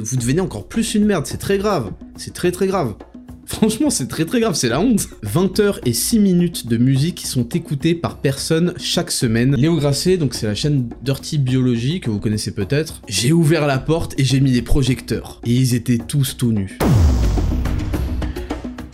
Vous devenez encore plus une merde, c'est très grave. C'est très très grave. Franchement, c'est très très grave, c'est la honte. 20 heures et 6 minutes de musique sont écoutées par personne chaque semaine. Léo Grasset, donc c'est la chaîne Dirty Biology que vous connaissez peut-être. J'ai ouvert la porte et j'ai mis des projecteurs. Et ils étaient tous tout nus.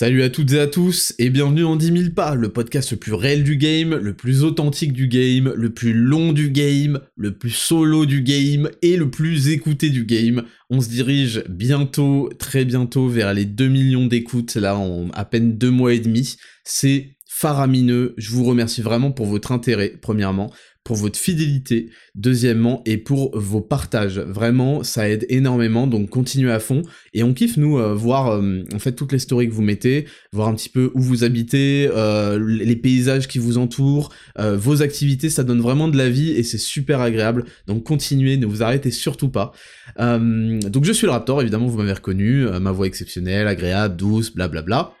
Salut à toutes et à tous et bienvenue en 10 000 pas, le podcast le plus réel du game, le plus authentique du game, le plus long du game, le plus solo du game et le plus écouté du game. On se dirige bientôt, très bientôt vers les 2 millions d'écoutes là en à peine deux mois et demi. C'est faramineux. Je vous remercie vraiment pour votre intérêt, premièrement pour votre fidélité, deuxièmement, et pour vos partages. Vraiment, ça aide énormément, donc continuez à fond. Et on kiffe, nous, euh, voir euh, en fait toutes les stories que vous mettez, voir un petit peu où vous habitez, euh, les paysages qui vous entourent, vos activités, ça donne vraiment de la vie et c'est super agréable. Donc continuez, ne vous arrêtez surtout pas. donc je suis le Raptor, évidemment, vous m'avez reconnu, ma voix exceptionnelle, agréable, douce, blablabla.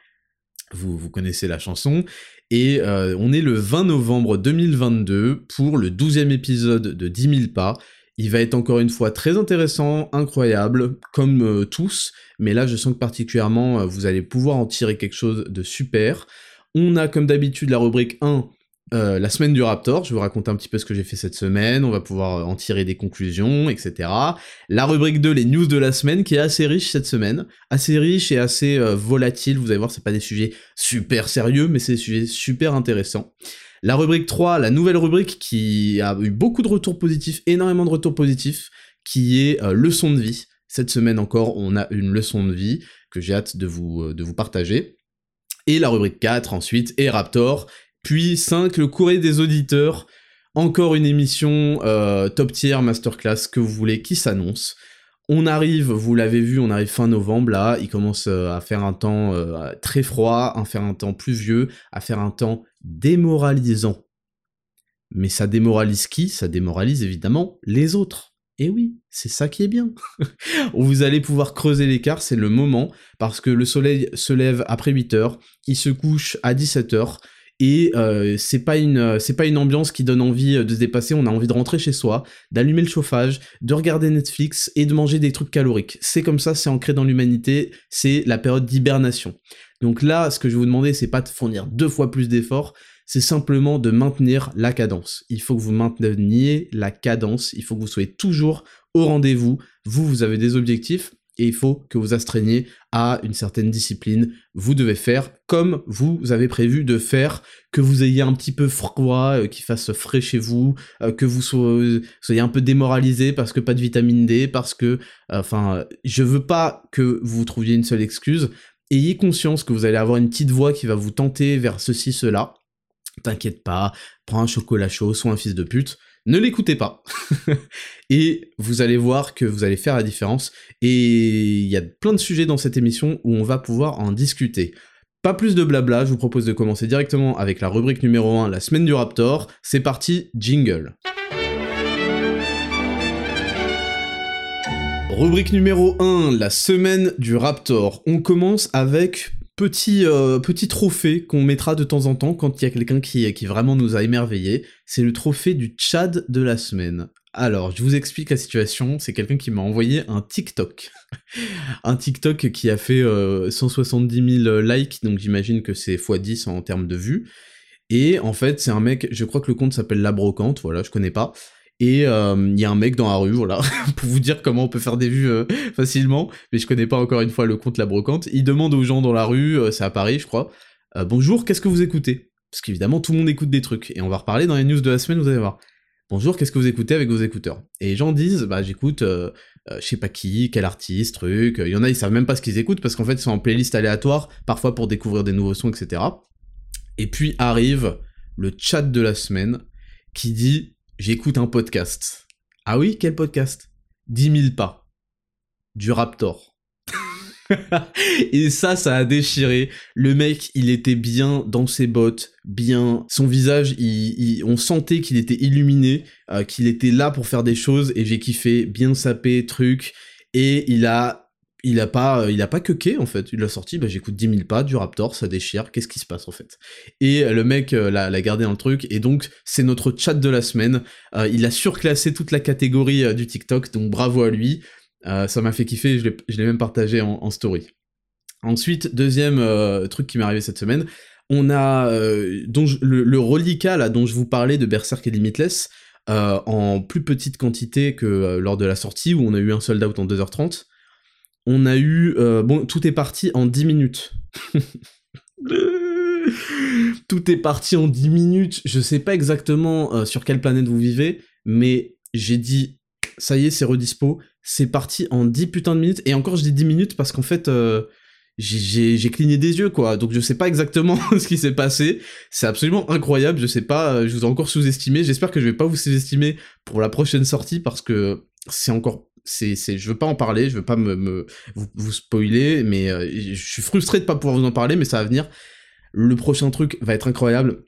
Vous, vous connaissez la chanson. Et euh, on est le 20 novembre 2022 pour le 12e épisode de 10 000 pas. Il va être encore une fois très intéressant, incroyable, comme euh, tous, mais là je sens que particulièrement euh, vous allez pouvoir en tirer quelque chose de super. On a comme d'habitude la rubrique 1 euh, la semaine du Raptor, je vous raconter un petit peu ce que j'ai fait cette semaine, on va pouvoir en tirer des conclusions, etc. La rubrique 2, les news de la semaine, qui est assez riche cette semaine, assez riche et assez euh, volatile, vous allez voir, c'est pas des sujets super sérieux, mais c'est des sujets super intéressants. La rubrique 3, la nouvelle rubrique qui a eu beaucoup de retours positifs, énormément de retours positifs, qui est euh, leçon de vie. Cette semaine encore, on a une leçon de vie que j'ai hâte de vous, de vous partager. Et la rubrique 4 ensuite est Raptor, puis 5, le courrier des auditeurs. Encore une émission euh, top tier masterclass que vous voulez qui s'annonce. On arrive, vous l'avez vu, on arrive fin novembre là, il commence euh, à faire un temps euh, très froid, à faire un temps pluvieux, à faire un temps démoralisant. Mais ça démoralise qui? Ça démoralise évidemment les autres. Et oui, c'est ça qui est bien. vous allez pouvoir creuser l'écart, c'est le moment, parce que le soleil se lève après 8h, il se couche à 17h, et euh, c'est pas une euh, c'est pas une ambiance qui donne envie euh, de se dépasser, on a envie de rentrer chez soi, d'allumer le chauffage, de regarder Netflix et de manger des trucs caloriques. C'est comme ça, c'est ancré dans l'humanité, c'est la période d'hibernation. Donc là, ce que je vais vous demander, c'est pas de fournir deux fois plus d'efforts, c'est simplement de maintenir la cadence. Il faut que vous mainteniez la cadence, il faut que vous soyez toujours au rendez-vous. Vous, vous avez des objectifs, et il faut que vous astreigniez à une certaine discipline. Vous devez faire comme vous avez prévu de faire, que vous ayez un petit peu froid, euh, qu'il fasse frais chez vous, euh, que vous soyez un peu démoralisé parce que pas de vitamine D, parce que, enfin, je veux pas que vous trouviez une seule excuse. Ayez conscience que vous allez avoir une petite voix qui va vous tenter vers ceci, cela. T'inquiète pas, prends un chocolat chaud, sois un fils de pute ne l'écoutez pas. et vous allez voir que vous allez faire la différence. Et il y a plein de sujets dans cette émission où on va pouvoir en discuter. Pas plus de blabla, je vous propose de commencer directement avec la rubrique numéro 1, la semaine du Raptor. C'est parti, jingle. Rubrique numéro 1, la semaine du Raptor. On commence avec petit, euh, petit trophée qu'on mettra de temps en temps quand il y a quelqu'un qui, vraiment nous a émerveillé. C'est le trophée du Tchad de la semaine. Alors, je vous explique la situation. C'est quelqu'un qui m'a envoyé un TikTok. un TikTok qui a fait 170 euh, 000 likes, donc j'imagine que c'est x10 en termes de vues. Et en fait, c'est un mec, je crois que le compte s'appelle La Brocante, voilà, je connais pas. Et euh, il y a un mec dans la rue, voilà, pour vous dire comment on peut faire des vues euh, facilement, mais je connais pas encore une fois le compte La Brocante. Il demande aux gens dans la rue, euh, c'est à Paris je crois, bonjour, qu'est-ce que vous écoutez? Parce qu'évidemment tout le monde écoute des trucs, et on va reparler dans les news de la semaine, vous allez voir. Bonjour, qu'est-ce que vous écoutez avec vos écouteurs? Et les gens disent, bah j'écoute, je sais pas qui, quel artiste, truc. Il y en a, ils savent même pas ce qu'ils écoutent parce qu'en fait ils sont en playlist aléatoire, parfois pour découvrir des nouveaux sons, etc. Et puis arrive le chat de la semaine qui dit j'écoute un podcast. Ah oui, quel podcast? 10 000 pas. Du Raptor. et ça, ça a déchiré. Le mec, il était bien dans ses bottes, bien. Son visage, on sentait qu'il était illuminé, euh, qu'il était là pour faire des choses, et j'ai kiffé, bien sapé, truc. Et il a il a pas il a pas quequé en fait il a sorti bah j'écoute 10 000 pas du Raptor ça déchire qu'est-ce qui se passe en fait? Et le mec euh, l'a gardé dans le truc et donc c'est notre chat de la semaine euh, il a surclassé toute la catégorie du TikTok donc bravo à lui euh, ça m'a fait kiffer, je l'ai même partagé en, story. Ensuite, deuxième euh, truc qui m'est arrivé cette semaine, on a euh, le, reliquat là dont je vous parlais de Berserk et Limitless, en plus petite quantité que lors de la sortie, où on a eu un sold out en 2h30. On a eu... bon, tout est parti en 10 minutes. tout est parti en 10 minutes. Je sais pas exactement sur quelle planète vous vivez, mais j'ai dit, ça y est, c'est redispo c'est parti en 10 putains de minutes. Et encore, je dis 10 minutes parce qu'en fait, euh, j'ai cligné des yeux, quoi. Donc je sais pas exactement ce qui s'est passé. C'est absolument incroyable. Je sais pas, euh, je vous ai encore sous-estimé. J'espère que je vais pas vous sous-estimer pour la prochaine sortie parce que c'est encore c'est, c'est, je veux pas en parler, je veux pas me, vous, spoiler, mais euh, je suis frustré de pas pouvoir vous en parler, mais ça va venir. Le prochain truc va être incroyable.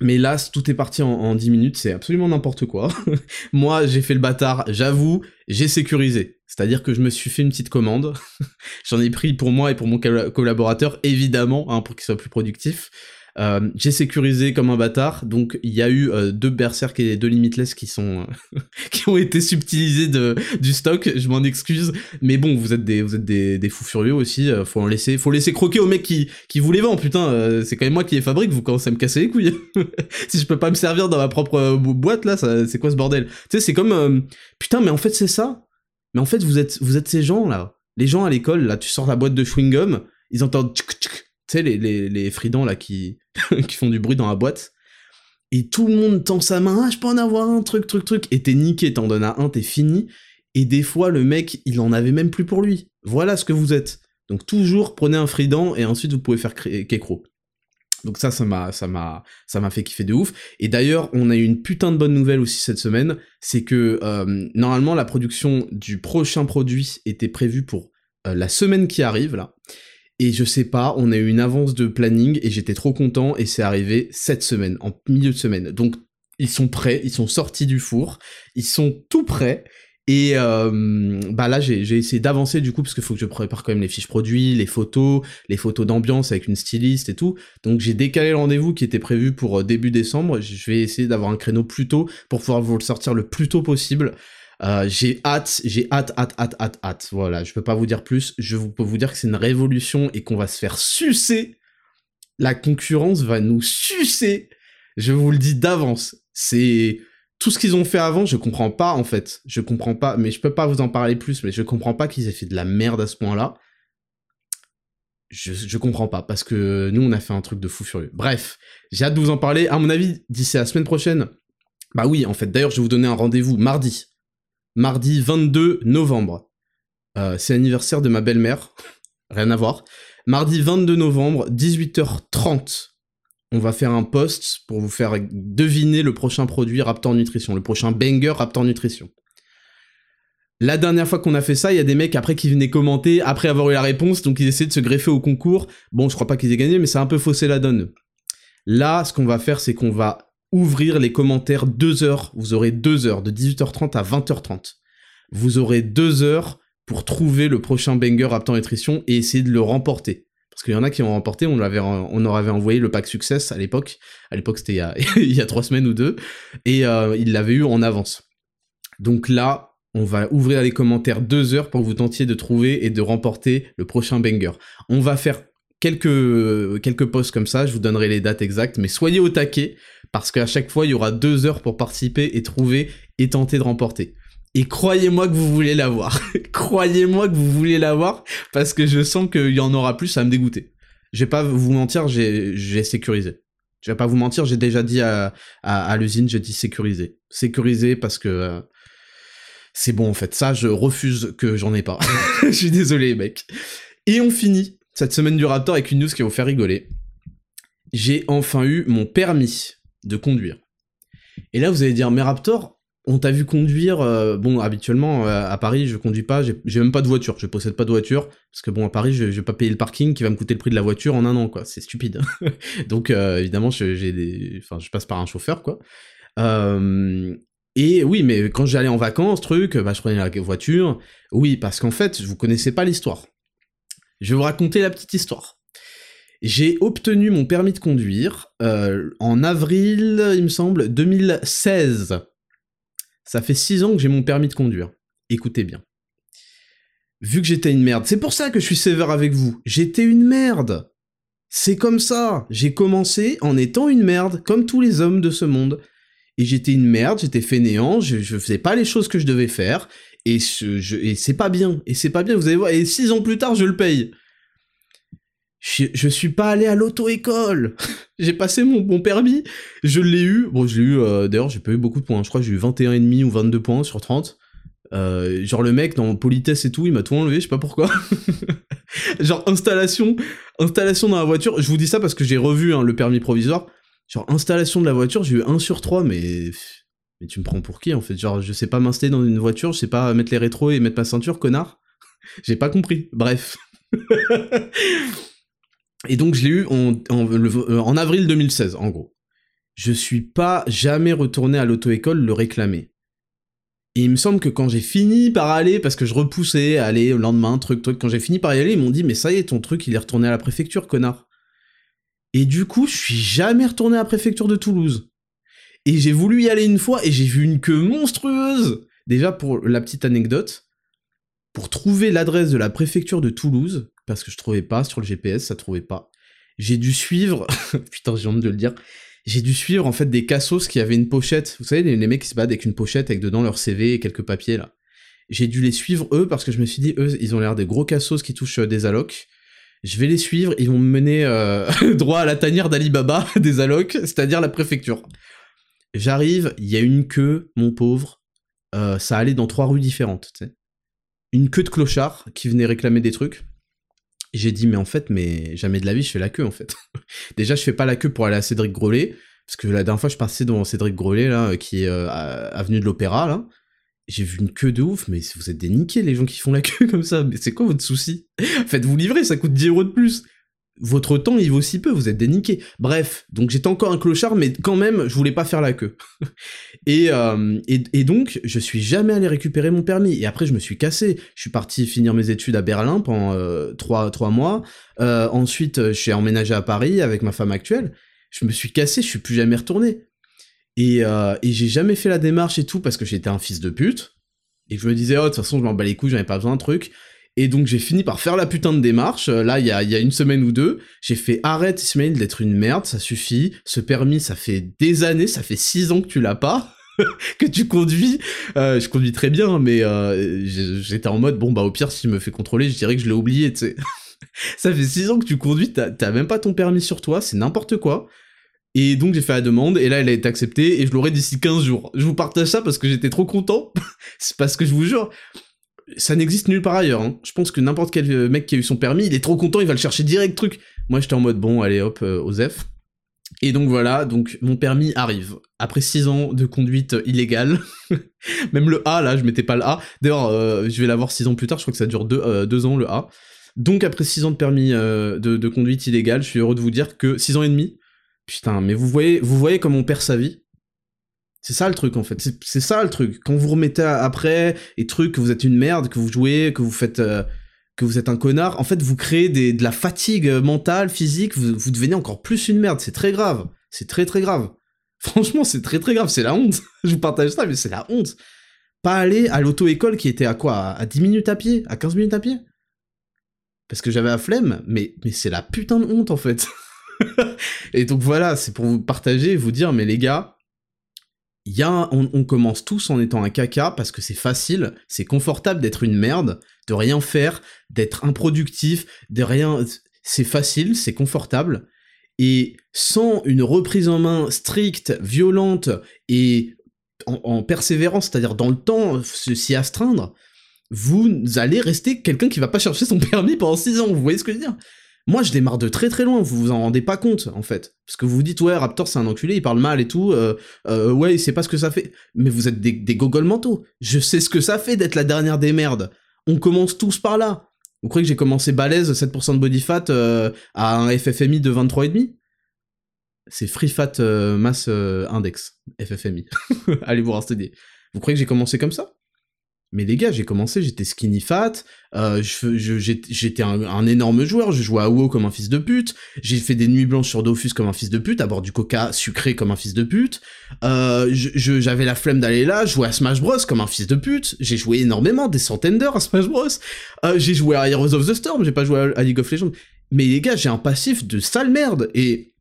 Mais là, tout est parti en, 10 minutes, c'est absolument n'importe quoi. Moi, j'ai fait le bâtard, j'avoue, j'ai sécurisé. C'est-à-dire que je me suis fait une petite commande. J'en ai pris pour moi et pour mon collaborateur, évidemment, hein, pour qu'il soit plus productif. Euh, j'ai sécurisé comme un bâtard, donc il y a eu euh, deux Berserk et deux Limitless qui sont euh, qui ont été subtilisés de, du stock. Je m'en excuse, mais bon, vous êtes des vous êtes des, des fous furieux aussi. faut en laisser faut laisser croquer au mec qui qui vous les vend. Putain, c'est quand même moi qui les fabrique. Vous commencez à me casser les couilles. si je peux pas me servir dans ma propre boîte là, c'est quoi ce bordel? Tu sais, c'est comme putain, mais en fait c'est ça. Mais en fait vous êtes vous êtes ces gens là. Les gens à l'école là, tu sors la boîte de chewing gum, ils entendent tu sais, les, les, les là qui, font du bruit dans la boîte. Et tout le monde tend sa main, ah, je peux en avoir un, truc, truc, truc. Et t'es niqué, t'en donnes un, t'es fini. Et des fois, le mec, il en avait même plus pour lui. Voilà ce que vous êtes. Donc toujours prenez un fridant et ensuite vous pouvez faire Kekro. Donc ça, ça m'a, ça m'a, ça m'a fait kiffer de ouf. Et d'ailleurs, on a eu une putain de bonne nouvelle aussi cette semaine, c'est que euh, normalement la production du prochain produit était prévue pour euh, la semaine qui arrive là. Et je sais pas, on a eu une avance de planning et j'étais trop content et c'est arrivé cette semaine, en milieu de semaine. Donc ils sont prêts, ils sont sortis du four, ils sont tout prêts. Et euh, bah là j'ai essayé d'avancer du coup parce qu'il faut que je prépare quand même les fiches produits, les photos, les photos d'ambiance avec une styliste et tout. Donc j'ai décalé le rendez-vous qui était prévu pour euh, début décembre. Je vais essayer d'avoir un créneau plus tôt pour pouvoir vous le sortir le plus tôt possible. Euh, j'ai hâte, j'ai hâte, hâte, hâte, hâte, hâte. Voilà, je peux pas vous dire plus. Je peux vous dire que c'est une révolution et qu'on va se faire sucer. La concurrence va nous sucer. Je vous le dis d'avance. C'est tout ce qu'ils ont fait avant, je comprends pas en fait. Je comprends pas, mais je peux pas vous en parler plus, mais je comprends pas qu'ils aient fait de la merde à ce point-là. Je, je comprends pas, parce que nous on a fait un truc de fou furieux. Bref, j'ai hâte de vous en parler. À mon avis, d'ici la semaine prochaine, bah oui, en fait, d'ailleurs, je vais vous donner un rendez-vous mardi mardi 22 novembre. Euh, c'est l'anniversaire de ma belle-mère, rien à voir. Mardi 22 novembre, 18h30, on va faire un post pour vous faire deviner le prochain produit Raptor Nutrition, le prochain banger Raptor Nutrition. La dernière fois qu'on a fait ça, il y a des mecs après qui venaient commenter après avoir eu la réponse, donc ils essaient de se greffer au concours. Bon, je crois pas qu'ils aient gagné, mais c'est un peu faussé la donne. Là, ce qu'on va faire, c'est qu'on va ouvrir les commentaires deux heures. Vous aurez deux heures, de 18h30 à 20h30. Vous aurez deux heures pour trouver le prochain banger Aptan Nutrition et essayer de le remporter. Parce qu'il y en a qui ont remporté, on, leur avait envoyé le pack Success à l'époque. À l'époque, c'était il y a, trois semaines ou deux. Et euh, ils l'avaient eu en avance. Donc là, on va ouvrir les commentaires deux heures pour que vous tentiez de trouver et de remporter le prochain banger. On va faire quelques, quelques posts comme ça, je vous donnerai les dates exactes, mais soyez au taquet, parce qu'à chaque fois, il y aura deux heures pour participer et trouver et tenter de remporter. Et croyez-moi que vous voulez l'avoir. croyez-moi que vous voulez l'avoir, parce que je sens qu'il y en aura plus, ça va me dégoûter. Je vais pas vous mentir, j'ai sécurisé. Je vais pas vous mentir, j'ai déjà dit à, l'usine, j'ai dit sécuriser. Sécuriser parce que euh, c'est bon en fait. Ça, je refuse que j'en ai pas. Je suis désolé, mec. Et on finit cette semaine du Raptor avec une news qui va vous faire rigoler. J'ai enfin eu mon permis de conduire. Et là, vous allez dire, mais Raptor, on t'a vu conduire, euh, bon, habituellement, euh, à Paris, je conduis pas, j'ai même pas de voiture, je possède pas de voiture, parce que bon, à Paris, je, je vais pas payer le parking qui va me coûter le prix de la voiture en un an, quoi, c'est stupide. Donc, euh, évidemment, je passe par un chauffeur, quoi. et oui, mais quand j'allais en vacances, truc, bah, je prenais la voiture, oui, parce qu'en fait, vous connaissez pas l'histoire. Je vais vous raconter la petite histoire. J'ai obtenu mon permis de conduire en avril, il me semble, 2016. Ça fait 6 ans que j'ai mon permis de conduire. Écoutez bien. Vu que j'étais une merde, c'est pour ça que je suis sévère avec vous. J'étais une merde. C'est comme ça. J'ai commencé en étant une merde, comme tous les hommes de ce monde. Et j'étais une merde, j'étais fainéant, je, faisais pas les choses que je devais faire, et, et c'est pas bien, et c'est pas bien, vous allez voir, et six ans plus tard, je le paye. Je, suis pas allé à l'auto-école. j'ai passé mon bon permis. Je l'ai eu. Bon, je l'ai eu. Euh, d'ailleurs, j'ai pas eu beaucoup de points. Je crois que j'ai eu 21,5 ou 22 points sur 30. Euh, genre le mec dans politesse et tout, il m'a tout enlevé, je sais pas pourquoi. genre installation, installation dans la voiture. Je vous dis ça parce que j'ai revu hein, le permis provisoire. Genre installation de la voiture, j'ai eu 1 sur 3, mais mais tu me prends pour qui en fait? Genre je sais pas m'installer dans une voiture, je sais pas mettre les rétros et mettre ma ceinture, connard. j'ai pas compris. Bref. Et donc je l'ai eu en, euh, avril 2016, en gros. Je suis pas jamais retourné à l'auto-école le réclamer. Et il me semble que quand j'ai fini par aller, parce que je repoussais, aller au lendemain, truc, truc, quand j'ai fini par y aller, ils m'ont dit, mais ça y est, ton truc, il est retourné à la préfecture, connard. Et du coup, je suis jamais retourné à la préfecture de Toulouse. Et j'ai voulu y aller une fois, et j'ai vu une queue monstrueuse. Déjà, pour la petite anecdote, pour trouver l'adresse de la préfecture de Toulouse, parce que je trouvais pas sur le GPS, ça trouvait pas. J'ai dû suivre, putain j'ai honte de le dire, j'ai dû suivre en fait des cassos qui avaient une pochette. Vous savez, les, mecs qui se battent avec une pochette avec dedans leur CV et quelques papiers là. J'ai dû les suivre eux parce que je me suis dit, eux, ils ont l'air des gros cassos qui touchent euh, des allocs. Je vais les suivre, ils vont me mener euh, droit à la tanière d'Alibaba des allocs, c'est-à-dire la préfecture. J'arrive, il y a une queue, mon pauvre. Euh, ça allait dans trois rues différentes. Une queue de clochard qui venait réclamer des trucs j'ai dit, mais en fait, mais jamais de la vie, je fais la queue, en fait. Déjà, je fais pas la queue pour aller à Cédric Grolet, parce que la dernière fois, je passais devant Cédric Grolet, là, qui est euh, avenue de l'Opéra, là. J'ai vu une queue de ouf, mais vous êtes des niqués, les gens qui font la queue comme ça. Mais c'est quoi votre souci? Faites-vous livrer, ça coûte 10 euros de plus votre temps il vaut si peu, vous êtes déniqué. Bref, donc j'étais encore un clochard, mais quand même, je voulais pas faire la queue. Euh, et, et, donc, je suis jamais allé récupérer mon permis. Et après, je me suis cassé. Je suis parti finir mes études à Berlin pendant euh, trois, mois. Euh, ensuite, je suis emménagé à Paris avec ma femme actuelle. Je me suis cassé, je suis plus jamais retourné. Et, et j'ai jamais fait la démarche et tout parce que j'étais un fils de pute. Et je me disais, oh, de toute façon, je m'en bats les couilles, j'en ai pas besoin de truc. Et donc j'ai fini par faire la putain de démarche, euh, là il y a, y a, une semaine ou deux, j'ai fait arrête Ismail d'être une merde, ça suffit, ce permis ça fait des années, ça fait six ans que tu l'as pas, que tu conduis, euh, je conduis très bien, mais euh, j'étais en mode bon bah au pire s'il me fait contrôler je dirais que je l'ai oublié, tu sais. ça fait six ans que tu conduis, t'as même pas ton permis sur toi, c'est n'importe quoi. Et donc j'ai fait la demande, et là elle a été acceptée, et je l'aurai d'ici 15 jours. Je vous partage ça parce que j'étais trop content, c'est parce que je vous jure, ça n'existe nulle part ailleurs. Hein. Je pense que n'importe quel euh, mec qui a eu son permis, il est trop content, il va le chercher direct truc. Moi j'étais en mode bon, allez hop, euh, Osef. Et donc voilà, donc mon permis arrive. Après 6 ans de conduite illégale, même le A là, je mettais pas le A. D'ailleurs, euh, je vais l'avoir 6 ans plus tard, je crois que ça dure 2 ans le A. Donc après 6 ans de permis de, de, conduite illégale, je suis heureux de vous dire que 6 ans et demi, putain, mais vous voyez, vous voyez comment on perd sa vie c'est ça le truc en fait. C'est ça le truc. Quand vous remettez après et truc que vous êtes une merde, que vous jouez, que vous faites, euh, que vous êtes un connard, en fait vous créez des, de la fatigue mentale, physique. Vous, vous devenez encore plus une merde. C'est très grave. C'est très très grave. Franchement, c'est très très grave. C'est la honte. Je vous partage ça, mais c'est la honte. Pas aller à l'auto-école qui était à quoi? À 10 minutes à pied? À 15 minutes à pied? Parce que j'avais la flemme, mais, mais c'est la putain de honte en fait. et donc voilà, c'est pour vous partager vous dire, mais les gars, y a on, commence tous en étant un caca parce que c'est facile, c'est confortable d'être une merde, de rien faire, d'être improductif, de rien. C'est facile, c'est confortable. Et sans une reprise en main stricte, violente et en, persévérance, c'est-à-dire dans le temps, s'y astreindre, vous allez rester quelqu'un qui va pas chercher son permis pendant 6 ans, vous voyez ce que je veux dire? Moi, je démarre de très très loin, vous vous en rendez pas compte, en fait. Parce que vous vous dites, ouais, Raptor, c'est un enculé, il parle mal et tout, euh, euh, ouais, il sait pas ce que ça fait. Mais vous êtes des, des gogoles mentaux. Je sais ce que ça fait d'être la dernière des merdes. On commence tous par là. Vous croyez que j'ai commencé balèze, 7% de body fat, euh, à un FFMI de 23,5 C'est Free Fat euh, Mass Index, FFMI. Allez vous renseigner. Vous croyez que j'ai commencé comme ça? Mais les gars, j'ai commencé, j'étais skinny fat, euh, j'étais un, énorme joueur, je jouais à WoW comme un fils de pute, j'ai fait des nuits blanches sur Dofus comme un fils de pute, à boire du coca sucré comme un fils de pute, euh, j'avais la flemme d'aller là, je jouais à Smash Bros comme un fils de pute, j'ai joué énormément, des centaines d'heures à Smash Bros, euh, j'ai joué à Heroes of the Storm, j'ai pas joué à, League of Legends, mais les gars, j'ai un passif de sale merde, et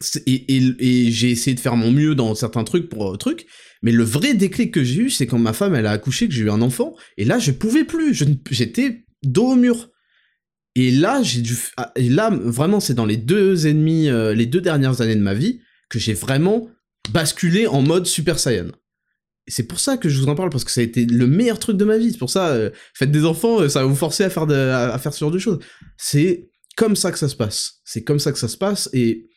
j'ai essayé de faire mon mieux dans certains trucs pour trucs, mais le vrai déclic que j'ai eu, c'est quand ma femme, elle a accouché, que j'ai eu un enfant, et là, je pouvais plus, j'étais dos au mur. Et là, j'ai dû, ah, et là, vraiment, c'est dans les deux ennemis, euh, les deux dernières années de ma vie, que j'ai vraiment basculé en mode Super Saiyan. C'est pour ça que je vous en parle, parce que ça a été le meilleur truc de ma vie. C'est pour ça, euh, faites des enfants, euh, ça va vous forcer à faire, de, à faire ce genre de choses. C'est comme ça que ça se passe. C'est comme ça que ça se passe, et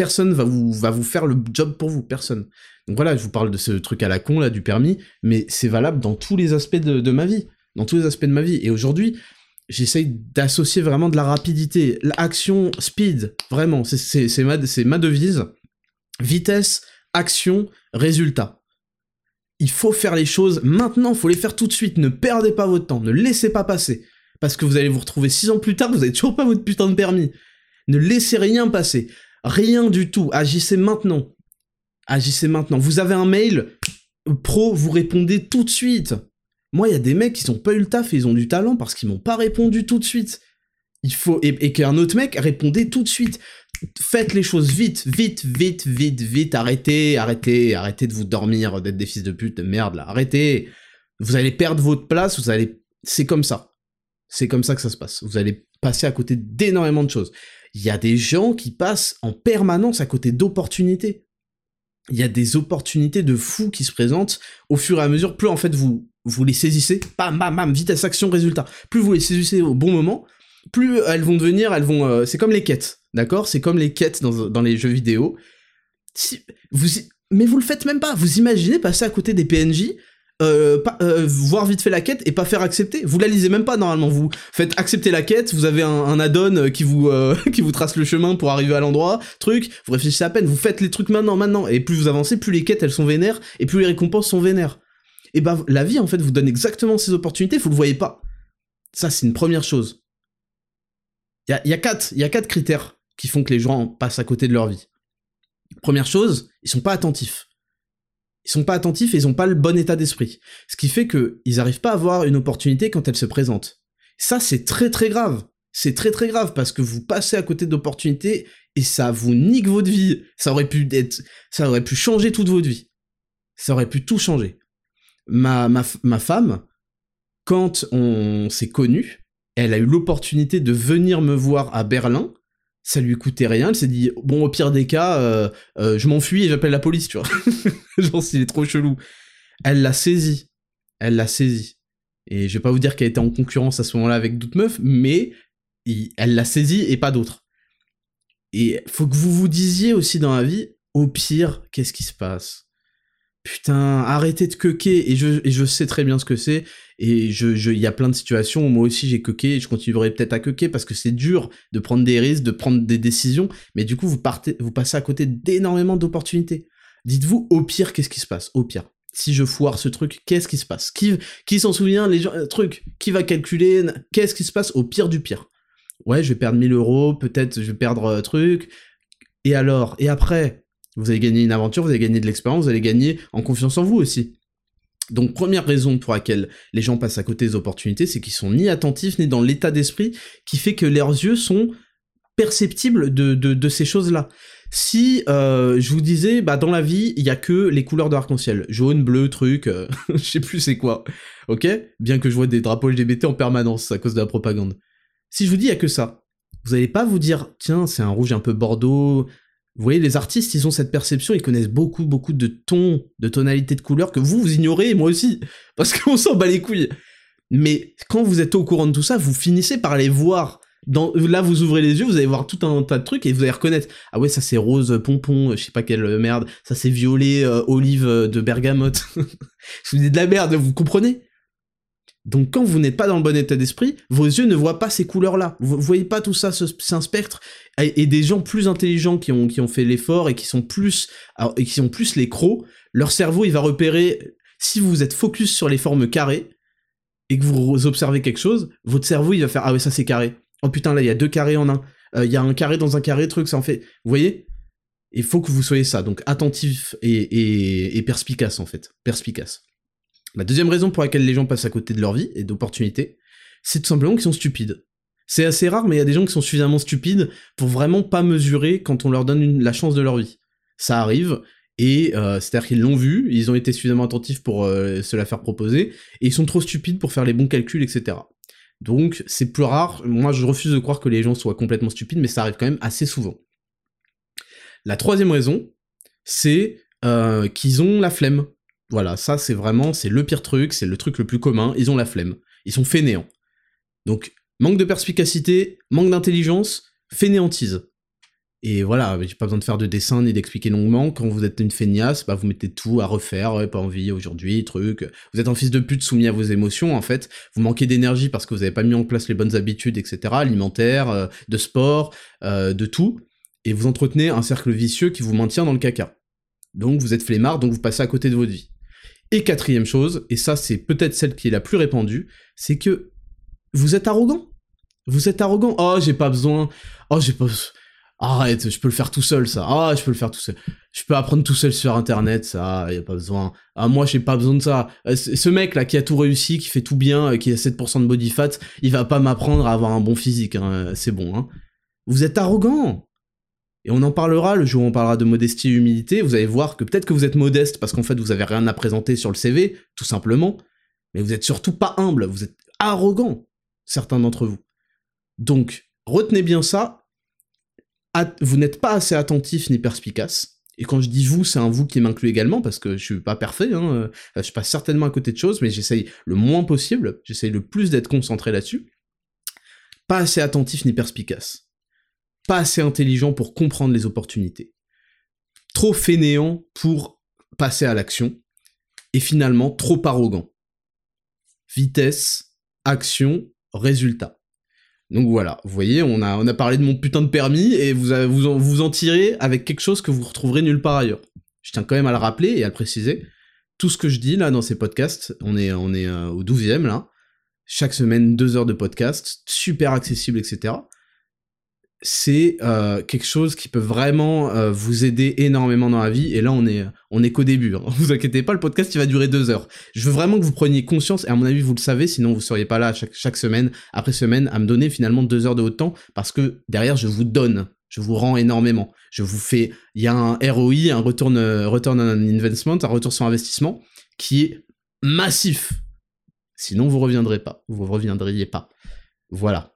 personne va vous, va vous faire le job pour vous, personne. Donc voilà, je vous parle de ce truc à la con, là, du permis, mais c'est valable dans tous les aspects de, ma vie, dans tous les aspects de ma vie. Et aujourd'hui, j'essaye d'associer vraiment de la rapidité, l'action, speed, vraiment, c'est ma, ma devise. Vitesse, action, résultat. Il faut faire les choses maintenant, il faut les faire tout de suite, ne perdez pas votre temps, ne laissez pas passer. Parce que vous allez vous retrouver six ans plus tard, vous n'avez toujours pas votre putain de permis. Ne laissez rien passer. Rien du tout. Agissez maintenant. Agissez maintenant. Vous avez un mail pro, vous répondez tout de suite. Moi, il y a des mecs qui n'ont pas eu le taf et ils ont du talent parce qu'ils m'ont pas répondu tout de suite. Il faut et, qu'un autre mec répondait tout de suite. Faites les choses vite, vite, vite, vite, vite. Arrêtez, arrêtez, arrêtez de vous dormir, d'être des fils de pute, de merde. Arrêtez. Vous allez perdre votre place. Vous allez. C'est comme ça. C'est comme ça que ça se passe. Vous allez passer à côté d'énormément de choses il y a des gens qui passent en permanence à côté d'opportunités. Il y a des opportunités de fous qui se présentent au fur et à mesure. Plus en fait vous, vous les saisissez, bam, bam, bam, vitesse, action, résultat. Plus vous les saisissez au bon moment, plus elles vont devenir, elles vont. Euh, c'est comme les quêtes, d'accord? C'est comme les quêtes dans, dans les jeux vidéo. Si, vous, mais vous le faites même pas. Vous imaginez passer à côté des PNJ euh, euh, voir vite fait la quête et pas faire accepter. Vous la lisez même pas normalement. Vous faites accepter la quête, vous avez un, add-on euh, qui vous qui vous trace le chemin pour arriver à l'endroit. Truc, vous réfléchissez à peine. Vous faites les trucs maintenant, maintenant. Et plus vous avancez, plus les quêtes elles sont vénères et plus les récompenses sont vénères. Et bah la vie en fait vous donne exactement ces opportunités. Vous le voyez pas. Ça c'est une première chose. Il y a, y a quatre il y a quatre critères qui font que les gens passent à côté de leur vie. Première chose, ils sont pas attentifs ils sont pas attentifs et ils ont pas le bon état d'esprit. Ce qui fait que ils arrivent pas à voir une opportunité quand elle se présente. Ça, c'est très très grave. C'est très très grave parce que vous passez à côté d'opportunités et ça vous nique votre vie. Ça aurait pu être, ça aurait pu changer toute votre vie. Ça aurait pu tout changer. Ma, femme, quand on s'est connus, elle a eu l'opportunité de venir me voir à Berlin ça lui coûtait rien, elle s'est dit bon au pire des cas euh, euh, je m'enfuis et j'appelle la police, tu vois. Genre s'il est trop chelou. Elle l'a saisi. Elle l'a saisi. Et je vais pas vous dire qu'elle était en concurrence à ce moment-là avec d'autres meufs, mais elle l'a saisi et pas d'autres. Et faut que vous vous disiez aussi dans la vie, au pire, qu'est-ce qui se passe? Putain, arrêtez de coquer, et je, et je sais très bien ce que c'est, et je, il y a plein de situations où moi aussi j'ai coqué, et je continuerai peut-être à coquer parce que c'est dur de prendre des risques, de prendre des décisions, mais du coup vous partez, vous passez à côté d'énormément d'opportunités. Dites-vous, au pire, qu'est-ce qui se passe? Au pire. Si je foire ce truc, qu'est-ce qui se passe? Qui, s'en souvient? Les gens, euh, qui va calculer? Qu'est-ce qui se passe? Au pire du pire. Ouais, je vais perdre 1000 euros, peut-être je vais perdre euh, truc. Et alors? Et après? Vous allez gagner une aventure, vous allez gagner de l'expérience, vous allez gagner en confiance en vous aussi. Donc première raison pour laquelle les gens passent à côté des opportunités, c'est qu'ils sont ni attentifs ni dans l'état d'esprit qui fait que leurs yeux sont perceptibles de, de, ces choses-là. Si euh, je vous disais, bah dans la vie, il y a que les couleurs de l'arc-en-ciel, jaune, bleu, truc, euh, je sais plus c'est quoi, ok? Bien que je vois des drapeaux LGBT en permanence à cause de la propagande. Si je vous dis il y a que ça, vous allez pas vous dire, tiens, c'est un rouge un peu bordeaux, vous voyez, les artistes, ils ont cette perception, ils connaissent beaucoup, beaucoup de tons, de tonalités de couleurs que vous, vous ignorez, moi aussi, parce qu'on s'en bat les couilles. Mais quand vous êtes au courant de tout ça, vous finissez par les voir là, vous ouvrez les yeux, vous allez voir tout un tas de trucs et vous allez reconnaître. Ah ouais, ça c'est rose pompon, je sais pas quelle merde. Ça c'est violet olive de bergamote. je vous de la merde, vous comprenez? Donc quand vous n'êtes pas dans le bon état d'esprit, vos yeux ne voient pas ces couleurs-là. Vous, voyez pas tout ça, c'est un spectre. Et, des gens plus intelligents qui ont, qui ont fait l'effort et qui sont plus et qui ont plus les crocs, leur cerveau il va repérer. Si vous êtes focus sur les formes carrées et que vous observez quelque chose, votre cerveau il va faire ah ouais ça c'est carré. Oh putain là il y a deux carrés en un. Euh, il y a un carré dans un carré truc ça en fait. Vous voyez? Il faut que vous soyez ça donc attentif et, perspicace en fait, perspicace. La deuxième raison pour laquelle les gens passent à côté de leur vie et d'opportunités, c'est tout simplement qu'ils sont stupides. C'est assez rare, mais il y a des gens qui sont suffisamment stupides pour vraiment pas mesurer quand on leur donne la chance de leur vie. Ça arrive, et euh, c'est-à-dire qu'ils l'ont vu, ils ont été suffisamment attentifs pour euh, se la faire proposer, et ils sont trop stupides pour faire les bons calculs, etc. Donc c'est plus rare, moi je refuse de croire que les gens soient complètement stupides, mais ça arrive quand même assez souvent. La troisième raison, c'est euh, qu'ils ont la flemme. Voilà, ça c'est vraiment, c'est le pire truc, c'est le truc le plus commun, ils ont la flemme. Ils sont fainéants. Donc, manque de perspicacité, manque d'intelligence, fainéantise. Et voilà, j'ai pas besoin de faire de dessin ni d'expliquer longuement. Quand vous êtes une feignasse, bah vous mettez tout à refaire, pas envie aujourd'hui, truc. Vous êtes un fils de pute soumis à vos émotions, en fait. Vous manquez d'énergie parce que vous avez pas mis en place les bonnes habitudes, etc., alimentaires, euh, de sport, euh, de tout. Et vous entretenez un cercle vicieux qui vous maintient dans le caca. Donc vous êtes flemmard, donc vous passez à côté de votre vie. Et quatrième chose, et ça c'est peut-être celle qui est la plus répandue, c'est que vous êtes arrogant. Vous êtes arrogant. Oh, j'ai pas besoin. Oh, j'ai pas. Arrête, je peux le faire tout seul, ça. Ah, je peux le faire tout seul. Je peux apprendre tout seul sur internet, ça, y a pas besoin. Ah, moi, j'ai pas besoin de ça. Euh, ce mec là qui a tout réussi, qui fait tout bien, euh, qui a 7% de body fat, il va pas m'apprendre à avoir un bon physique, hein. c'est bon, hein. Vous êtes arrogant. Et on en parlera le jour où on parlera de modestie et humilité. Vous allez voir que peut-être que vous êtes modeste parce qu'en fait vous avez rien à présenter sur le CV, tout simplement. Mais vous êtes surtout pas humble, vous êtes arrogant, certains d'entre vous. Donc, retenez bien ça. Vous n'êtes pas assez attentif ni perspicace. Et quand je dis vous, c'est un vous qui m'inclut également, parce que je suis pas parfait, hein. Euh, je passe certainement à côté de choses, mais j'essaye le moins possible, j'essaye le plus d'être concentré là-dessus. Pas assez attentif ni perspicace pas assez intelligent pour comprendre les opportunités, trop fainéant pour passer à l'action, et finalement trop arrogant. Vitesse, action, résultat. Donc voilà, vous voyez, on a, parlé de mon putain de permis, et vous, vous, en, vous tirez avec quelque chose que vous retrouverez nulle part ailleurs. Je tiens quand même à le rappeler et à le préciser. Tout ce que je dis là dans ces podcasts, on est, on est euh, au 12e là, chaque semaine deux heures de podcast, super accessible, etc c'est euh, quelque chose qui peut vraiment euh, vous aider énormément dans la vie. Et là, on est, on est qu'au début. Hein. Vous inquiétez pas, le podcast il va durer deux heures. Je veux vraiment que vous preniez conscience. Et à mon avis, vous le savez, sinon vous seriez pas là chaque, chaque semaine après semaine à me donner finalement deux heures de haut temps parce que derrière, je vous donne, je vous rends énormément. Je vous fais, il y a un ROI, un return, return on investment, un retour sur investissement qui est massif. Sinon, vous reviendrez pas. Vous reviendriez pas. Voilà.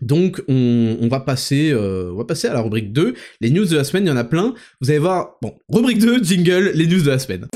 Donc on, va passer, euh, on va passer à la rubrique 2. Les news de la semaine, il y en a plein. Vous allez voir, bon, rubrique 2, jingle, les news de la semaine.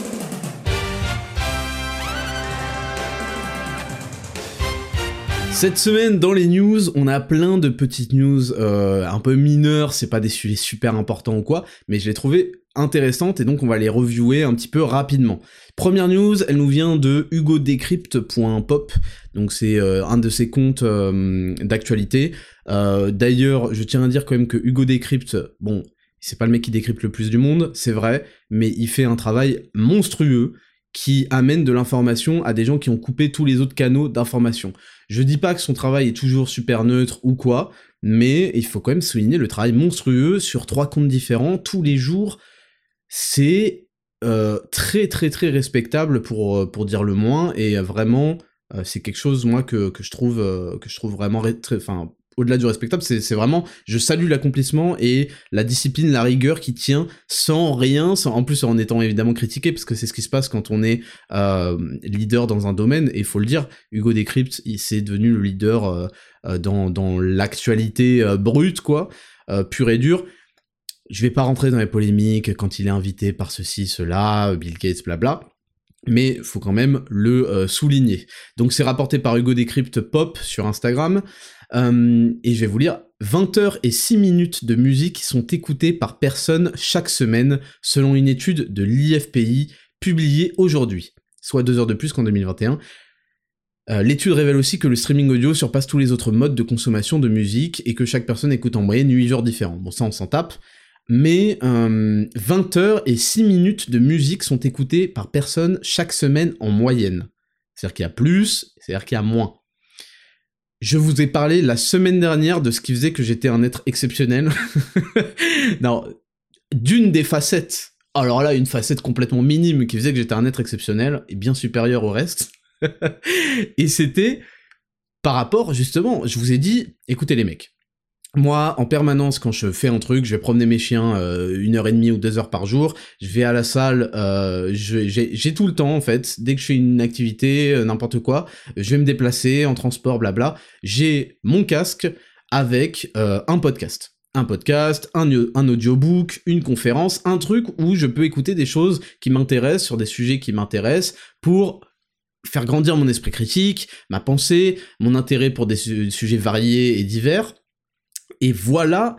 Cette semaine, dans les news, on a plein de petites news euh, un peu mineures, c'est pas des sujets super importants ou quoi, mais je les trouvais intéressantes et donc on va les reviewer un petit peu rapidement. Première news, elle nous vient de hugodecrypt.pop, donc c'est euh, un de ses comptes euh, d'actualité. D'ailleurs, je tiens à dire quand même que Hugo Decrypt, bon, c'est pas le mec qui décrypte le plus du monde, c'est vrai, mais il fait un travail monstrueux qui amène de l'information à des gens qui ont coupé tous les autres canaux d'information. Je dis pas que son travail est toujours super neutre ou quoi, mais il faut quand même souligner le travail monstrueux sur trois comptes différents tous les jours. C'est euh, très très très respectable pour, euh, pour dire le moins et vraiment euh, c'est quelque chose moi que, que je trouve que je trouve vraiment très, enfin au-delà du respectable, c'est vraiment, je salue l'accomplissement et la discipline, la rigueur qui tient sans rien, sans, en plus en étant évidemment critiqué, parce que c'est ce qui se passe quand on est euh, leader dans un domaine, et il faut le dire, Hugo Decrypt, il s'est devenu le leader euh, euh, dans, dans l'actualité brute, quoi, pure et dure. Je vais pas rentrer dans les polémiques quand il est invité par ceci, cela, Bill Gates, blabla mais faut quand même le souligner. Donc c'est rapporté par Hugo Decrypt Pop sur Instagram. Euh, et je vais vous lire 20 heures et 6 minutes de musique sont écoutées par personne chaque semaine, selon une étude de l'IFPI publiée aujourd'hui, soit 2 heures de plus qu'en 2021. Euh, l'étude révèle aussi que le streaming audio surpasse tous les autres modes de consommation de musique et que chaque personne écoute en moyenne 8 genres différents. Bon, ça on s'en tape. Mais 20 euh, heures et 6 minutes de musique sont écoutées par personne chaque semaine en moyenne. C'est-à-dire qu'il y a plus, c'est-à-dire qu'il y a moins. Je vous ai parlé la semaine dernière de ce qui faisait que j'étais un être exceptionnel. non, d'une des facettes. Alors là, une facette complètement minime qui faisait que j'étais un être exceptionnel et bien supérieur au reste. et c'était par rapport, justement, je vous ai dit, écoutez les mecs, moi, en permanence, quand je fais un truc, je vais promener mes chiens euh, une heure et demie ou deux heures par jour. Je vais à la salle, euh, j'ai tout le temps en fait. Dès que je fais une activité, euh, n'importe quoi, je vais me déplacer en transport, blabla. J'ai mon casque avec un podcast. Un podcast, un, un audiobook, une conférence, un truc où je peux écouter des choses qui m'intéressent, sur des sujets qui m'intéressent, pour faire grandir mon esprit critique, ma pensée, mon intérêt pour des sujets variés et divers. Et voilà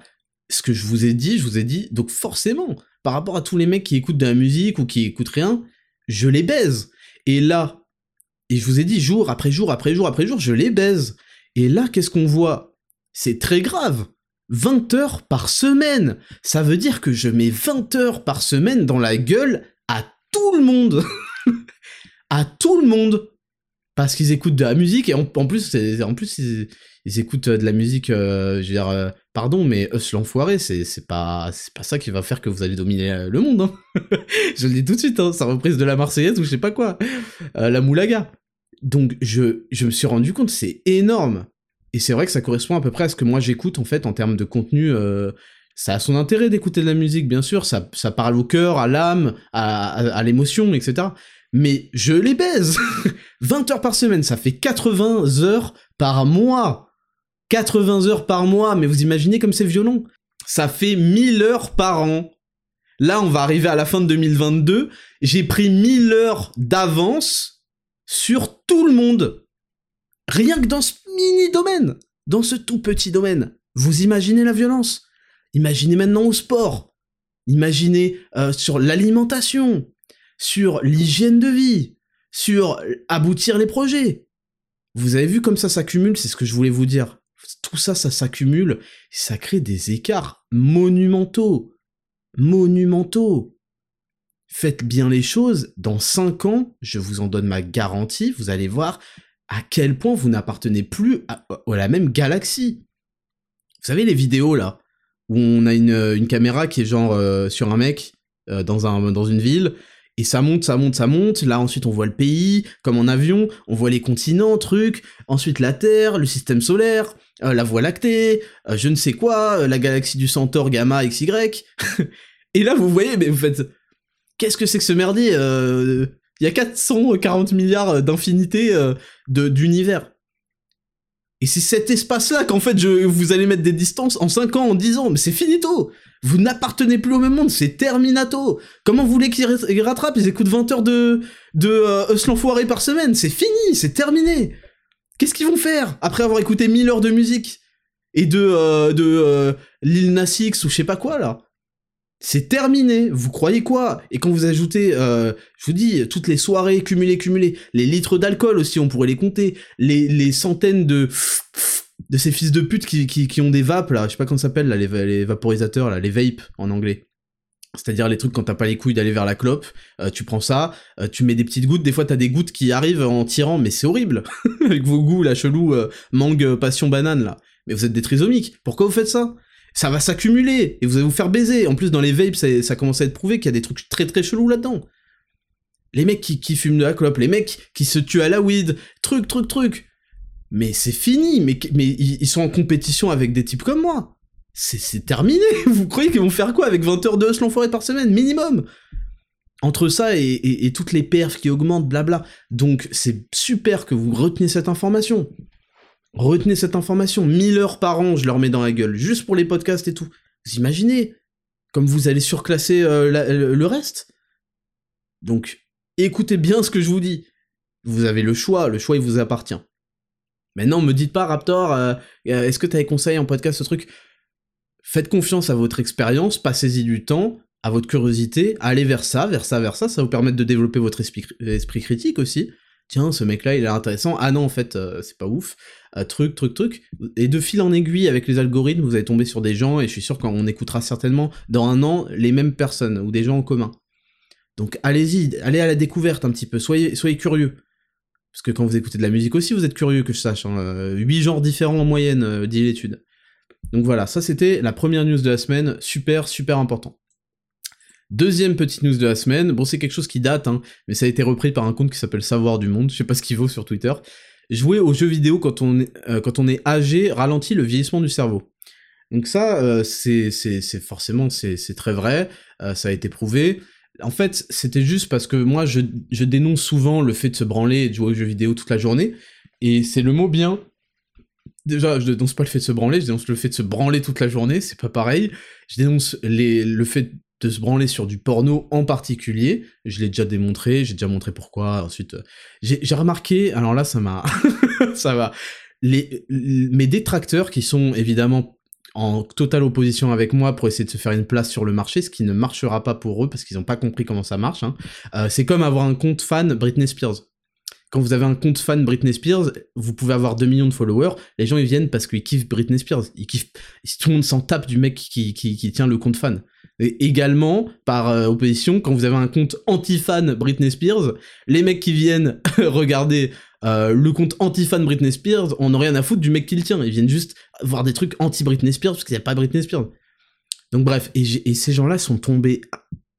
ce que je vous ai dit, je vous ai dit, donc forcément, par rapport à tous les mecs qui écoutent de la musique ou qui écoutent rien, je les baise. Et là, et je vous ai dit jour après jour après jour après jour, je les baise. Et là, qu'est-ce qu'on voit? C'est très grave. 20 heures par semaine. Ça veut dire que je mets 20 heures par semaine dans la gueule à tout le monde. à tout le monde. Parce qu'ils écoutent de la musique et en, plus, en plus ils, écoutent euh, de la musique, euh, je veux dire, euh, pardon, mais Us l'enfoiré, c'est pas, pas ça qui va faire que vous allez dominer le monde. Hein. je le dis tout de suite, hein, sa reprise de la Marseillaise ou je sais pas quoi, la Moulaga. Donc je, je me suis rendu compte, c'est énorme. Et c'est vrai que ça correspond à peu près à ce que moi j'écoute en fait en termes de contenu. ça a son intérêt d'écouter de la musique, bien sûr, ça, ça parle au cœur, à l'âme, à, à l'émotion, etc mais je les baise 20 heures par semaine, ça fait 80 heures par mois 80 heures par mois, mais vous imaginez comme c'est violent Ça fait 1000 heures par an. Là, on va arriver à la fin de 2022, j'ai pris 1000 heures d'avance sur tout le monde. Rien que dans ce mini domaine, dans ce tout petit domaine. Vous imaginez la violence Imaginez maintenant au sport. Imaginez euh, sur l'alimentation, sur l'hygiène de vie, sur aboutir les projets. Vous avez vu comme ça s'accumule, c'est ce que je voulais vous dire. Tout ça, ça s'accumule, ça crée des écarts monumentaux. Monumentaux. Faites bien les choses, dans 5 ans, je vous en donne ma garantie, vous allez voir à quel point vous n'appartenez plus à, la même galaxie. Vous savez les vidéos là, où on a une, caméra qui est genre euh, sur un mec euh, dans, un, dans une ville, et ça monte, ça monte, ça monte. Là, ensuite, on voit le pays, comme en avion. On voit les continents, trucs. Ensuite, la Terre, le système solaire, euh, la Voie lactée, euh, je ne sais quoi, euh, la galaxie du Centaure, Gamma, XY. et là, vous voyez, mais vous faites... Qu'est-ce que c'est que ce merdier Il y a 440 milliards d'infinités d'univers. Et c'est cet espace-là qu'en fait, je, vous allez mettre des distances en 5 ans, en 10 ans. Mais c'est finito. Vous n'appartenez plus au même monde, c'est terminato. Comment vous voulez qu'ils rattrapent? Ils écoutent 20 heures de, de euh, l'enfoiré par semaine, c'est fini, c'est terminé. Qu'est-ce qu'ils vont faire après avoir écouté 1000 heures de musique? Et de, euh, de euh, Lil Nas X ou je sais pas quoi là? C'est terminé, vous croyez quoi? Et quand vous ajoutez, euh, je vous dis, toutes les soirées cumulées, cumulées, les litres d'alcool aussi, on pourrait les compter, les, centaines de de ces fils de pute qui, qui, ont des vapes, là, je sais pas comment ça s'appelle, là, les, vaporisateurs, là, les vapes en anglais. C'est-à-dire les trucs quand t'as pas les couilles d'aller vers la clope, euh, tu prends ça, euh, tu mets des petites gouttes, des fois t'as des gouttes qui arrivent en tirant, mais c'est horrible. Avec vos goûts, la chelou, euh, mangue, passion, banane, là. Mais vous êtes des trisomiques, pourquoi vous faites ça? Ça va s'accumuler, et vous allez vous faire baiser. En plus, dans les vapes, ça, commence à être prouvé qu'il y a des trucs très très chelous là-dedans. Les mecs qui, fument de la clope, les mecs qui se tuent à la weed, truc, truc, truc mais c'est fini, mais, ils sont en compétition avec des types comme moi. C'est terminé, vous croyez qu'ils vont faire quoi avec 20 heures de hustle forêt par semaine, minimum? Entre ça et, toutes les perfs qui augmentent, blabla. Donc c'est super que vous reteniez cette information. Retenez cette information, 1000 heures par an, je leur mets dans la gueule, juste pour les podcasts et tout. Vous imaginez Comme vous allez surclasser euh, le reste? Donc, écoutez bien ce que je vous dis. Vous avez le choix, le choix il vous appartient. Maintenant, me dites pas, Raptor, euh, euh, est-ce que tu as des conseils en podcast, ce truc? Faites confiance à votre expérience, passez-y du temps, à votre curiosité, allez vers ça, vers ça, vers ça, ça vous permettre de développer votre esprit critique aussi. Tiens, ce mec-là, il est intéressant. Ah non, en fait, euh, c'est pas ouf. truc, truc, truc. Et de fil en aiguille, avec les algorithmes, vous allez tomber sur des gens, et je suis sûr qu'on écoutera certainement dans un an les mêmes personnes, ou des gens en commun. Donc allez-y, allez à la découverte un petit peu, soyez, curieux. Parce que quand vous écoutez de la musique aussi, vous êtes curieux que je sache. Hein. 8 genres différents en moyenne, euh, dit l'étude. Donc voilà, ça c'était la première news de la semaine, super, super important. Deuxième petite news de la semaine, bon c'est quelque chose qui date, hein, mais ça a été repris par un compte qui s'appelle Savoir du Monde, je sais pas ce qu'il vaut sur Twitter. Jouer aux jeux vidéo quand on est, euh, âgé ralentit le vieillissement du cerveau. Donc ça, euh, c'est forcément c'est très vrai, ça a été prouvé. En fait, c'était juste parce que moi, je, dénonce souvent le fait de se branler et de jouer aux jeux vidéo toute la journée, et c'est le mot bien. Déjà, je dénonce pas le fait de se branler, je dénonce le fait de se branler toute la journée, c'est pas pareil. Je dénonce le fait de se branler sur du porno en particulier. Je l'ai déjà démontré, j'ai déjà montré pourquoi. Ensuite, euh, j'ai remarqué, alors là, ça m'a, ça va. Les, mes détracteurs qui sont évidemment en totale opposition avec moi pour essayer de se faire une place sur le marché, ce qui ne marchera pas pour eux parce qu'ils n'ont pas compris comment ça marche. Hein. Euh, c'est comme avoir un compte fan Britney Spears. Quand vous avez un compte fan Britney Spears, vous pouvez avoir 2 millions de followers, les gens ils viennent parce qu'ils kiffent Britney Spears, ils kiffent, tout le monde s'en tape du mec qui, tient le compte fan. Et également, par euh, opposition, quand vous avez un compte anti-fan Britney Spears, les mecs qui viennent regarder euh, le compte anti-fan Britney Spears, on n'a rien à foutre du mec qui le tient. Ils viennent juste voir des trucs anti-Britney Spears parce qu'il n'y a pas Britney Spears. Donc bref, et, ces gens-là sont tombés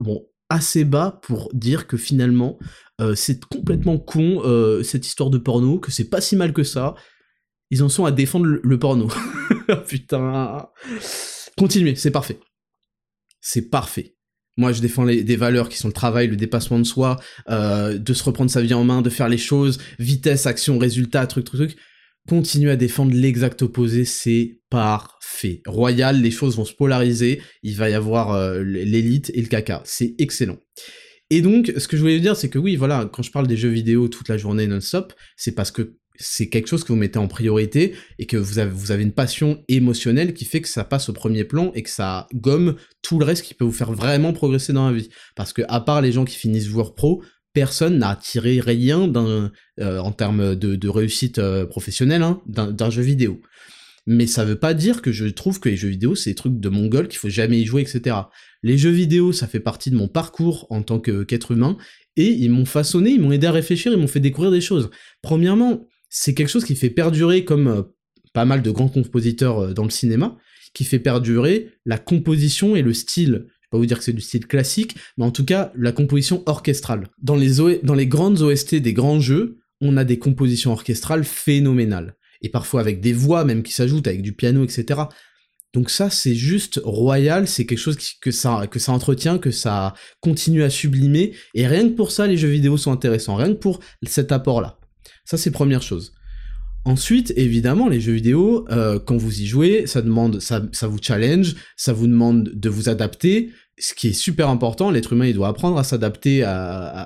bon, assez bas pour dire que finalement, euh, c'est complètement con euh, cette histoire de porno, que c'est pas si mal que ça. Ils en sont à défendre le porno. Putain. Continuez, c'est parfait. C'est parfait. Moi, je défends des valeurs qui sont le travail, le dépassement de soi, euh, de se reprendre sa vie en main, de faire les choses, vitesse, action, résultat, truc, truc, truc. Continuer à défendre l'exact opposé, c'est parfait. Royal, les choses vont se polariser, il va y avoir euh, l'élite et le caca. C'est excellent. Et donc, ce que je voulais dire, c'est que oui, voilà, quand je parle des jeux vidéo toute la journée non-stop, c'est parce que c'est quelque chose que vous mettez en priorité et que vous avez, vous avez une passion émotionnelle qui fait que ça passe au premier plan et que ça gomme tout le reste qui peut vous faire vraiment progresser dans la vie. Parce que à part les gens qui finissent joueur pro, personne n'a tiré rien euh, en termes de, réussite euh, professionnelle hein, d'un, jeu vidéo. Mais ça veut pas dire que je trouve que les jeux vidéo c'est des trucs de mongol qu'il faut jamais y jouer, etc. Les jeux vidéo ça fait partie de mon parcours en tant qu'être humain et ils m'ont façonné, ils m'ont aidé à réfléchir, ils m'ont fait découvrir des choses. Premièrement, c'est quelque chose qui fait perdurer, comme euh, pas mal de grands compositeurs dans le cinéma, qui fait perdurer la composition et le style. Pas vous dire que c'est du style classique, mais en tout cas la composition orchestrale. Dans les, les grandes OST des grands jeux, on a des compositions orchestrales phénoménales. Et parfois avec des voix même qui s'ajoutent, avec du piano, etc. Donc ça, c'est juste royal, c'est quelque chose que, ça, entretient, que ça continue à sublimer, et rien que pour ça, les jeux vidéo sont intéressants, rien que pour cet apport-là. Ça, c'est première chose. Ensuite, évidemment, les jeux vidéo, euh, quand vous y jouez, ça demande, ça vous challenge, ça vous demande de vous adapter, ce qui est super important. L'être humain, il doit apprendre à s'adapter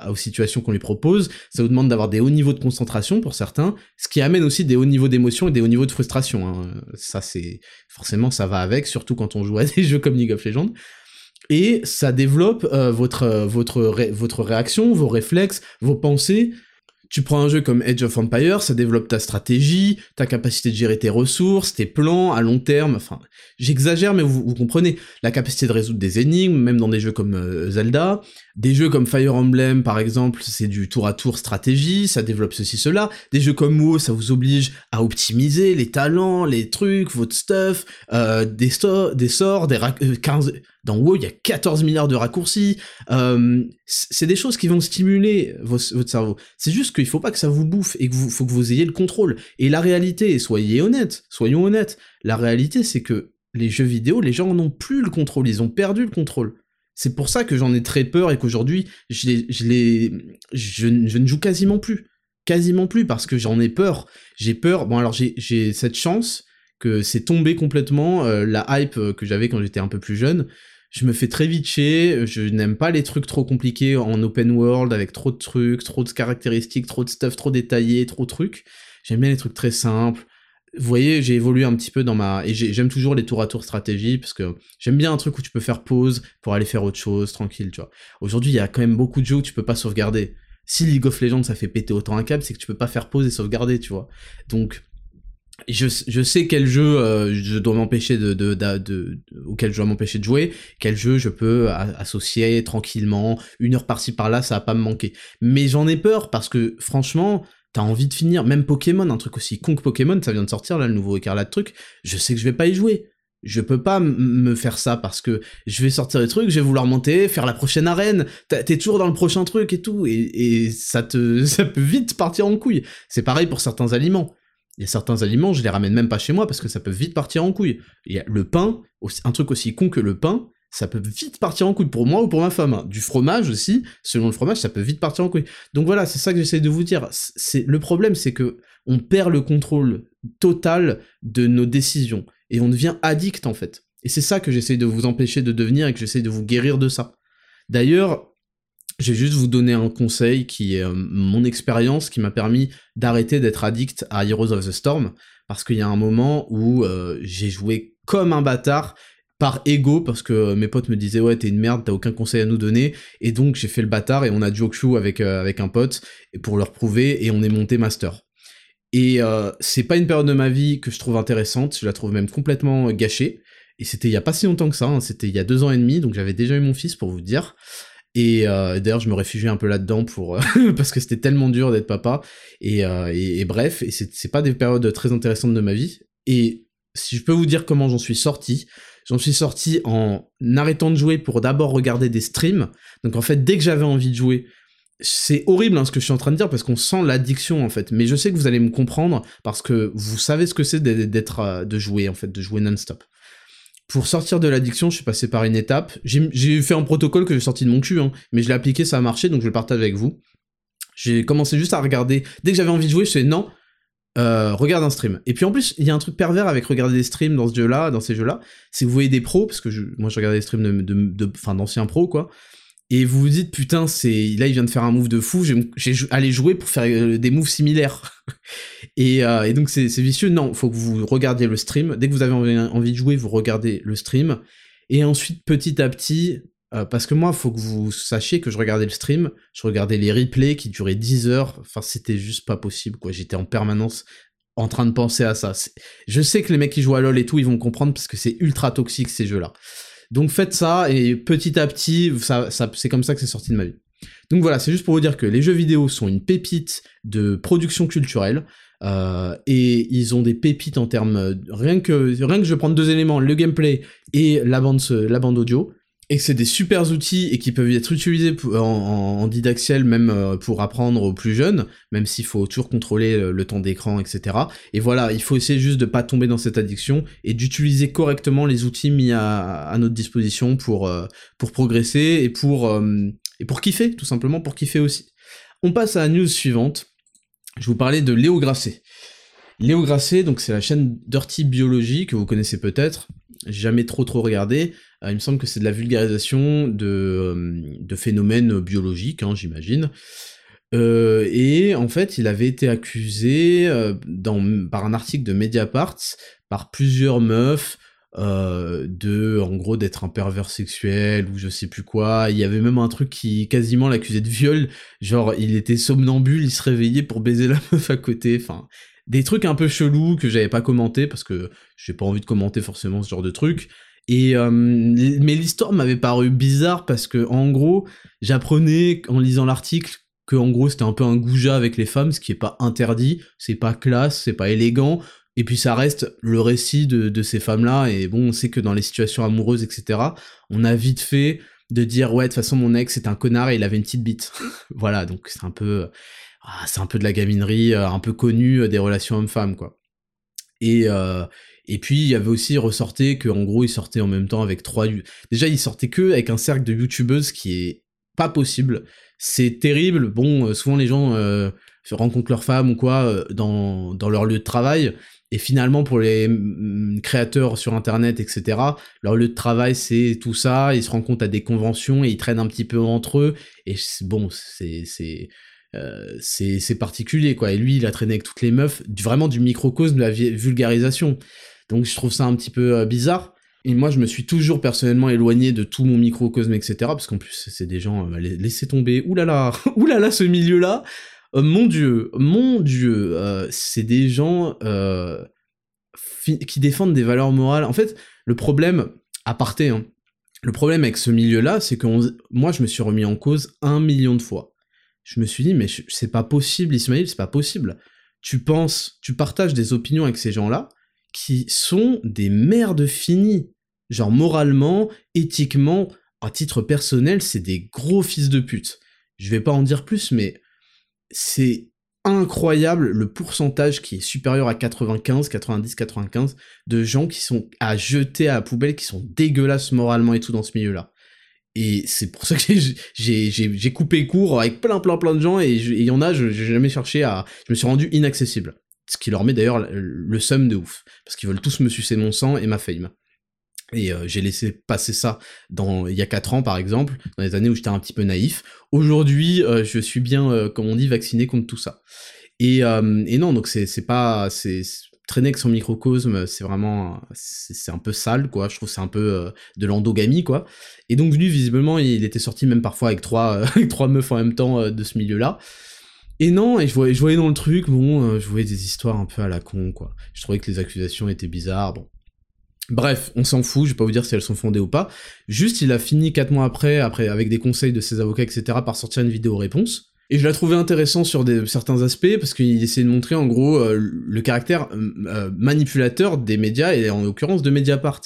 aux situations qu'on lui propose. Ça vous demande d'avoir des hauts niveaux de concentration pour certains, ce qui amène aussi des hauts niveaux d'émotion et des hauts niveaux de frustration. Hein. Ça, c'est forcément, ça va avec, surtout quand on joue à des jeux comme League of Legends. Et ça développe euh, votre, réaction, vos réflexes, vos pensées, tu prends un jeu comme Edge of Empire, ça développe ta stratégie, ta capacité de gérer tes ressources, tes plans à long terme, enfin, j'exagère mais vous, comprenez, la capacité de résoudre des énigmes, même dans des jeux comme euh, Zelda, des jeux comme Fire Emblem par exemple, c'est du tour à tour stratégie, ça développe ceci, cela, des jeux comme WoW, ça vous oblige à optimiser les talents, les trucs, votre stuff, euh, des, des sorts, des 15... Euh, dans WoW, il y a 14 milliards de raccourcis. Euh, c'est des choses qui vont stimuler votre cerveau. C'est juste qu'il faut pas que ça vous bouffe et qu'il faut que vous ayez le contrôle. Et la réalité, soyez honnêtes, soyons honnêtes, la réalité c'est que les jeux vidéo, les gens n'ont plus le contrôle, ils ont perdu le contrôle. C'est pour ça que j'en ai très peur et qu'aujourd'hui, je, ne joue quasiment plus. Quasiment plus parce que j'en ai peur. J'ai peur. Bon, alors j'ai cette chance que c'est tombé complètement euh, la hype euh, que j'avais quand j'étais un peu plus jeune. Je me fais très vite chier, je n'aime pas les trucs trop compliqués en open world avec trop de trucs, trop de caractéristiques, trop de stuff trop détaillé, trop de trucs. J'aime bien les trucs très simples. Vous voyez, j'ai évolué un petit peu dans ma... Et j'aime toujours les tour à tour stratégie, parce que j'aime bien un truc où tu peux faire pause pour aller faire autre chose, tranquille, tu vois. Aujourd'hui, il y a quand même beaucoup de jeux où tu peux pas sauvegarder. Si League of Legends, ça fait péter autant un câble, c'est que tu peux pas faire pause et sauvegarder, tu vois. Donc, je, je sais quel jeu euh, je dois m'empêcher de, de, de, auquel je dois m'empêcher de jouer, quel jeu je peux associer tranquillement, une heure par-ci par-là, ça va pas me manquer. Mais j'en ai peur parce que franchement, t'as envie de finir, même Pokémon, un truc aussi con que Pokémon, ça vient de sortir là, le nouveau écarlate truc, je sais que je vais pas y jouer. Je peux pas me faire ça parce que je vais sortir des trucs, je vais vouloir monter, faire la prochaine arène, t'es toujours dans le prochain truc et tout, et, et ça te, ça peut vite partir en couille. C'est pareil pour certains aliments il y a certains aliments, je les ramène même pas chez moi parce que ça peut vite partir en couille. Il y a le pain, un truc aussi con que le pain, ça peut vite partir en couille pour moi ou pour ma femme. Hein. Du fromage aussi, selon le fromage, ça peut vite partir en couille. Donc voilà, c'est ça que j'essaie de vous dire. C'est le problème, c'est que on perd le contrôle total de nos décisions et on devient addict en fait. Et c'est ça que j'essaie de vous empêcher de devenir et que j'essaie de vous guérir de ça. D'ailleurs, je vais juste vous donner un conseil qui est euh, mon expérience qui m'a permis d'arrêter d'être addict à Heroes of the Storm, parce qu'il y a un moment où euh, j'ai joué comme un bâtard par ego, parce que mes potes me disaient ouais t'es une merde, t'as aucun conseil à nous donner, et donc j'ai fait le bâtard et on a Jokshu avec, euh, avec un pote pour leur prouver, et on est monté master. Et c'est pas une période de ma vie que je trouve intéressante, je la trouve même complètement gâchée, et c'était il y a pas si longtemps que ça, hein, c'était il y a deux ans et demi, donc j'avais déjà eu mon fils pour vous dire, et euh, d'ailleurs, je me réfugiais un peu là-dedans pour euh, parce que c'était tellement dur d'être papa. Et, euh, et, bref, et c'est pas des périodes très intéressantes de ma vie. Et si je peux vous dire comment j'en suis sorti, j'en suis sorti en arrêtant de jouer pour d'abord regarder des streams. Donc en fait, dès que j'avais envie de jouer, c'est horrible hein, ce que je suis en train de dire parce qu'on sent l'addiction en fait. Mais je sais que vous allez me comprendre parce que vous savez ce que c'est d'être de jouer en fait, de jouer non-stop pour sortir de l'addiction, je suis passé par une étape. J'ai fait un protocole que j'ai sorti de mon cul, hein, mais je l'ai appliqué, ça a marché, donc je le partage avec vous. J'ai commencé juste à regarder. Dès que j'avais envie de jouer, je faisais non, euh, regarde un stream. Et puis en plus, il y a un truc pervers avec regarder des streams dans ce jeu-là, dans ces jeux-là, c'est que vous voyez des pros, parce que moi je regardais des streams de, de, d'anciens pros, quoi. Et vous vous dites putain c'est là il vient de faire un move de fou. J'ai allé jouer pour faire euh, des moves similaires. Et, euh, et, donc c'est vicieux. Non faut que vous regardiez le stream. Dès que vous avez envie de jouer vous regardez le stream. Et ensuite petit à petit euh, parce que moi faut que vous sachiez que je regardais le stream je regardais les replays qui duraient 10 heures enfin c'était juste pas possible quoi j'étais en permanence en train de penser à ça je sais que les mecs qui jouent à LoL et tout ils vont comprendre parce que c'est ultra toxique ces jeux là donc faites ça et petit à petit, ça, c'est comme ça que c'est sorti de ma vie. Donc voilà, c'est juste pour vous dire que les jeux vidéo sont une pépite de production culturelle. Euh, et ils ont des pépites en termes rien que rien que je prendre deux éléments le gameplay et la bande la bande audio et que c'est des super outils et qui peuvent être utilisés en, didactiel même euh, pour apprendre aux plus jeunes, même s'il faut toujours contrôler le, temps d'écran, etc. Et voilà, il faut essayer juste de pas tomber dans cette addiction et d'utiliser correctement les outils mis à, notre disposition pour, euh, pour progresser et pour, euh, et pour kiffer, tout simplement pour kiffer aussi. On passe à la news suivante. Je vous parlais de Léo Grasset. Léo Grasset, donc c'est la chaîne Dirty Biologie que vous connaissez peut-être. Jamais trop trop regardé. Euh, il me semble que c'est de la vulgarisation de, euh, de phénomènes biologiques, hein, j'imagine. Euh, et en fait, il avait été accusé dans, par un article de Mediapart par plusieurs meufs de, en gros, d'être un pervers sexuel ou je sais plus quoi. Il y avait même un truc qui quasiment l'accusait de viol. Genre, il était somnambule, il se réveillait pour baiser la meuf à côté. Enfin, des trucs un peu chelous que j'avais pas commenté parce que j'ai pas envie de commenter forcément ce genre de trucs. Et euh, mais l'histoire m'avait paru bizarre parce que en gros, j'apprenais en lisant l'article que en gros c'était un peu un goujat avec les femmes, ce qui est pas interdit, c'est pas classe, c'est pas élégant. Et puis ça reste le récit de, de ces femmes-là. Et bon, on sait que dans les situations amoureuses, etc., on a vite fait de dire ouais de toute façon mon ex c'est un connard et il avait une petite bite. voilà, donc c'est un peu ah, c'est un peu de la gaminerie, euh, un peu connue euh, des relations hommes-femmes, quoi. Et, euh, et puis, il y avait aussi ressorti qu'en gros, il sortait en même temps avec trois... Déjà, il sortait que avec un cercle de youtubeuses qui est pas possible. C'est terrible. Bon, souvent, les gens rencontrent leur femme ou quoi dans, dans leur lieu de travail. Et finalement, pour les créateurs sur Internet, etc., leur lieu de travail, c'est tout ça. Ils se rencontrent à des conventions et ils traînent un petit peu entre eux. Et bon, c'est c'est particulier, quoi. Et lui, il a traîné avec toutes les meufs, vraiment du microcosme de la vulgarisation. Donc je trouve ça un petit peu bizarre. Et moi, je me suis toujours personnellement éloigné de tout mon microcosme, etc. Parce qu'en plus, c'est des gens, euh, laissez tomber. Là là, ce milieu-là. Euh, mon dieu, mon dieu, euh, c'est des gens euh, qui défendent des valeurs morales. En fait, le problème, à parté, hein, le problème avec ce milieu-là, c'est que moi, je me suis remis en cause un million de fois. Je me suis dit, mais c'est pas possible, Ismaël, c'est pas possible. Tu penses, tu partages des opinions avec ces gens-là, qui sont des merdes finies. Genre moralement, éthiquement, à titre personnel, c'est des gros fils de pute. Je vais pas en dire plus, mais c'est incroyable le pourcentage qui est supérieur à 95, 90, 95 de gens qui sont à jeter à la poubelle, qui sont dégueulasses moralement et tout dans ce milieu-là. Et c'est pour ça que j'ai coupé court avec plein plein plein de gens et il y en a, je j'ai jamais cherché à... Je me suis rendu inaccessible. Ce qui leur met d'ailleurs le, seum de ouf. Parce qu'ils veulent tous me sucer mon sang et ma fame. Et euh, j'ai laissé passer ça dans il y a 4 ans par exemple, dans les années où j'étais un petit peu naïf. Aujourd'hui, euh, je suis bien, euh, comme on dit, vacciné contre tout ça. Et, et non, donc c'est pas c'est traîner avec son microcosme, c'est vraiment c'est un peu sale quoi. Je trouve c'est un peu de l'endogamie quoi. Et donc lui visiblement il était sorti même parfois avec trois avec trois meufs en même temps de ce milieu là. Et non, et je voyais, je voyais dans le truc, bon, euh, je voyais des histoires un peu à la con, quoi. Je trouvais que les accusations étaient bizarres, bon. Bref, on s'en fout, je vais pas vous dire si elles sont fondées ou pas. Juste, il a fini quatre mois après, après avec des conseils de ses avocats, etc., par sortir une vidéo réponse. Et je l'ai trouvé intéressant sur certains aspects, parce qu'il essayait de montrer, en gros, euh, le caractère euh, manipulateur des médias, et en l'occurrence de Mediapart.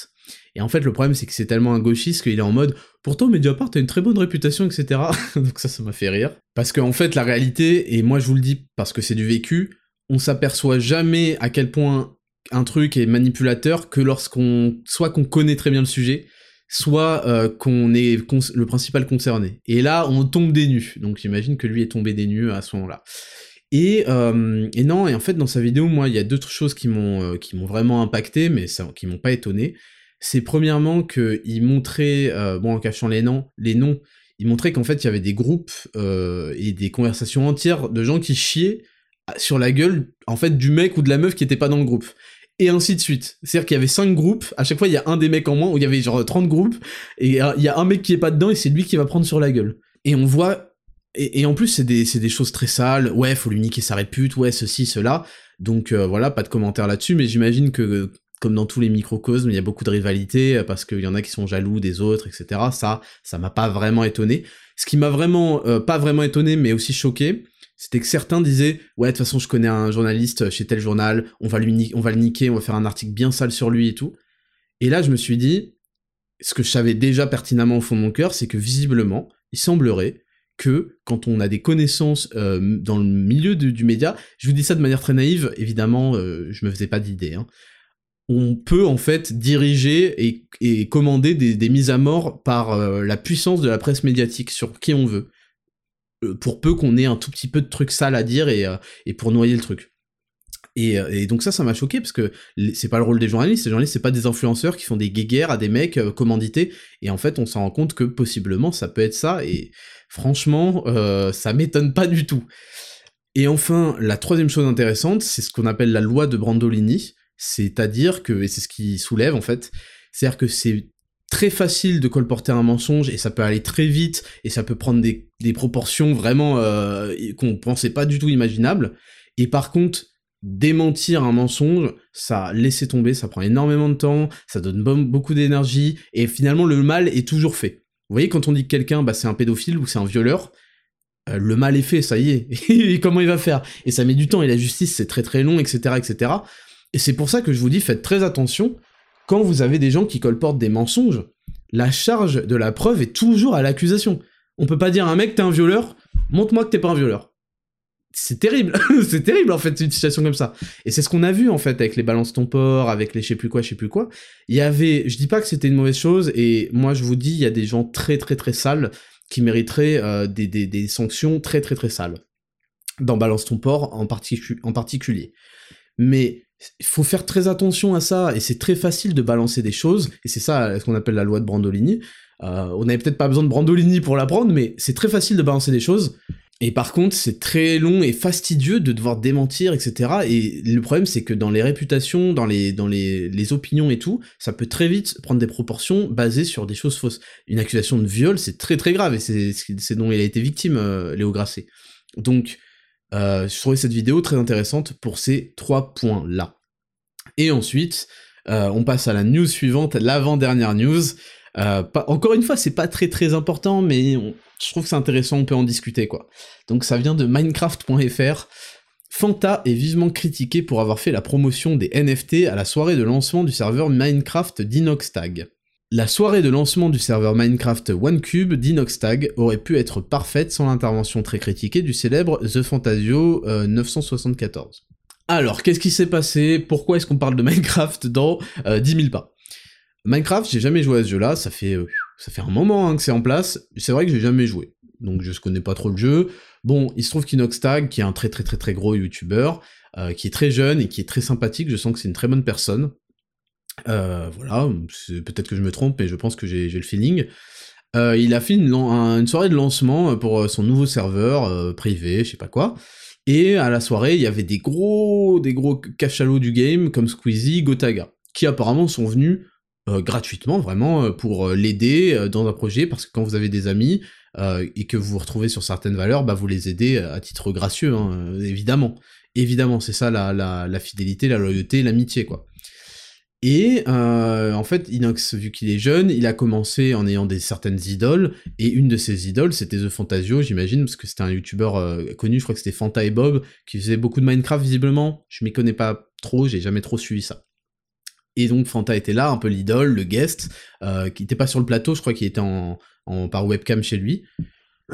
Et en fait, le problème, c'est que c'est tellement un gauchiste qu'il est en mode Pourtant, Mediapart a une très bonne réputation, etc. Donc ça, ça m'a fait rire. Parce qu'en en fait, la réalité, et moi je vous le dis parce que c'est du vécu, on s'aperçoit jamais à quel point un truc est manipulateur que lorsqu'on... soit qu'on connaît très bien le sujet, soit euh, qu'on est le principal concerné. Et là, on tombe des nues. Donc j'imagine que lui est tombé des nues à ce moment-là. Et, euh, et, non, et en fait, dans sa vidéo, moi, il y a deux choses qui m'ont euh, vraiment impacté, mais ça, qui m'ont pas étonné c'est premièrement qu'il montrait, bon en cachant les noms, les noms, il montrait qu'en fait il y avait des groupes et des conversations entières de gens qui chiaient sur la gueule en fait du mec ou de la meuf qui était pas dans le groupe. Et ainsi de suite. C'est-à-dire qu'il y avait 5 groupes, à chaque fois il y a un des mecs en moins, où il y avait genre 30 groupes, et il y a un mec qui est pas dedans et c'est lui qui va prendre sur la gueule. Et on voit et, en plus, c'est des, des, choses très sales. Ouais, faut lui niquer sa répute, ouais, ceci, cela. Donc euh, voilà, pas de commentaire là-dessus, mais j'imagine que comme dans tous les microcosmes, il y a beaucoup de rivalité euh, parce qu'il y en a qui sont jaloux des autres, etc. Ça, ça m'a pas vraiment étonné. Ce qui m'a vraiment, euh, pas vraiment étonné, mais aussi choqué, c'était que certains disaient ouais de toute façon je connais un journaliste chez tel journal, on va lui on va le niquer, on va faire un article bien sale sur lui et tout. Et là je me suis dit ce que je savais déjà pertinemment au fond de mon cœur, c'est que visiblement il semblerait que quand on a des connaissances euh, dans le milieu du média, je vous dis ça de manière très naïve, évidemment je me faisais pas d'idée, hein, on peut en fait diriger et, commander des, mises à mort par euh, la puissance de la presse médiatique sur qui on veut. Euh, pour peu qu'on ait un tout petit peu de trucs sales à dire et, euh, pour noyer le truc. Et, donc ça, ça m'a choqué parce que c'est pas le rôle des journalistes. Les journalistes, c'est pas des influenceurs qui font des guéguerres à des mecs commandités. Et en fait, on s'en rend compte que possiblement ça peut être ça. Et franchement, ça m'étonne pas du tout. Et enfin, la troisième chose intéressante, c'est ce qu'on appelle la loi de Brandolini. C'est-à-dire que, et c'est ce qui soulève en fait, c'est-à-dire que c'est très facile de colporter un mensonge et ça peut aller très vite et ça peut prendre des, proportions vraiment euh, qu'on pensait pas du tout imaginables. Et par contre, démentir un mensonge, ça laisser tomber, ça prend énormément de temps, ça donne beaucoup d'énergie et finalement le mal est toujours fait. Vous voyez quand on dit que quelqu'un bah, c'est un pédophile ou c'est un violeur, euh, le mal est fait, ça y est. et comment il va faire? Et ça met du temps et la justice c'est très très long, etc., etc. Et c'est pour ça que je vous dis, faites très attention, quand vous avez des gens qui colportent des mensonges, la charge de la preuve est toujours à l'accusation. On peut pas dire à un mec, t'es un violeur, montre-moi que t'es pas un violeur. C'est terrible, c'est terrible en fait une situation comme ça. Et c'est ce qu'on a vu en fait avec les balances ton port, avec les je sais plus quoi, je sais plus quoi. Il y avait, je dis pas que c'était une mauvaise chose, et moi je vous dis, il y a des gens très très très sales qui mériteraient euh, des, sanctions très très très sales. Dans balance ton port en, en particulier. Mais il faut faire très attention à ça, et c'est très facile de balancer des choses, et c'est ça ce qu'on appelle la loi de Brandolini. Euh, on n'avait peut-être pas besoin de Brandolini pour l'apprendre, mais c'est très facile de balancer des choses, Et par contre, c'est très long et fastidieux de devoir démentir, etc. Et le problème, c'est que dans les réputations, dans les, dans les, les, opinions et tout, ça peut très vite prendre des proportions basées sur des choses fausses. Une accusation de viol, c'est très très grave, et c'est dont il a été victime, euh, Léo Grasset. Donc, euh, je trouvais cette vidéo très intéressante pour ces trois points-là. Et ensuite, euh, on passe à la news suivante, l'avant-dernière news. Euh, encore une fois, c'est pas très très important, mais je trouve que c'est intéressant, on peut en discuter quoi. Donc ça vient de Minecraft.fr. Fanta est vivement critiqué pour avoir fait la promotion des NFT à la soirée de lancement du serveur Minecraft d'Inoxtag. La soirée de lancement du serveur Minecraft OneCube d'Inoxtag aurait pu être parfaite sans l'intervention très critiquée du célèbre The Fantasio 974. Euh, Alors, qu'est-ce qui s'est passé? Pourquoi est-ce qu'on parle de Minecraft dans 10 euh, 000 pas? Minecraft, j'ai jamais joué à ce jeu-là, ça fait euh, ça fait un moment hein, que c'est en place, c'est vrai que j'ai jamais joué, donc je connais pas trop le jeu. Bon, il se trouve qu'Inoxtag, qui est un très très très très gros youtubeur, qui est très jeune et qui est très sympathique, je sens que c'est une très bonne personne. Euh, voilà, peut-être que je me trompe, mais je pense que j'ai le feeling. il a fait une, soirée de lancement pour son nouveau serveur privé, je sais pas quoi. Et à la soirée, il y avait des gros, des gros cachalots du game comme Squeezie, Gotaga, qui apparemment sont venus euh, gratuitement vraiment euh, pour euh, l'aider dans un projet parce que quand vous avez des amis et que vous vous retrouvez sur certaines valeurs, bah vous les aidez à titre gracieux, hein, évidemment. Évidemment, c'est ça la, la, la, fidélité, la loyauté, l'amitié, quoi. Et en fait, Inox, vu qu'il est jeune, il a commencé en ayant des certaines idoles, et une de ses idoles, c'était The Fantasio, j'imagine, parce que c'était un youtubeur connu, je crois que c'était Fanta et Bob, qui faisait beaucoup de Minecraft, visiblement. Je m'y connais pas trop, j'ai jamais trop suivi ça. Et donc Fanta était là, un peu l'idole, le guest, euh, qui était pas sur le plateau, je crois qu'il était en, par webcam chez lui.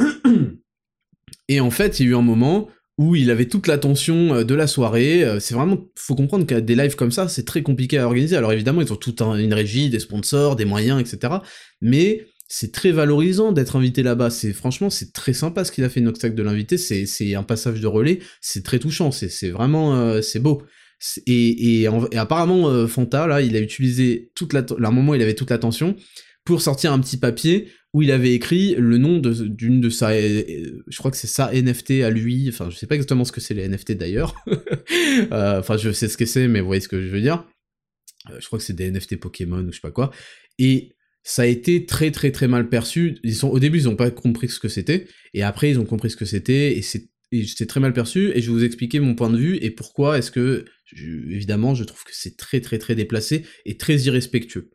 Et en fait, il y a eu un moment où il avait toute l'attention euh, de la soirée. Euh, c'est vraiment, faut comprendre qu'à des lives comme ça, c'est très compliqué à organiser. Alors évidemment, ils ont toute une régie, des sponsors, des moyens, etc. Mais c'est très valorisant d'être invité là-bas. C'est franchement, c'est très sympa ce qu'il a fait Noxtac de l'inviter. C'est un passage de relais. C'est très touchant. C'est vraiment, c'est beau. Et, apparemment, euh, Fanta, là, il a utilisé toute la, un moment, il avait toute l'attention pour sortir un petit papier où il avait écrit le nom d'une de, sa, euh, je crois que c'est sa NFT à lui, enfin je sais pas exactement ce que c'est les NFT d'ailleurs, euh, enfin je sais ce que c'est mais vous voyez ce que je veux dire, je crois que c'est des NFT Pokémon ou je sais pas quoi, et ça a été très très très mal perçu, ils sont, au début ils ont pas compris ce que c'était, et après ils ont compris ce que c'était, et c'est très mal perçu, et je vais vous expliquer mon point de vue et pourquoi est-ce que, évidemment, je trouve que c'est très très très déplacé et très irrespectueux.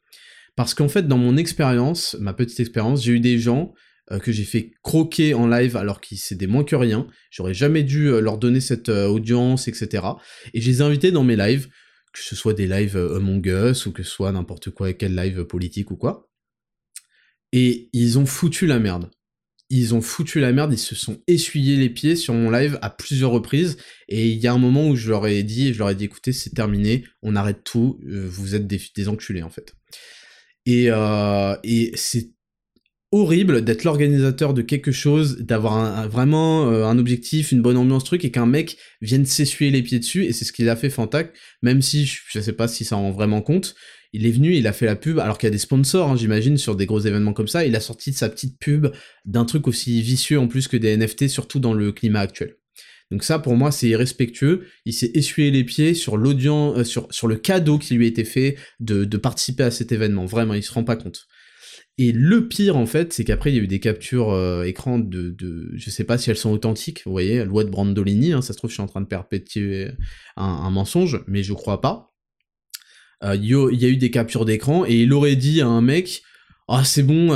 Parce qu'en fait, dans mon expérience, ma petite expérience, j'ai eu des gens euh, que j'ai fait croquer en live alors qu'ils des moins que rien, j'aurais jamais dû euh, leur donner cette euh, audience, etc. Et je les ai invités dans mes lives, que ce soit des lives Among Us, ou que ce soit n'importe quoi, quel live politique ou quoi. Et ils ont foutu la merde ils ont foutu la merde, ils se sont essuyés les pieds sur mon live à plusieurs reprises, et il y a un moment où je leur ai dit, je leur ai dit, écoutez, c'est terminé, on arrête tout, vous êtes des, des, enculés en fait. Et, euh, et c'est horrible d'être l'organisateur de quelque chose, d'avoir vraiment euh, un objectif, une bonne ambiance truc, et qu'un mec vienne s'essuyer les pieds dessus, et c'est ce qu'il a fait Fantac, même si je, je sais pas si ça en rend vraiment compte, il est venu, il a fait la pub, alors qu'il y a des sponsors, hein, j'imagine, sur des gros événements comme ça, il a sorti de sa petite pub d'un truc aussi vicieux en plus que des NFT, surtout dans le climat actuel. Donc ça, pour moi, c'est irrespectueux. Il s'est essuyé les pieds sur l'audience, euh, sur, sur le cadeau qui lui a été fait de, participer à cet événement. Vraiment, il se rend pas compte. Et le pire, en fait, c'est qu'après, il y a eu des captures euh, écran de, de, Je sais pas si elles sont authentiques, vous voyez, loi de Brandolini, hein, ça se trouve, je suis en train de perpétuer un, mensonge, mais je crois pas. Euh, il y a eu des captures d'écran et il aurait dit à un mec ah c'est bon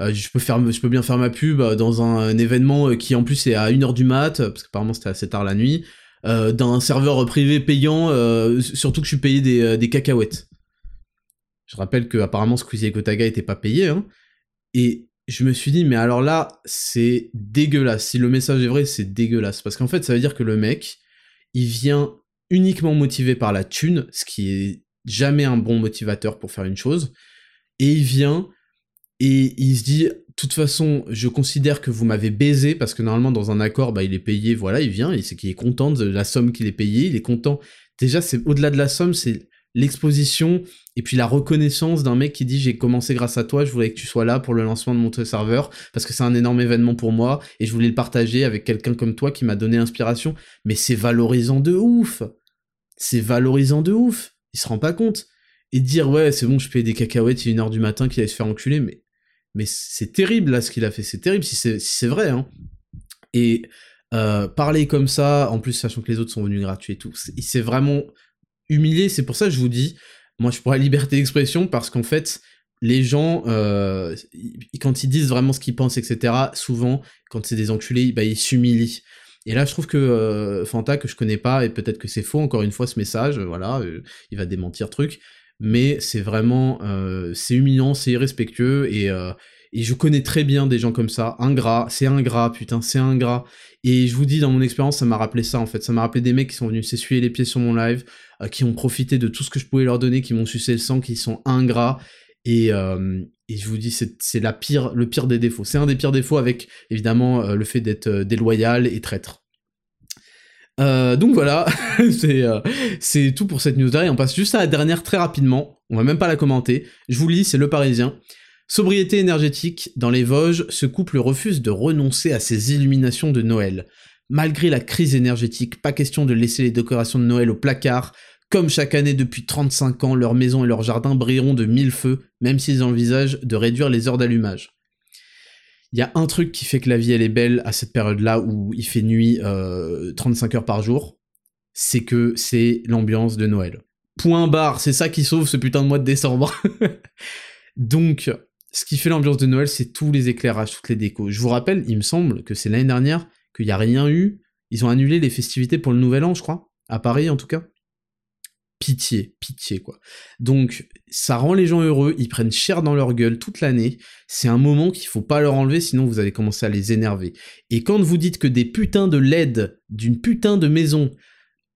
euh, euh, je peux faire je peux bien faire ma pub dans un, événement qui en plus est à 1h du mat parce qu'apparemment c'était assez tard la nuit d'un serveur privé payant surtout que je suis payé des, cacahuètes. Je rappelle que apparemment Squeezie et Kotaga étaient pas payés hein, et je me suis dit mais alors là c'est dégueulasse. Si le message est vrai c'est dégueulasse. Parce qu'en fait ça veut dire que le mec il vient uniquement motivé par la thune ce qui est jamais un bon motivateur pour faire une chose. Et il vient et il se dit, de toute façon, je considère que vous m'avez baisé parce que normalement dans un accord, bah, il est payé, voilà, il vient, il sait qu'il est content de la somme qu'il est payé, il est content. Déjà, c'est au-delà de la somme, c'est l'exposition et puis la reconnaissance d'un mec qui dit j'ai commencé grâce à toi, je voulais que tu sois là pour le lancement de mon serveur parce que c'est un énorme événement pour moi et je voulais le partager avec quelqu'un comme toi qui m'a donné inspiration. Mais c'est valorisant de ouf. C'est valorisant de ouf. Il se rend pas compte. Et dire ouais c'est bon je paye des cacahuètes il est une heure du matin qu'il allait se faire enculer mais mais c'est terrible là ce qu'il a fait c'est terrible si c'est vrai hein. Et euh, parler comme ça, en plus sachant que les autres sont venus gratuits et tout, il s'est vraiment humilié. C'est pour ça que je vous dis, moi je pourrais liberté d'expression parce qu'en fait, les gens, euh, quand ils disent vraiment ce qu'ils pensent, etc., souvent, quand c'est des enculés, bah, ils s'humilient. Et là, je trouve que euh, Fanta, que je connais pas, et peut-être que c'est faux, encore une fois, ce message, voilà, il va démentir truc, mais c'est vraiment, c'est humiliant, c'est irrespectueux, et, et je connais très bien des gens comme ça, ingrat, c'est ingrat, putain, c'est ingrat. Et je vous dis, dans mon expérience, ça m'a rappelé ça, en fait. Ça m'a rappelé des mecs qui sont venus s'essuyer les pieds sur mon live, euh, qui ont profité de tout ce que je pouvais leur donner, qui m'ont sucé le sang, qui sont ingrats. Et, euh, et je vous dis, c'est la pire, le pire des défauts. C'est un des pires défauts avec, évidemment, euh, le fait d'être déloyal et traître. Donc voilà, c'est tout pour cette news-là, et on passe juste à la dernière très rapidement, on va même pas la commenter, je vous lis, c'est Le Parisien. Sobriété énergétique, dans les Vosges, ce couple refuse de renoncer à ses illuminations de Noël. Malgré la crise énergétique, pas question de laisser les décorations de Noël au placard. Comme chaque année depuis 35 ans, leur maison et leur jardin brilleront de mille feux, même s'ils envisagent de réduire les heures d'allumage. Il y a un truc qui fait que la vie elle est belle à cette période-là où il fait nuit 35 euh, heures par jour, c'est que c'est l'ambiance de Noël. Point barre, c'est ça qui sauve ce putain de mois de décembre. Donc, ce qui fait l'ambiance de Noël, c'est tous les éclairages, toutes les décos. Je vous rappelle, il me semble que c'est l'année dernière qu'il n'y a rien eu. Ils ont annulé les festivités pour le Nouvel An, je crois. À Paris, en tout cas. Pitié, pitié, quoi. Donc, ça rend les gens heureux, ils prennent cher dans leur gueule toute l'année. C'est un moment qu'il faut pas leur enlever, sinon vous allez commencer à les énerver. Et quand vous dites que des putains de LED d'une putain de maison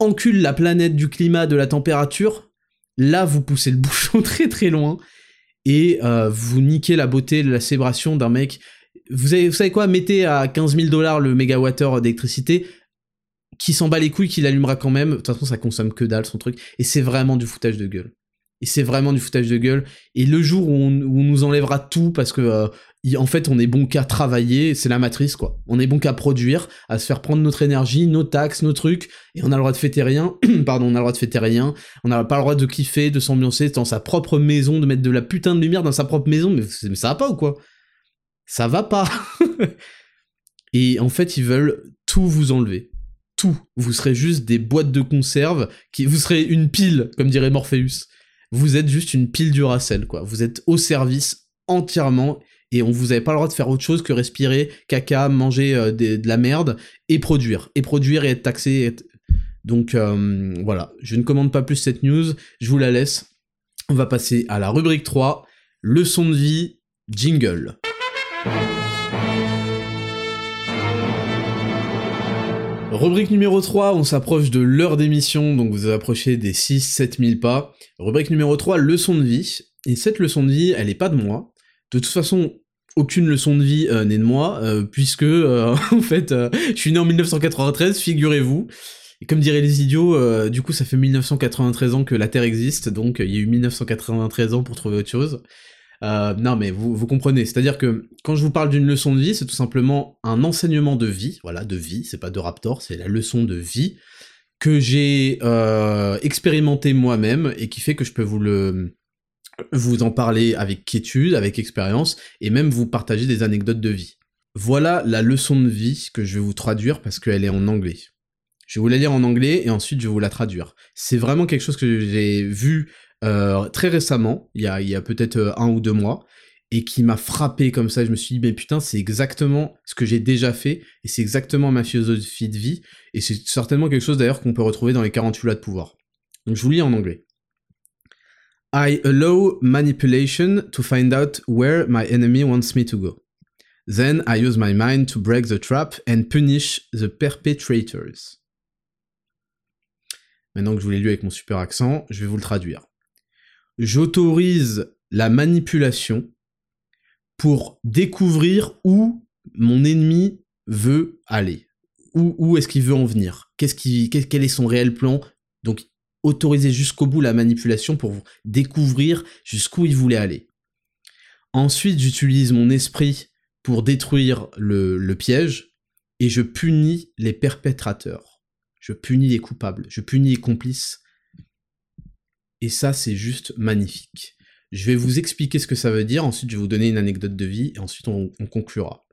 enculent la planète du climat, de la température, là vous poussez le bouchon très très loin et euh, vous niquez la beauté la célébration d'un mec. Vous, vous savez quoi? Mettez à 15 000 dollars le mégawattheure d'électricité, qui s'en bat les couilles, qui l'allumera quand même. De toute façon, ça consomme que dalle son truc. Et c'est vraiment du foutage de gueule. Et c'est vraiment du foutage de gueule. Et le jour où on, nous enlèvera tout parce que euh, en fait on est bon qu'à travailler, c'est la matrice quoi. On est bon qu'à produire, à se faire prendre notre énergie, nos taxes, nos trucs, et on a le droit de fêter rien. Pardon, on a le droit de fêter rien. On n'a pas le droit de kiffer, de s'ambiancer dans sa propre maison, de mettre de la putain de lumière dans sa propre maison. Mais, mais ça va pas ou quoi? Ça va pas. et en fait ils veulent tout vous enlever Vous serez juste des boîtes de conserve, qui, vous serez une pile, comme dirait Morpheus vous êtes juste une pile Duracell, quoi. Vous êtes au service entièrement et on vous avait pas le droit de faire autre chose que respirer, caca, manger euh, de, la merde et produire. Et produire et être taxé. Donc euh, voilà, je ne commande pas plus cette news, je vous la laisse. On va passer à la rubrique 3, leçon de vie, jingle. Rubrique numéro 3, on s'approche de l'heure d'émission, donc vous approchez des 6-7 000 pas. Rubrique numéro 3, leçon de vie. Et cette leçon de vie, elle est pas de moi. De toute façon, aucune leçon de vie euh, n'est de moi, euh, puisque, euh, en fait, je suis né en 1993, figurez-vous. Et comme diraient les idiots, du coup, ça fait 1993 ans que la Terre existe, donc il y a eu 1993 ans pour trouver autre chose. Euh, non, mais vous, vous comprenez. C'est-à-dire que quand je vous parle d'une leçon de vie, c'est tout simplement un enseignement de vie, voilà, de vie, c'est pas de Raptor, c'est la leçon de vie que j'ai euh, expérimenté moi-même et qui fait que je peux vous le vous en parler avec quiétude, avec expérience, et même vous partager des anecdotes de vie. Voilà la leçon de vie que je vais vous traduire parce qu'elle est en anglais. Je vais vous la lire en anglais et ensuite je vais vous la traduire. C'est vraiment quelque chose que j'ai vu euh, très récemment, il y a, peut-être euh, un ou deux mois, et qui m'a frappé comme ça. Je me suis dit, mais putain, c'est exactement ce que j'ai déjà fait, et c'est exactement ma philosophie de vie, et c'est certainement quelque chose d'ailleurs qu'on peut retrouver dans les 48 lois de pouvoir. Donc je vous lis en anglais. I allow manipulation to find out where my enemy wants me to go. Then I use my mind to break the trap and punish the perpetrators. Maintenant que je vous l'ai lu avec mon super accent, je vais vous le traduire j'autorise la manipulation pour découvrir où mon ennemi veut aller. Où, est-ce qu'il veut en venir? Quel est son réel plan? Donc, autoriser jusqu'au bout la manipulation pour découvrir jusqu'où il voulait aller. Ensuite, j'utilise mon esprit pour détruire le piège et je punis les perpétrateurs. Je punis les coupables, je punis les complices. Et ça, c'est juste magnifique. Je vais vous expliquer ce que ça veut dire, ensuite je vais vous donner une anecdote de vie, et ensuite on, conclura.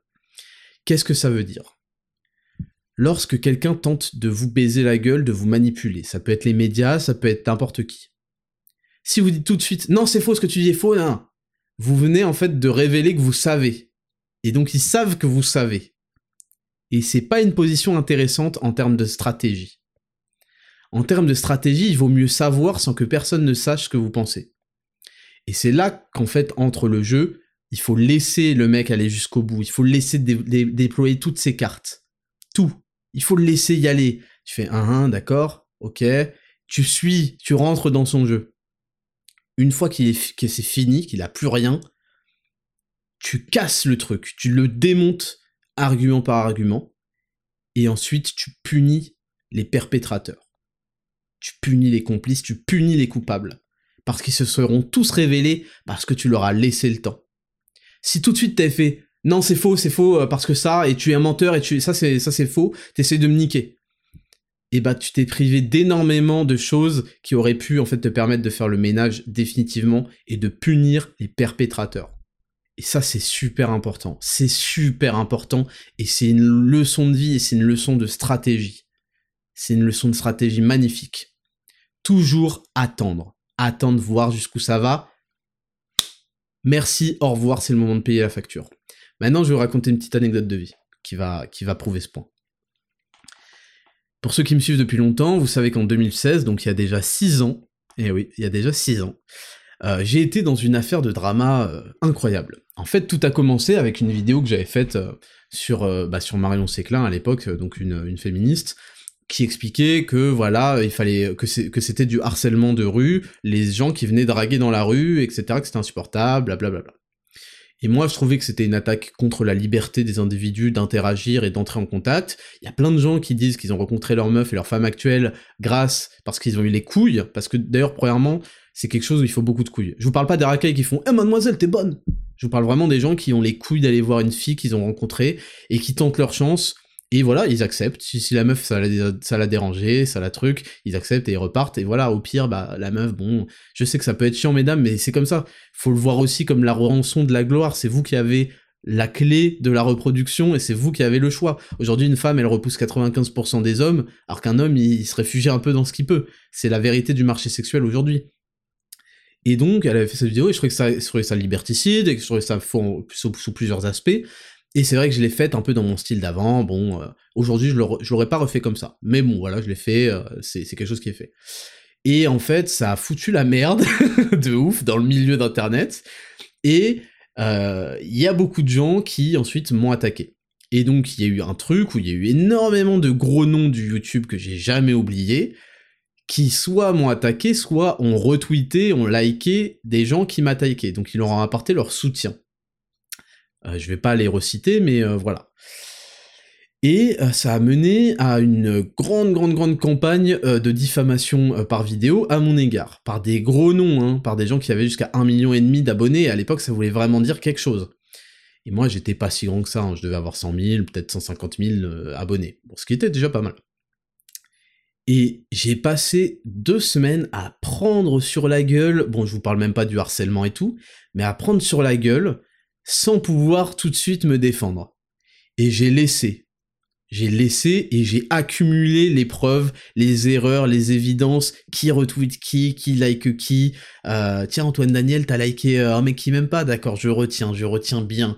Qu'est-ce que ça veut dire? Lorsque quelqu'un tente de vous baiser la gueule, de vous manipuler, ça peut être les médias, ça peut être n'importe qui. Si vous dites tout de suite, non c'est faux ce que tu dis est faux, non, vous venez en fait de révéler que vous savez. Et donc ils savent que vous savez. Et c'est pas une position intéressante en termes de stratégie. En termes de stratégie, il vaut mieux savoir sans que personne ne sache ce que vous pensez. Et c'est là qu'en fait, entre le jeu, il faut laisser le mec aller jusqu'au bout, il faut laisser déployer toutes ses cartes. Tout. Il faut le laisser y aller. Tu fais un, un, d'accord, ok. Tu suis, tu rentres dans son jeu. Une fois qu'il est, que c'est fini, qu'il a plus rien, tu casses le truc, tu le démontes argument par argument, et ensuite tu punis les perpétrateurs. Tu punis les complices, tu punis les coupables parce qu'ils se seront tous révélés parce que tu leur as laissé le temps. Si tout de suite t'avais fait non c'est faux, c'est faux euh, parce que ça et tu es un menteur et ça c'est ça c'est faux, t'essaies de me niquer. Et eh bah tu t'es privé d'énormément de choses qui auraient pu en fait te permettre de faire le ménage définitivement et de punir les perpétrateurs. Et ça c'est super important, c'est super important et c'est une leçon de vie et c'est une leçon de stratégie. C'est une leçon de stratégie magnifique. Toujours attendre attendre voir jusqu'où ça va. Merci, au revoir, c'est le moment de payer la facture. Maintenant, je vais vous raconter une petite anecdote de vie qui va, qui va prouver ce point. Pour ceux qui me suivent depuis longtemps, vous savez qu'en 2016, donc il y a déjà 6 ans, et eh oui, il y a déjà 6 ans, euh, j'ai été dans une affaire de drama euh, incroyable. En fait, tout a commencé avec une vidéo que j'avais faite euh, sur, bah, sur Marion Séclin à l'époque, donc une féministe, qui expliquait que voilà, il fallait que c'était du harcèlement de rue, les gens qui venaient draguer dans la rue, etc., que c'était insupportable, blablabla. Bla bla. Et moi, je trouvais que c'était une attaque contre la liberté des individus d'interagir et d'entrer en contact. Il y a plein de gens qui disent qu'ils ont rencontré leur meuf et leur femme actuelle grâce, parce qu'ils ont eu les couilles, parce que d'ailleurs, premièrement, c'est quelque chose où il faut beaucoup de couilles. Je vous parle pas des racailles qui font « Eh mademoiselle, t'es bonne !» Je vous parle vraiment des gens qui ont les couilles d'aller voir une fille qu'ils ont rencontrée et qui tentent leur chance et voilà, ils acceptent. Si, la meuf, ça l'a, ça dérangé, ça la truc, ils acceptent et ils repartent. Et voilà, au pire, bah, la meuf, bon, je sais que ça peut être chiant, mesdames, mais c'est comme ça. Faut le voir aussi comme la rançon de la gloire. C'est vous qui avez la clé de la reproduction et c'est vous qui avez le choix. Aujourd'hui, une femme, elle repousse 95% des hommes, alors qu'un homme, il, se réfugie un peu dans ce qu'il peut. C'est la vérité du marché sexuel aujourd'hui. Et donc, elle avait fait cette vidéo et je trouvais que ça, je ça liberticide et que je trouvais ça sous plusieurs aspects. Et c'est vrai que je l'ai faite un peu dans mon style d'avant. Bon, euh, aujourd'hui, je l'aurais pas refait comme ça. Mais bon, voilà, je l'ai fait, euh, c'est quelque chose qui est fait. Et en fait, ça a foutu la merde de ouf dans le milieu d'Internet. Et euh, il y a beaucoup de gens qui ensuite m'ont attaqué. Et donc, il y a eu un truc où il y a eu énormément de gros noms du YouTube que j'ai jamais oublié, qui soit m'ont attaqué, soit ont retweeté, ont liké des gens qui m'attaquaient. Donc, ils leur ont apporté leur soutien. Euh, je vais pas les reciter, mais euh, voilà. Et euh, ça a mené à une grande, grande, grande campagne de diffamation par vidéo à mon égard, par des gros noms, hein, par des gens qui avaient jusqu'à un million et demi d'abonnés, à l'époque ça voulait vraiment dire quelque chose. Et moi j'étais pas si grand que ça, hein. je devais avoir 100 000, peut-être 150 000 abonnés, bon, ce qui était déjà pas mal. Et j'ai passé deux semaines à prendre sur la gueule, bon je vous parle même pas du harcèlement et tout, mais à prendre sur la gueule sans pouvoir tout de suite me défendre. Et j'ai laissé. J'ai laissé et j'ai accumulé les preuves, les erreurs, les évidences, qui retweet qui, qui like qui. Euh, tiens Antoine Daniel, t'as liké euh, un mec qui m'aime pas, d'accord, je retiens, je retiens bien.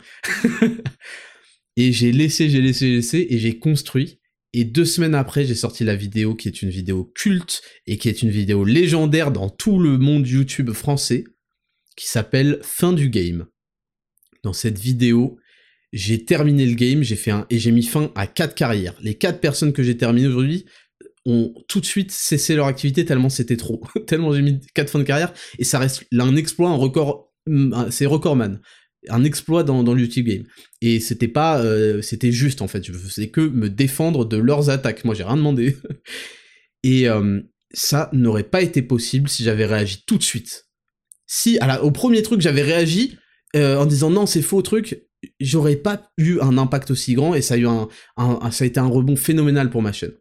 et j'ai laissé, j'ai laissé, j'ai laissé, et j'ai construit. Et deux semaines après, j'ai sorti la vidéo qui est une vidéo culte et qui est une vidéo légendaire dans tout le monde YouTube français, qui s'appelle Fin du Game dans cette vidéo, j'ai terminé le game, j'ai fait un et j'ai mis fin à quatre carrières. Les quatre personnes que j'ai terminées aujourd'hui ont tout de suite cessé leur activité tellement c'était trop, tellement j'ai mis quatre fins de carrière et ça reste là un exploit, un record, c'est recordman, un exploit dans, dans le YouTube game. Et c'était pas, euh, c'était juste en fait, je faisais que me défendre de leurs attaques. Moi j'ai rien demandé. et euh, ça n'aurait pas été possible si j'avais réagi tout de suite. Si au premier truc j'avais réagi euh, en disant non c'est faux truc, j'aurais pas eu un impact aussi grand et ça a eu un, ça a été un rebond phénoménal pour ma chaîne.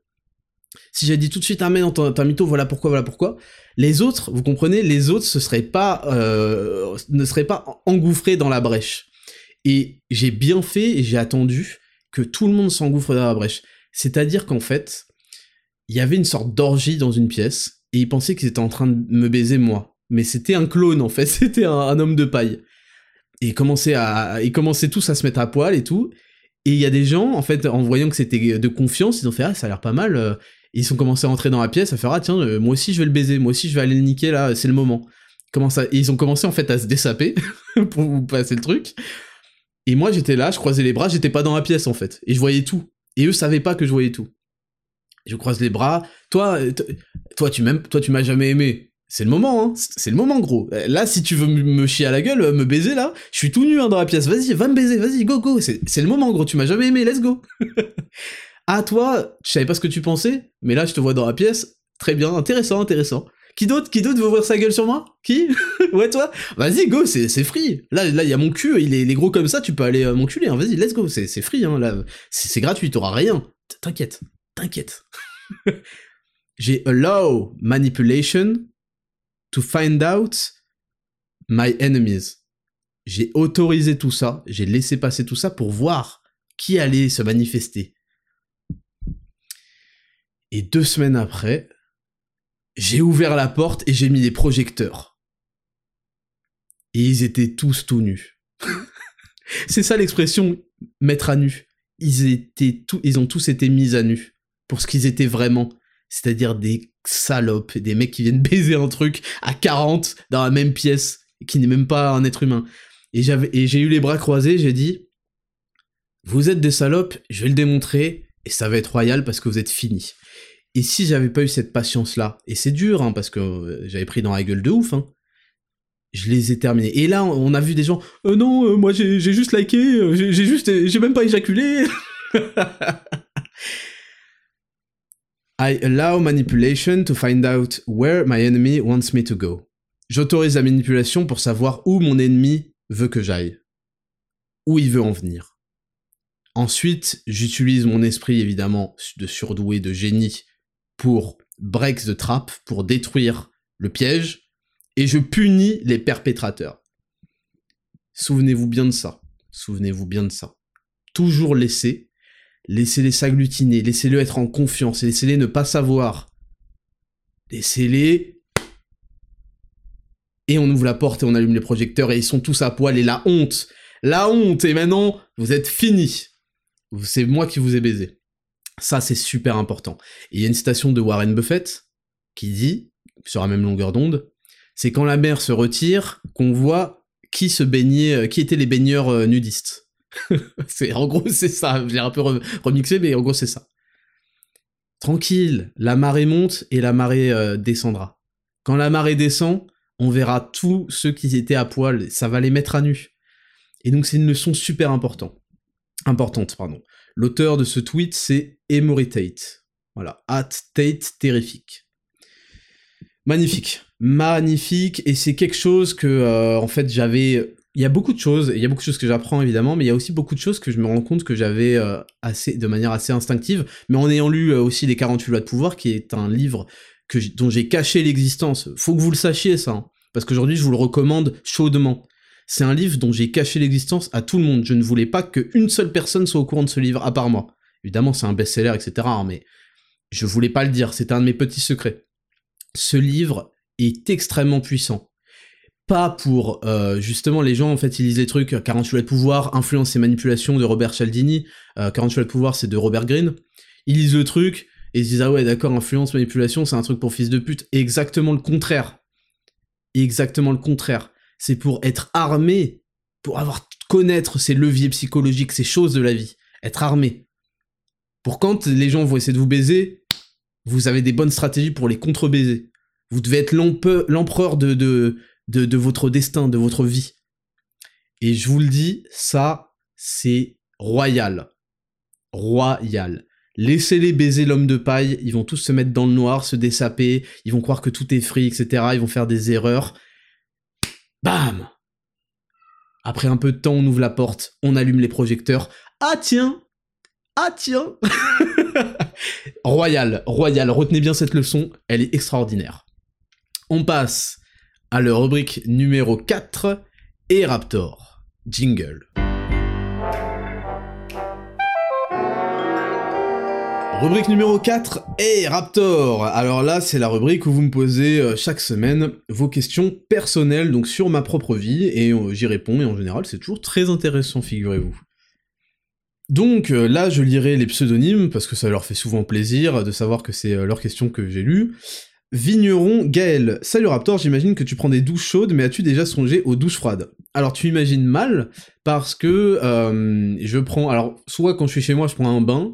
Si j'ai dit tout de suite ah mais non un mytho voilà pourquoi voilà pourquoi, les autres vous comprenez les autres pas euh, ne seraient pas engouffrés dans la brèche. Et j'ai bien fait et j'ai attendu que tout le monde s'engouffre dans la brèche. C'est-à-dire qu'en fait, il y avait une sorte d'orgie dans une pièce, et ils pensaient qu'ils étaient en train de me baiser moi. Mais c'était un clone en fait, c'était un, homme de paille. Et commençaient, à, ils commençaient tous à se mettre à poil et tout. Et il y a des gens, en fait, en voyant que c'était de confiance, ils ont fait Ah, ça a l'air pas mal. Euh. ils ont commencé à entrer dans la pièce, à faire Ah, tiens, euh, moi aussi je vais le baiser, moi aussi je vais aller le niquer là, c'est le moment. Et ils ont commencé en fait à se dessaper pour passer le truc. Et moi j'étais là, je croisais les bras, j'étais pas dans la pièce en fait. Et je voyais tout. Et eux savaient pas que je voyais tout. Je croise les bras. Toi, euh, toi tu m'aimes, toi tu m'as jamais aimé. C'est le moment, hein. C'est le moment, gros. Euh, là, si tu veux me chier à la gueule, euh, me baiser là, je suis tout nu hein, dans la pièce. Vas-y, va me baiser, vas-y, go, go. C'est le moment, gros. Tu m'as jamais aimé, let's go. ah, toi, je savais pas ce que tu pensais, mais là, je te vois dans la pièce. Très bien, intéressant, intéressant. Qui d'autre Qui d'autre veut ouvrir sa gueule sur moi? Qui? Ouais, toi? Vas-y, go, c'est free. Là, là, il y a mon cul, il est, gros comme ça, tu peux aller euh, m'enculer, hein. vas-y, let's go, c'est free, hein, là. C'est gratuit, t'auras rien. T'inquiète, t'inquiète. J'ai allow manipulation to find out my enemies. J'ai autorisé tout ça, j'ai laissé passer tout ça pour voir qui allait se manifester. Et deux semaines après, j'ai ouvert la porte et j'ai mis des projecteurs. Et ils étaient tous tout nus. c'est ça l'expression mettre à nu. Ils étaient tout, ils ont tous été mis à nu pour ce qu'ils étaient vraiment, c'est-à-dire des salopes, des mecs qui viennent baiser un truc à 40 dans la même pièce qui n'est même pas un être humain. Et j'ai eu les bras croisés, j'ai dit vous êtes des salopes, je vais le démontrer et ça va être royal parce que vous êtes finis. Et si j'avais pas eu cette patience-là, et c'est dur, hein, parce que euh, j'avais pris dans la gueule de ouf, hein, je les ai terminés. Et là, on a vu des gens, euh, non, euh, moi j'ai juste liké, j'ai juste, j'ai même pas éjaculé. I allow manipulation to find out where my enemy wants me to go. J'autorise la manipulation pour savoir où mon ennemi veut que j'aille. Où il veut en venir. Ensuite, j'utilise mon esprit évidemment de surdoué, de génie, pour break the trap, pour détruire le piège, et je punis les perpétrateurs. Souvenez-vous bien de ça. Souvenez-vous bien de ça. Toujours laisser, laissez-les s'agglutiner, laissez-les être en confiance, laissez-les ne pas savoir. Laissez-les. Et on ouvre la porte et on allume les projecteurs et ils sont tous à poil et la honte. La honte et maintenant, vous êtes finis. C'est moi qui vous ai baisé. Ça, c'est super important. Il y a une citation de Warren Buffett qui dit, sur la même longueur d'onde, c'est quand la mer se retire qu'on voit qui se baignait, euh, qui étaient les baigneurs euh, nudistes. c'est en gros c'est ça. J'ai un peu remixé, mais en gros c'est ça. Tranquille, la marée monte et la marée euh, descendra. Quand la marée descend, on verra tous ceux qui étaient à poil, ça va les mettre à nu. Et donc c'est une leçon super importante. Importante, pardon. L'auteur de ce tweet, c'est Emory Tate. Voilà, at Tate terrifique. Magnifique, magnifique, et c'est quelque chose que, euh, en fait, j'avais... Il y a beaucoup de choses, il y a beaucoup de choses que j'apprends évidemment, mais il y a aussi beaucoup de choses que je me rends compte que j'avais euh, assez, de manière assez instinctive, mais en ayant lu euh, aussi Les 48 lois de pouvoir, qui est un livre dont j'ai caché l'existence. Faut que vous le sachiez ça, hein, parce qu'aujourd'hui je vous le recommande chaudement. C'est un livre dont j'ai caché l'existence à tout le monde. Je ne voulais pas qu'une seule personne soit au courant de ce livre, à part moi. Évidemment, c'est un best-seller, etc. Hein, mais je voulais pas le dire. C'était un de mes petits secrets. Ce livre est extrêmement puissant. Pas pour euh, justement les gens en fait ils lisent les trucs 48 lois de pouvoir, influence et manipulation de Robert Cialdini, 48 lois de pouvoir c'est de Robert Greene. Ils lisent le truc et ils disent ah ouais d'accord influence manipulation c'est un truc pour fils de pute. exactement le contraire. Exactement le contraire c'est pour être armé, pour avoir connaître ces leviers psychologiques, ces choses de la vie, être armé. Pour quand les gens vont essayer de vous baiser, vous avez des bonnes stratégies pour les contre-baiser. Vous devez être l'empereur de, de, votre destin, de votre vie. Et je vous le dis, ça, c'est royal. Royal. Laissez-les baiser l'homme de paille, ils vont tous se mettre dans le noir, se dessaper, ils vont croire que tout est free, etc. Ils vont faire des erreurs. Bam Après un peu de temps, on ouvre la porte, on allume les projecteurs. Ah tiens Ah tiens Royal, royal, retenez bien cette leçon, elle est extraordinaire. On passe à la rubrique numéro 4, et Raptor. Jingle. Rubrique numéro 4, et Raptor. Alors là, c'est la rubrique où vous me posez euh, chaque semaine vos questions personnelles, donc sur ma propre vie, et euh, j'y réponds, et en général, c'est toujours très intéressant, figurez-vous. Donc euh, là, je lirai les pseudonymes, parce que ça leur fait souvent plaisir de savoir que c'est leurs questions que j'ai lues. Vigneron Gaël. Salut Raptor, j'imagine que tu prends des douches chaudes, mais as-tu déjà songé aux douches froides? Alors tu imagines mal, parce que euh, je prends... Alors, soit quand je suis chez moi, je prends un bain.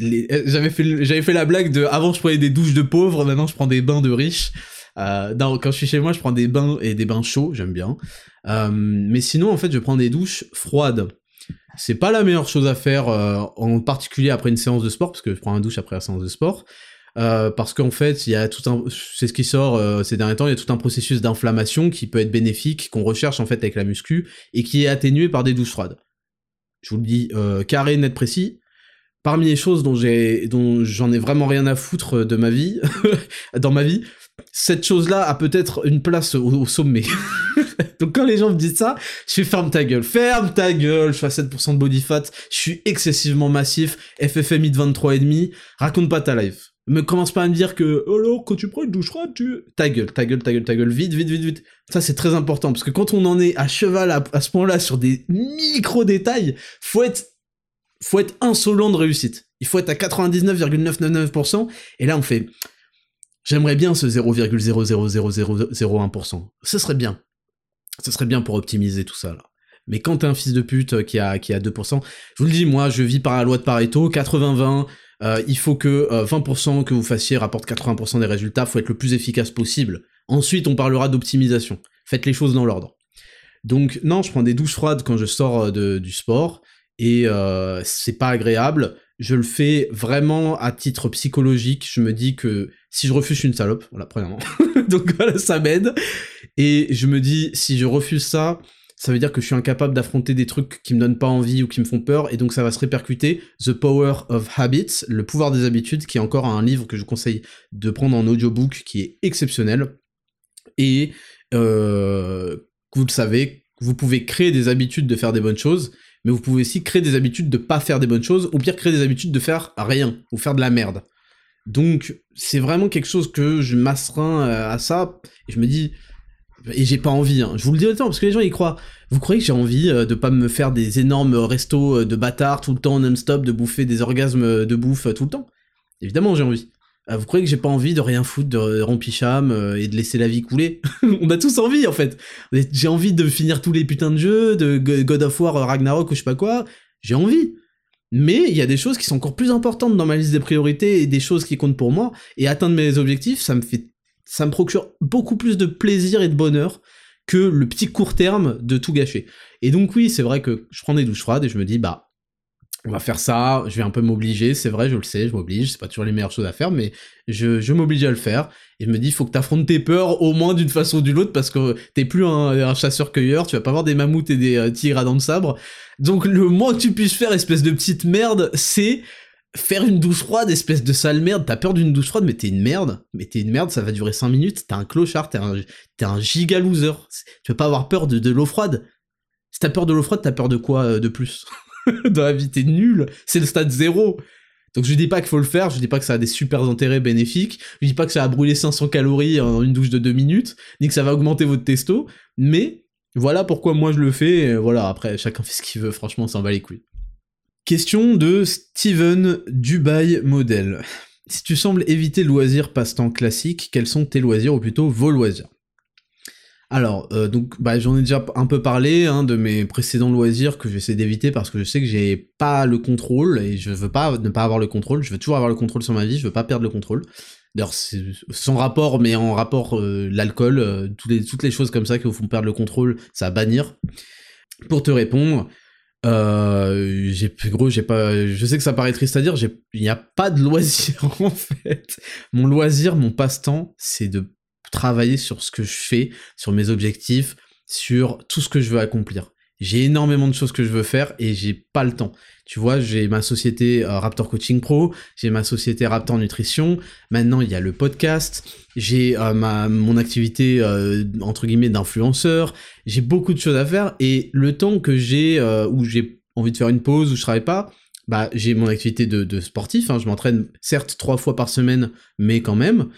Euh, j'avais fait, j'avais fait la blague de... Avant, je prenais des douches de pauvres, maintenant je prends des bains de riches. Euh, quand je suis chez moi, je prends des bains et des bains chauds, j'aime bien. mais sinon, en fait, je prends des douches froides. C'est pas la meilleure chose à faire, en particulier après une séance de sport, parce que je prends un douche après la séance de sport. Euh, parce qu'en fait, il y a tout un, c'est ce qui sort euh, ces derniers temps, il y a tout un processus d'inflammation qui peut être bénéfique, qu'on recherche en fait avec la muscu, et qui est atténué par des douches froides. Je vous le dis euh, carré, net, précis. Parmi les choses dont j'ai, dont j'en ai vraiment rien à foutre de ma vie, dans ma vie, cette chose-là a peut-être une place au, sommet. Donc quand les gens me disent ça, je fais ferme ta gueule, ferme ta gueule, je fais 7% de body fat, je suis excessivement massif, FFMI de 23,5, raconte pas ta life. Me commence pas à me dire que, oh là, quand tu prends une douche froide, tu... Ta gueule, ta gueule, ta gueule, ta gueule, vite, vite, vite, vite. Ça, c'est très important, parce que quand on en est à cheval à, ce point-là sur des micro-détails, faut être, faut être insolent de réussite. Il faut être à 99,999%, et là, on fait, j'aimerais bien ce 0,00001%. Ce serait bien. Ce serait bien pour optimiser tout ça, là. Mais quand t'es un fils de pute qui a, qui a 2%, je vous le dis, moi, je vis par la loi de Pareto, 80-20, euh, il faut que 20% euh, que vous fassiez rapporte 80% des résultats, faut être le plus efficace possible. Ensuite, on parlera d'optimisation. Faites les choses dans l'ordre. Donc non, je prends des douches froides quand je sors euh, du sport, et c'est pas agréable. Je le fais vraiment à titre psychologique. Je me dis que si je refuse, je une salope. Voilà, premièrement. Donc voilà, ça m'aide. Et je me dis, si je refuse ça, ça veut dire que je suis incapable d'affronter des trucs qui me donnent pas envie ou qui me font peur, et donc ça va se répercuter. The Power of Habits, le pouvoir des habitudes, qui est encore un livre que je vous conseille de prendre en audiobook, qui est exceptionnel. Et euh, vous le savez, vous pouvez créer des habitudes de faire des bonnes choses, mais vous pouvez aussi créer des habitudes de pas faire des bonnes choses, ou pire créer des habitudes de faire rien, ou faire de la merde. Donc c'est vraiment quelque chose que je m'astreins euh, à ça, et je me dis, et j'ai pas envie, hein. je vous le dis autant parce que les gens y croient. Vous croyez que j'ai envie euh, de pas me faire des énormes restos euh, de bâtards tout le temps non-stop, de bouffer des orgasmes de bouffe euh, tout le temps? Évidemment j'ai envie. Vous croyez que j'ai pas envie de rien foutre de rompicham et de laisser la vie couler? On a tous envie en fait. J'ai envie de finir tous les putains de jeux, de God of War, Ragnarok ou je sais pas quoi. J'ai envie. Mais il y a des choses qui sont encore plus importantes dans ma liste des priorités et des choses qui comptent pour moi. Et atteindre mes objectifs, ça me fait ça me procure beaucoup plus de plaisir et de bonheur que le petit court terme de tout gâcher. Et donc oui, c'est vrai que je prends des douches froides et je me dis, bah, on va faire ça, je vais un peu m'obliger, c'est vrai, je le sais, je m'oblige, c'est pas toujours les meilleures choses à faire, mais je, m'oblige à le faire, et je me dis, il faut que t'affrontes tes peurs au moins d'une façon ou d'une autre, parce que t'es plus un, chasseur-cueilleur, tu vas pas avoir des mammouths et des euh, tigres à dents de sabre, donc le moins que tu puisses faire, espèce de petite merde, c'est faire une douche froide, espèce de sale merde, t'as peur d'une douche froide, mais t'es une merde, mais t'es une merde, ça va durer 5 minutes, t'es un clochard, t'es un, giga loser. Tu vas pas avoir peur de, l'eau froide. Si t'as peur de l'eau froide, t'as peur de quoi euh, de plus? Dans la vie, t'es nul, c'est le stade zéro. Donc je dis pas qu'il faut le faire, je dis pas que ça a des super intérêts bénéfiques, je dis pas que ça va brûler 500 calories en une douche de 2 minutes, ni que ça va augmenter votre testo, mais voilà pourquoi moi je le fais, voilà, après chacun fait ce qu'il veut, franchement, ça en va les couilles. Question de Steven Dubai Model. Si tu sembles éviter loisirs passe-temps classiques, quels sont tes loisirs ou plutôt vos loisirs? Alors, euh, donc, bah, j'en ai déjà un peu parlé hein, de mes précédents loisirs que j'essaie d'éviter parce que je sais que j'ai pas le contrôle et je veux pas ne pas avoir le contrôle. Je veux toujours avoir le contrôle sur ma vie. Je veux pas perdre le contrôle. D'ailleurs, sans rapport, mais en rapport euh, l'alcool, euh, toutes, les, toutes les choses comme ça qui vous font perdre le contrôle, ça va bannir. Pour te répondre, Euh, j'ai gros, j'ai pas. Je sais que ça paraît triste à dire. Il n'y a pas de loisir en fait. Mon loisir, mon passe-temps, c'est de travailler sur ce que je fais, sur mes objectifs, sur tout ce que je veux accomplir. J'ai énormément de choses que je veux faire et j'ai pas le temps. Tu vois, j'ai ma société euh, Raptor Coaching Pro, j'ai ma société Raptor Nutrition. Maintenant, il y a le podcast, j'ai euh, ma mon activité euh, entre guillemets d'influenceur. J'ai beaucoup de choses à faire et le temps que j'ai où j'ai envie de faire une pause où je travaille pas, bah j'ai mon activité de, sportif. Hein. je m'entraîne certes trois fois par semaine, mais quand même.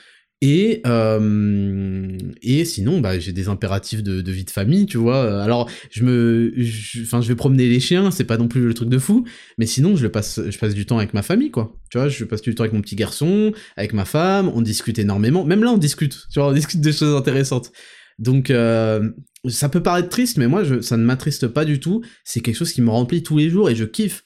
Et, euh, et sinon, bah, j'ai des impératifs de, vie de famille, tu vois. Alors, je me, enfin, je, vais promener les chiens, c'est pas non plus le truc de fou, mais sinon, je le passe, je passe du temps avec ma famille, quoi. Tu vois, je passe du temps avec mon petit garçon, avec ma femme, on discute énormément. Même là, on discute, tu vois, on discute des choses intéressantes. Donc, euh, ça peut paraître triste, mais moi, je, ça ne m'attriste pas du tout. C'est quelque chose qui me remplit tous les jours et je kiffe.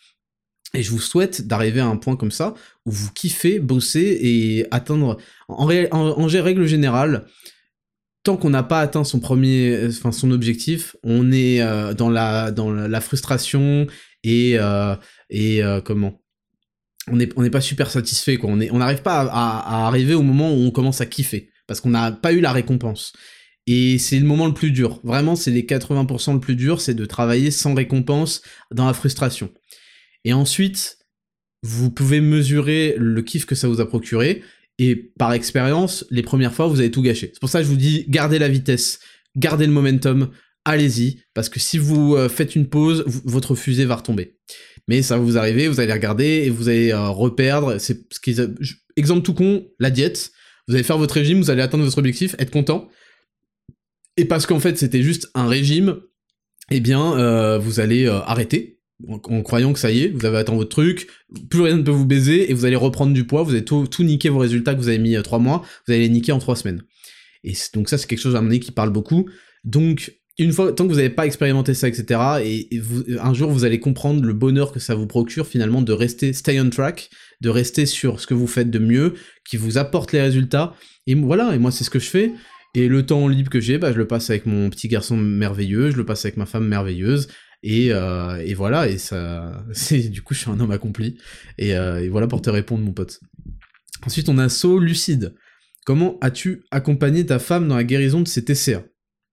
Et je vous souhaite d'arriver à un point comme ça où vous kiffez, bosser et atteindre. En, règle générale, tant qu'on n'a pas atteint son premier, enfin son objectif, on est euh, dans la dans la frustration et euh, et euh, comment? On n'est on pas super satisfait quoi. On est on n'arrive pas à, arriver au moment où on commence à kiffer parce qu'on n'a pas eu la récompense. Et c'est le moment le plus dur. Vraiment, c'est les 80% le plus dur, c'est de travailler sans récompense dans la frustration. Et ensuite, vous pouvez mesurer le kiff que ça vous a procuré. Et par expérience, les premières fois, vous avez tout gâché. C'est pour ça que je vous dis, gardez la vitesse, gardez le momentum, allez-y, parce que si vous euh, faites une pause, votre fusée va retomber. Mais ça va vous arriver, vous allez regarder et vous allez euh, reperdre. C'est ce exemple tout con, la diète. Vous allez faire votre régime, vous allez atteindre votre objectif, être content. Et parce qu'en fait c'était juste un régime, eh bien euh, vous allez arrêter en, croyant que ça y est, vous avez atteint votre truc, plus rien ne peut vous baiser, et vous allez reprendre du poids, vous allez tout, tout niquer vos résultats que vous avez mis euh, trois mois, vous allez les niquer en trois semaines. Et donc ça, c'est quelque chose à mon avis qui parle beaucoup. Donc, une fois, tant que vous n'avez pas expérimenté ça, etc., et, vous, un jour vous allez comprendre le bonheur que ça vous procure finalement de rester stay on track, de rester sur ce que vous faites de mieux, qui vous apporte les résultats. Et voilà, et moi c'est ce que je fais. Et le temps libre que j'ai, bah, je le passe avec mon petit garçon merveilleux, je le passe avec ma femme merveilleuse, et, euh, et, voilà, et ça, du coup, je suis un homme accompli. Et, euh, et, voilà pour te répondre, mon pote. Ensuite, on a So Lucide. Comment as-tu accompagné ta femme dans la guérison de ses TCA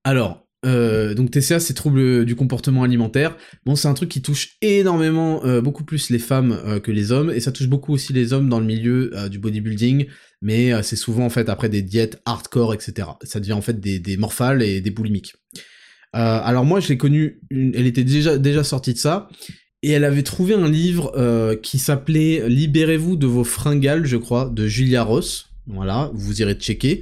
Alors, euh, donc TCA, c'est troubles du comportement alimentaire. Bon, c'est un truc qui touche énormément, beaucoup plus les femmes que les hommes, et ça touche beaucoup aussi les hommes dans le milieu du bodybuilding, mais c'est souvent en fait après des diètes hardcore, etc. Ça devient en fait des, des morphales et des boulimiques. Euh, alors moi, je l'ai connue, elle était déjà, déjà sortie de ça, et elle avait trouvé un livre euh, qui s'appelait Libérez-vous de vos fringales, je crois, de Julia Ross. Voilà, vous irez checker.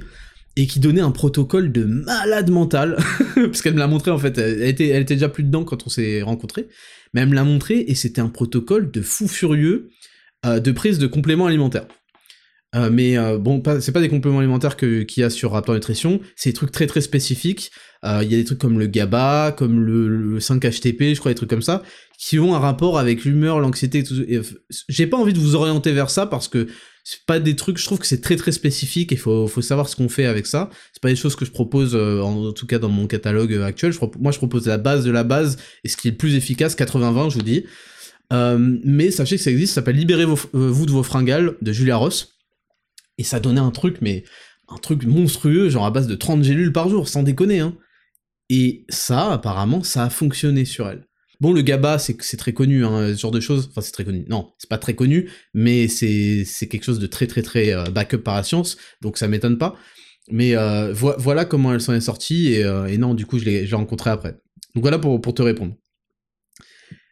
Et qui donnait un protocole de malade mental, parce qu'elle me l'a montré en fait, elle était, elle était déjà plus dedans quand on s'est rencontrés, mais elle me l'a montré et c'était un protocole de fou furieux euh, de prise de compléments alimentaires. Mais euh, bon, c'est pas des compléments alimentaires qu'il y a sur Raptor Nutrition, c'est des trucs très très spécifiques. Euh, il y a des trucs comme le GABA, comme le, 5-HTP, je crois, des trucs comme ça, qui ont un rapport avec l'humeur, l'anxiété. J'ai pas envie de vous orienter vers ça parce que c'est pas des trucs, je trouve que c'est très très spécifique et faut, faut savoir ce qu'on fait avec ça. C'est pas des choses que je propose, en, tout cas dans mon catalogue actuel. moi, je propose la base de la base et ce qui est le plus efficace, 80-20, je vous dis. mais sachez que ça existe, ça s'appelle Libérez-vous de vos fringales de Julia Ross. Et ça donnait un truc, mais un truc monstrueux, genre à base de 30 gélules par jour, sans déconner, hein. Et ça, apparemment, ça a fonctionné sur elle. Bon, le GABA, c'est très connu, hein, ce genre de choses. Enfin, c'est très connu. Non, c'est pas très connu, mais c'est quelque chose de très très très euh, backup par la science, donc ça m'étonne pas. Mais euh, voilà comment elle s'en est sortie, et, euh, non, du coup, je l'ai rencontré après. Donc voilà pour, pour te répondre.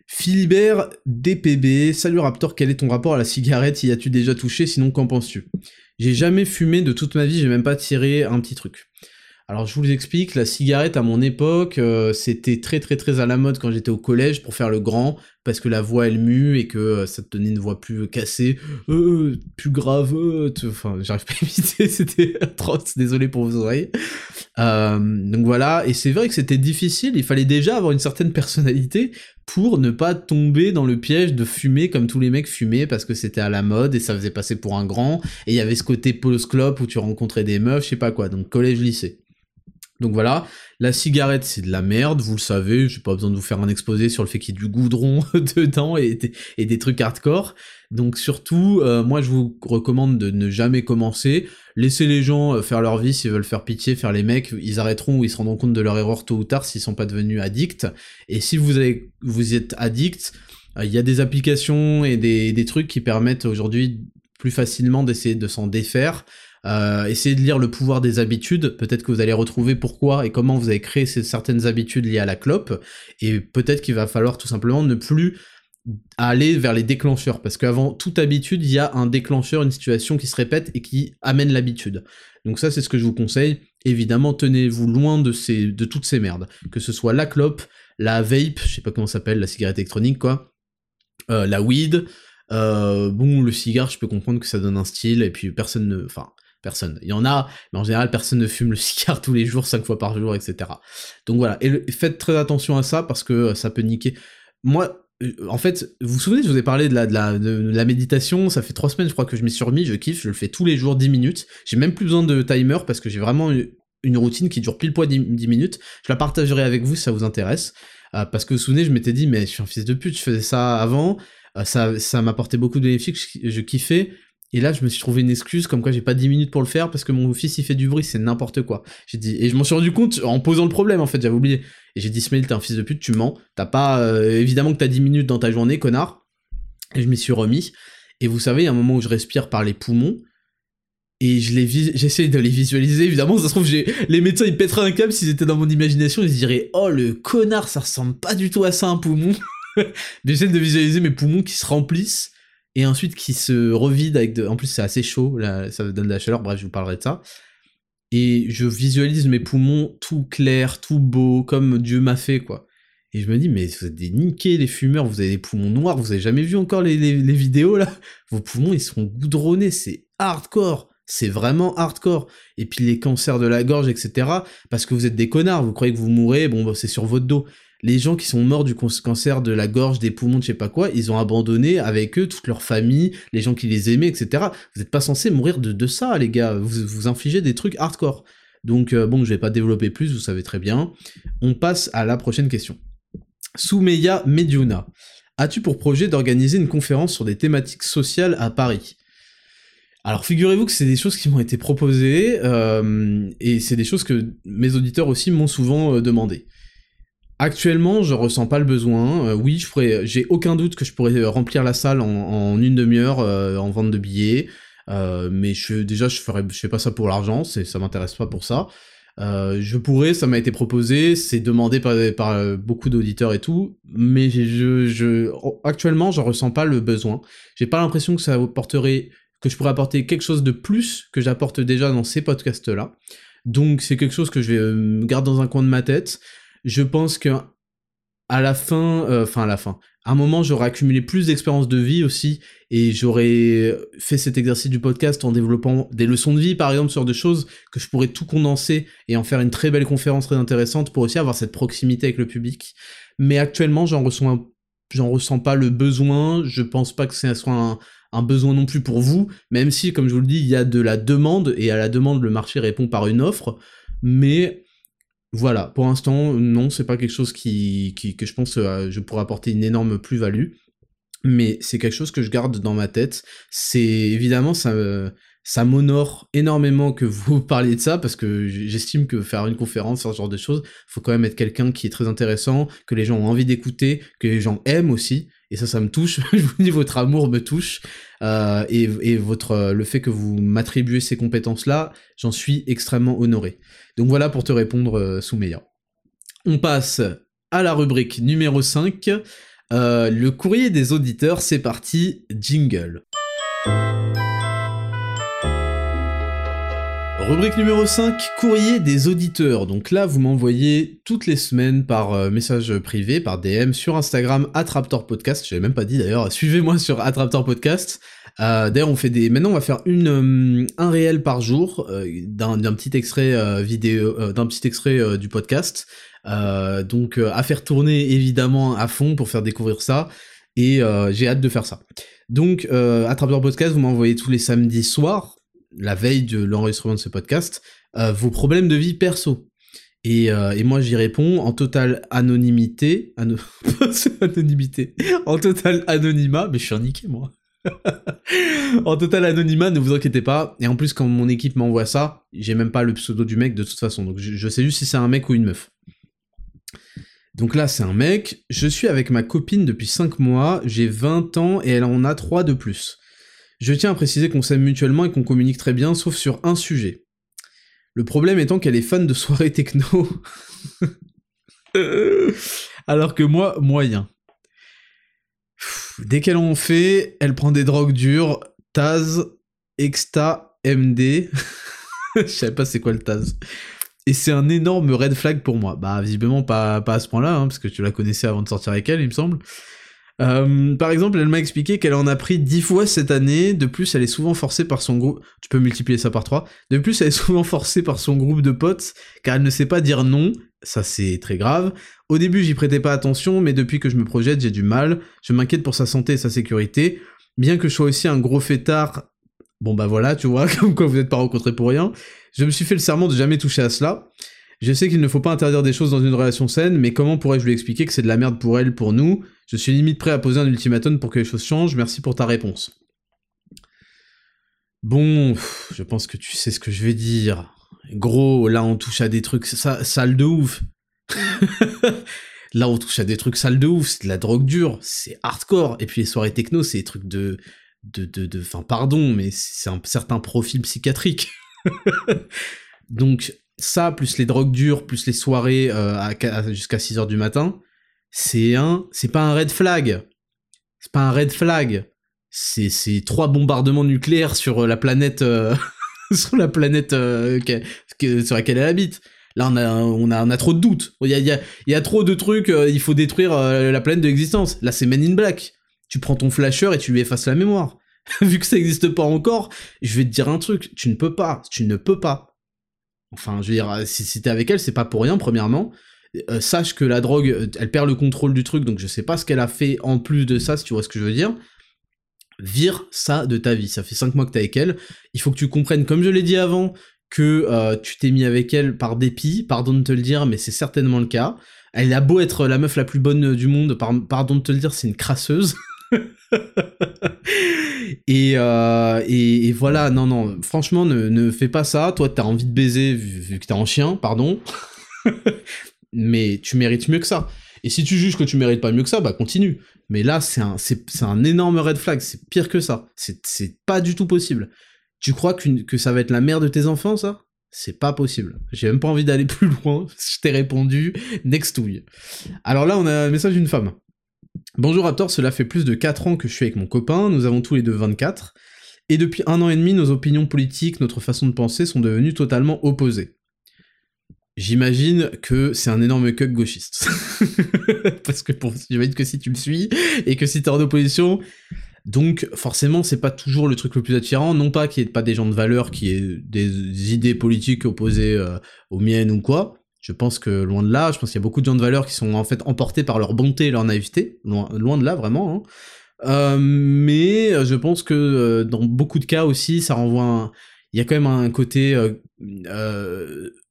Philibert DPB, salut Raptor, quel est ton rapport à la cigarette? Y as-tu déjà touché? Sinon, qu'en penses-tu? J'ai jamais fumé de toute ma vie, j'ai même pas tiré un petit truc. Alors je vous explique, la cigarette à mon époque, euh, c'était très très très à la mode quand j'étais au collège pour faire le grand, parce que la voix elle mue et que euh, ça te donnait une voix plus cassée, euh, plus grave, enfin j'arrive pas à éviter, c'était atroce, désolé pour vos oreilles. donc voilà, et c'est vrai que c'était difficile, il fallait déjà avoir une certaine personnalité pour ne pas tomber dans le piège de fumer comme tous les mecs fumaient parce que c'était à la mode et ça faisait passer pour un grand, et il y avait ce côté post-clope où tu rencontrais des meufs, je sais pas quoi, donc collège-lycée. Donc voilà, la cigarette c'est de la merde, vous le savez, j'ai pas besoin de vous faire un exposé sur le fait qu'il y ait du goudron dedans et, des trucs hardcore. Donc surtout, euh, moi je vous recommande de ne jamais commencer, laissez les gens euh, faire leur vie s'ils veulent faire pitié, faire les mecs, ils arrêteront ou ils se rendront compte de leur erreur tôt ou tard s'ils sont pas devenus addicts. Et si vous, avez, êtes addict, euh, il y a des applications et des trucs qui permettent aujourd'hui plus facilement d'essayer de s'en défaire. Euh, essayez de lire le pouvoir des habitudes, peut-être que vous allez retrouver pourquoi et comment vous avez créé ces certaines habitudes liées à la clope, et peut-être qu'il va falloir tout simplement ne plus aller vers les déclencheurs, parce qu'avant toute habitude, il y a un déclencheur, une situation qui se répète et qui amène l'habitude. Donc ça, c'est ce que je vous conseille. Évidemment, tenez-vous loin de, toutes ces merdes, que ce soit la clope, la vape, je sais pas comment ça s'appelle, la cigarette électronique, quoi, euh, la weed, euh, bon, le cigare, je peux comprendre que ça donne un style, et puis personne ne... Enfin, Personne. Il y en a, mais en général, personne ne fume le cigare tous les jours, cinq fois par jour, etc. Donc voilà. Et faites très attention à ça parce que euh, ça peut niquer. Moi, euh, en fait, vous vous souvenez, je vous ai parlé de la, méditation, ça fait trois semaines, je crois que je m'y suis remis, je kiffe, je le fais tous les jours 10 minutes. J'ai même plus besoin de timer parce que j'ai vraiment une routine qui dure pile poids 10, minutes. Je la partagerai avec vous si ça vous intéresse. Euh, parce que vous vous souvenez, je m'étais dit, mais je suis un fils de pute, je faisais ça avant, ça, ça m'apportait beaucoup de bénéfices, je kiffais, et là, je me suis trouvé une excuse comme quoi j'ai pas 10 minutes pour le faire parce que mon fils il fait du bruit, c'est n'importe quoi. J'ai dit et je m'en suis rendu compte en posant le problème en fait, j'avais oublié. Et j'ai dit Smail, t'es un fils de pute, tu mens. T'as pas euh, évidemment que t'as 10 minutes dans ta journée, connard. Et je m'y suis remis. Et vous savez, il y a un moment où je respire par les poumons. Et je de les visualiser, évidemment, ça se trouve, les médecins, ils pèteraient un câble s'ils étaient dans mon imagination, ils se diraient, oh, le connard, ça ressemble pas du tout à ça, un poumon. j'essaie de visualiser mes poumons qui se remplissent, et ensuite qui se revide avec de... En plus, c'est assez chaud, ça donne de la chaleur, bref, je vous parlerai de ça. Et je visualise mes poumons tout clairs, tout beaux, comme Dieu m'a fait, quoi. Et je me dis, mais vous êtes des niqués, les fumeurs, vous avez des poumons noirs, vous avez jamais vu encore les, les, les vidéos, là? Vos poumons, ils sont goudronnés, c'est hardcore. C'est vraiment hardcore. Et puis les cancers de la gorge, etc. Parce que vous êtes des connards, vous croyez que vous mourrez, bon, bah, c'est sur votre dos les gens qui sont morts du cancer de la gorge, des poumons, je sais pas quoi, ils ont abandonné avec eux toute leur famille, les gens qui les aimaient, etc. Vous n'êtes pas censé mourir de, ça, les gars. Vous vous infligez des trucs hardcore. Donc euh, bon, je vais pas développer plus, vous savez très bien. On passe à la prochaine question. Soumeya Mediuna, as-tu pour projet d'organiser une conférence sur des thématiques sociales à Paris? Alors figurez-vous que c'est des choses qui m'ont été proposées, euh, et c'est des choses que mes auditeurs aussi m'ont souvent euh, demandé. Actuellement, je ressens pas le besoin. Euh, oui, je j'ai aucun doute que je pourrais remplir la salle en, une demi-heure euh, en vente de billets. Euh, mais déjà, je ferais, je fais pas ça pour l'argent, c'est, ça m'intéresse pas pour ça. je pourrais, ça m'a été proposé, c'est demandé par, beaucoup d'auditeurs et tout, mais je, je, actuellement, ressens pas le besoin. J'ai pas l'impression que ça apporterait, que je pourrais apporter quelque chose de plus que j'apporte déjà dans ces podcasts-là. Donc c'est quelque chose que je vais garder dans un coin de ma tête je pense que à la fin, euh, enfin à la fin, à un moment j'aurais accumulé plus d'expérience de vie aussi et j'aurais fait cet exercice du podcast en développant des leçons de vie par exemple sur des choses que je pourrais tout condenser et en faire une très belle conférence très intéressante pour aussi avoir cette proximité avec le public. Mais actuellement j'en ressens ressens pas le besoin, je pense pas que ce soit un, un besoin non plus pour vous, même si comme je vous le dis il y a de la demande et à la demande le marché répond par une offre, mais voilà, pour l'instant, non, c'est pas quelque chose qui, que je pense euh, je pourrais apporter une énorme plus-value, mais c'est quelque chose que je garde dans ma tête. C'est évidemment ça, ça m'honore énormément que vous parliez de ça parce que j'estime que faire une conférence, ce genre de choses, faut quand même être quelqu'un qui est très intéressant, que les gens ont envie d'écouter, que les gens aiment aussi. Et ça, ça me touche. je vous dis, votre amour me touche. Euh, et, votre, le fait que vous m'attribuez ces compétences-là, j'en suis extrêmement honoré. Donc voilà pour te répondre, euh, Soumeya. On passe à la rubrique numéro 5. Euh, le courrier des auditeurs, c'est parti, jingle. Rubrique numéro 5, courrier des auditeurs. Donc là, vous m'envoyez toutes les semaines par euh, message privé, par DM sur Instagram, Attraptor Podcast. Je même pas dit d'ailleurs, suivez-moi sur Attraptor Podcast. Euh, d'ailleurs, on fait des. Maintenant, on va faire une euh, un réel par jour d'un petit extrait vidéo, d'un petit extrait du podcast. donc, à faire tourner évidemment à fond pour faire découvrir ça. Et j'ai hâte de faire ça. Donc, Attraptor Podcast, vous m'envoyez tous les samedis soirs la veille de l'enregistrement de ce podcast, euh, vos problèmes de vie perso. Et, euh, et moi j'y réponds en totale anonymité, anonymité, en total anonymat, mais je suis niqué moi. en total anonymat, ne vous inquiétez pas. Et en plus, quand mon équipe m'envoie ça, j'ai même pas le pseudo du mec de toute façon. Donc je, je sais juste si c'est un mec ou une meuf. Donc là, c'est un mec. Je suis avec ma copine depuis 5 mois. J'ai 20 ans et elle en a 3 de plus. Je tiens à préciser qu'on s'aime mutuellement et qu'on communique très bien, sauf sur un sujet. Le problème étant qu'elle est fan de soirées techno. Alors que moi, moyen. Dès qu'elle en fait, elle prend des drogues dures, Taz, Exta, MD. Je savais pas c'est quoi le Taz. Et c'est un énorme red flag pour moi. Bah visiblement pas, pas à ce point-là, hein, parce que tu la connaissais avant de sortir avec elle, il me semble. Euh, par exemple, elle m'a expliqué qu'elle en a pris 10 fois cette année. De plus, elle est souvent forcée par son groupe. Tu peux multiplier ça par 3. De plus, elle est souvent forcée par son groupe de potes, car elle ne sait pas dire non. Ça, c'est très grave. Au début, j'y prêtais pas attention, mais depuis que je me projette, j'ai du mal. Je m'inquiète pour sa santé et sa sécurité. Bien que je sois aussi un gros fêtard. Bon bah voilà, tu vois, comme quoi vous n'êtes pas rencontrés pour rien. Je me suis fait le serment de jamais toucher à cela. Je sais qu'il ne faut pas interdire des choses dans une relation saine, mais comment pourrais-je lui expliquer que c'est de la merde pour elle, pour nous? Je suis limite prêt à poser un ultimatum pour que les choses changent, merci pour ta réponse. Bon, je pense que tu sais ce que je vais dire. Gros, là on touche à des trucs sales de ouf. là on touche à des trucs sales de ouf, c'est de la drogue dure, c'est hardcore. Et puis les soirées techno, c'est des trucs de... de... de... de... Enfin pardon, mais c'est un certain profil psychiatrique. Donc ça, plus les drogues dures, plus les soirées euh, jusqu'à 6h du matin, c'est un... C'est pas un red flag. C'est pas un red flag. C'est trois bombardements nucléaires sur la planète... Euh, sur la planète euh, sur laquelle elle habite. Là, on a, trop de doutes. Il y a, y a, il y a trop de trucs, il faut détruire la planète de l'existence. Là, c'est Men in Black. Tu prends ton flasher et tu lui effaces la mémoire. Vu que ça n'existe pas encore, je vais te dire un truc. Tu ne peux pas. Tu ne peux pas. Enfin, je veux dire, euh, si, t'es avec elle, c'est pas pour rien, premièrement. Euh, sache que la drogue, euh, elle perd le contrôle du truc, donc je sais pas ce qu'elle a fait en plus de ça, si tu vois ce que je veux dire. Vire ça de ta vie. Ça fait 5 mois que t'es avec elle. Il faut que tu comprennes, comme je l'ai dit avant, que tu t'es mis avec elle par dépit. Pardon de te le dire, mais c'est certainement le cas. Elle a beau être la meuf la plus bonne du monde, pardon de te le dire, c'est une crasseuse. Euh, et, et, voilà, non, non, franchement, ne, ne fais pas ça. Toi, t'as envie de baiser vu, que t'es en chien, pardon. Mais tu mérites mieux que ça. Et si tu juges que tu mérites pas mieux que ça, bah continue. Mais là, c'est un, c'est, un énorme red flag, c'est pire que ça. C'est, pas du tout possible. Tu crois que ça va être la mère de tes enfants, ça? C'est pas possible. J'ai même pas envie d'aller plus loin. Je t'ai répondu, next Alors là, on a un message d'une femme. Bonjour Raptor, cela fait plus de 4 ans que je suis avec mon copain, nous avons tous les deux 24, et depuis un an et demi, nos opinions politiques, notre façon de penser sont devenues totalement opposées. J'imagine que c'est un énorme cuck gauchiste. Parce que pour, j'imagine que si tu me suis, et que si t'es en opposition, donc forcément c'est pas toujours le truc le plus attirant, non pas qu'il n'y ait pas des gens de valeur, qui aient des idées politiques opposées euh, aux miennes ou quoi, je pense que loin de là, je pense qu'il y a beaucoup de gens de valeur qui sont en fait emportés par leur bonté et leur naïveté, loin, de là vraiment. Hein. Euh, mais euh, je pense que euh, dans beaucoup de cas aussi, ça renvoie Il y a quand même un côté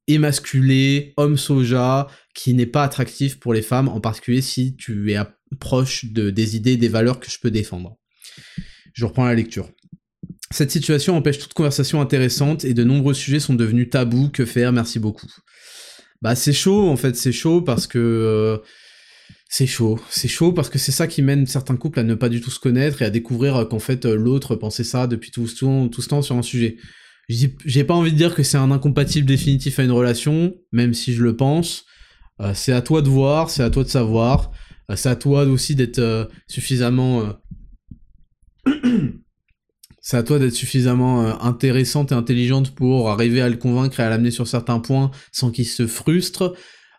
émasculé, homme soja, qui n'est pas attractif pour les femmes, en particulier si tu es proche de, des idées, des valeurs que je peux défendre. Je reprends la lecture. Cette situation empêche toute conversation intéressante et de nombreux sujets sont devenus tabous. Que faire? Merci beaucoup. Bah c'est chaud en fait, c'est chaud parce que euh, c'est chaud, c'est chaud parce que c'est ça qui mène certains couples à ne pas du tout se connaître et à découvrir qu'en fait euh, l'autre pensait ça depuis tout, tout, tout ce temps sur un sujet. J'ai pas envie de dire que c'est un incompatible définitif à une relation, même si je le pense. Euh, c'est à toi de voir, c'est à toi de savoir, c'est à toi aussi d'être suffisamment c'est à toi d'être suffisamment euh, intéressante et intelligente pour arriver à le convaincre et à l'amener sur certains points sans qu'il se frustre.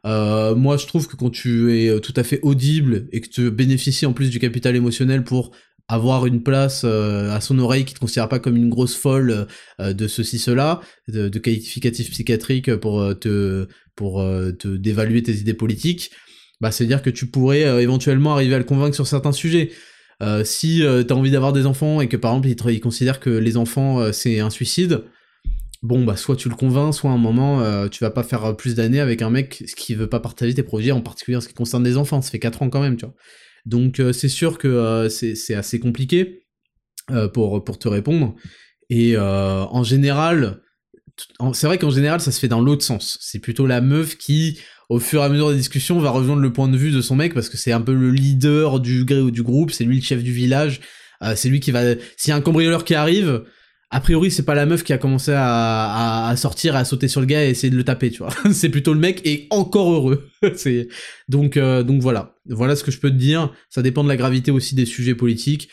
Euh, moi, je trouve que quand tu es euh, tout à fait audible et que tu bénéficies en plus du capital émotionnel pour avoir une place à son oreille qui te considère pas comme une grosse folle de ceci cela de, de qualificatif psychiatrique pour te pour te d'évaluer tes idées politiques bah c'est à dire que tu pourrais éventuellement arriver à le convaincre sur certains sujets euh, si euh, t'as envie d'avoir des enfants et que par exemple ils, considèrent que les enfants euh, c'est un suicide, bon bah soit tu le convaincs, soit à un moment tu vas pas faire plus d'années avec un mec qui veut pas partager tes projets, en particulier en ce qui concerne les enfants, ça fait 4 ans quand même, tu vois. Donc c'est sûr que c'est assez compliqué pour te répondre. Et en général, c'est vrai qu'en général ça se fait dans l'autre sens. C'est plutôt la meuf qui, au fur et à mesure des discussions, va rejoindre le point de vue de son mec parce que c'est un peu le leader du, du groupe, c'est lui le chef du village, c'est lui qui va... S'il y a un cambrioleur qui arrive a priori c'est pas la meuf qui a commencé à, sortir, à sauter sur le gars et essayer de le taper, tu vois. c'est plutôt le mec et encore heureux. c'est donc euh, donc voilà, voilà ce que je peux te dire. Ça dépend de la gravité aussi des sujets politiques.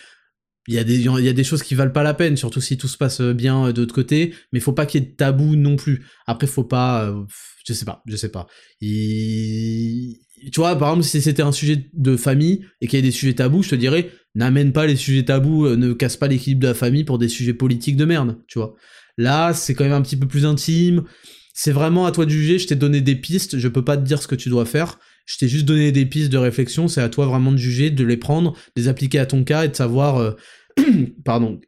Il y a des y a des choses qui valent pas la peine, surtout si tout se passe bien euh, de l'autre côté. Mais faut pas qu'il y ait de tabou non plus. Après faut pas, euh, je sais pas, je sais pas. tu vois, par exemple, si c'était un sujet de famille et qu'il y a des sujets tabous, je te dirais, n'amène pas les sujets tabous, euh, ne casse pas l'équilibre de la famille pour des sujets politiques de merde, tu vois. Là, c'est quand même un petit peu plus intime. C'est vraiment à toi de juger. Je t'ai donné des pistes. Je peux pas te dire ce que tu dois faire. Je t'ai juste donné des pistes de réflexion. C'est à toi vraiment de juger, de les prendre, de les appliquer à ton cas et de savoir, euh, pardon,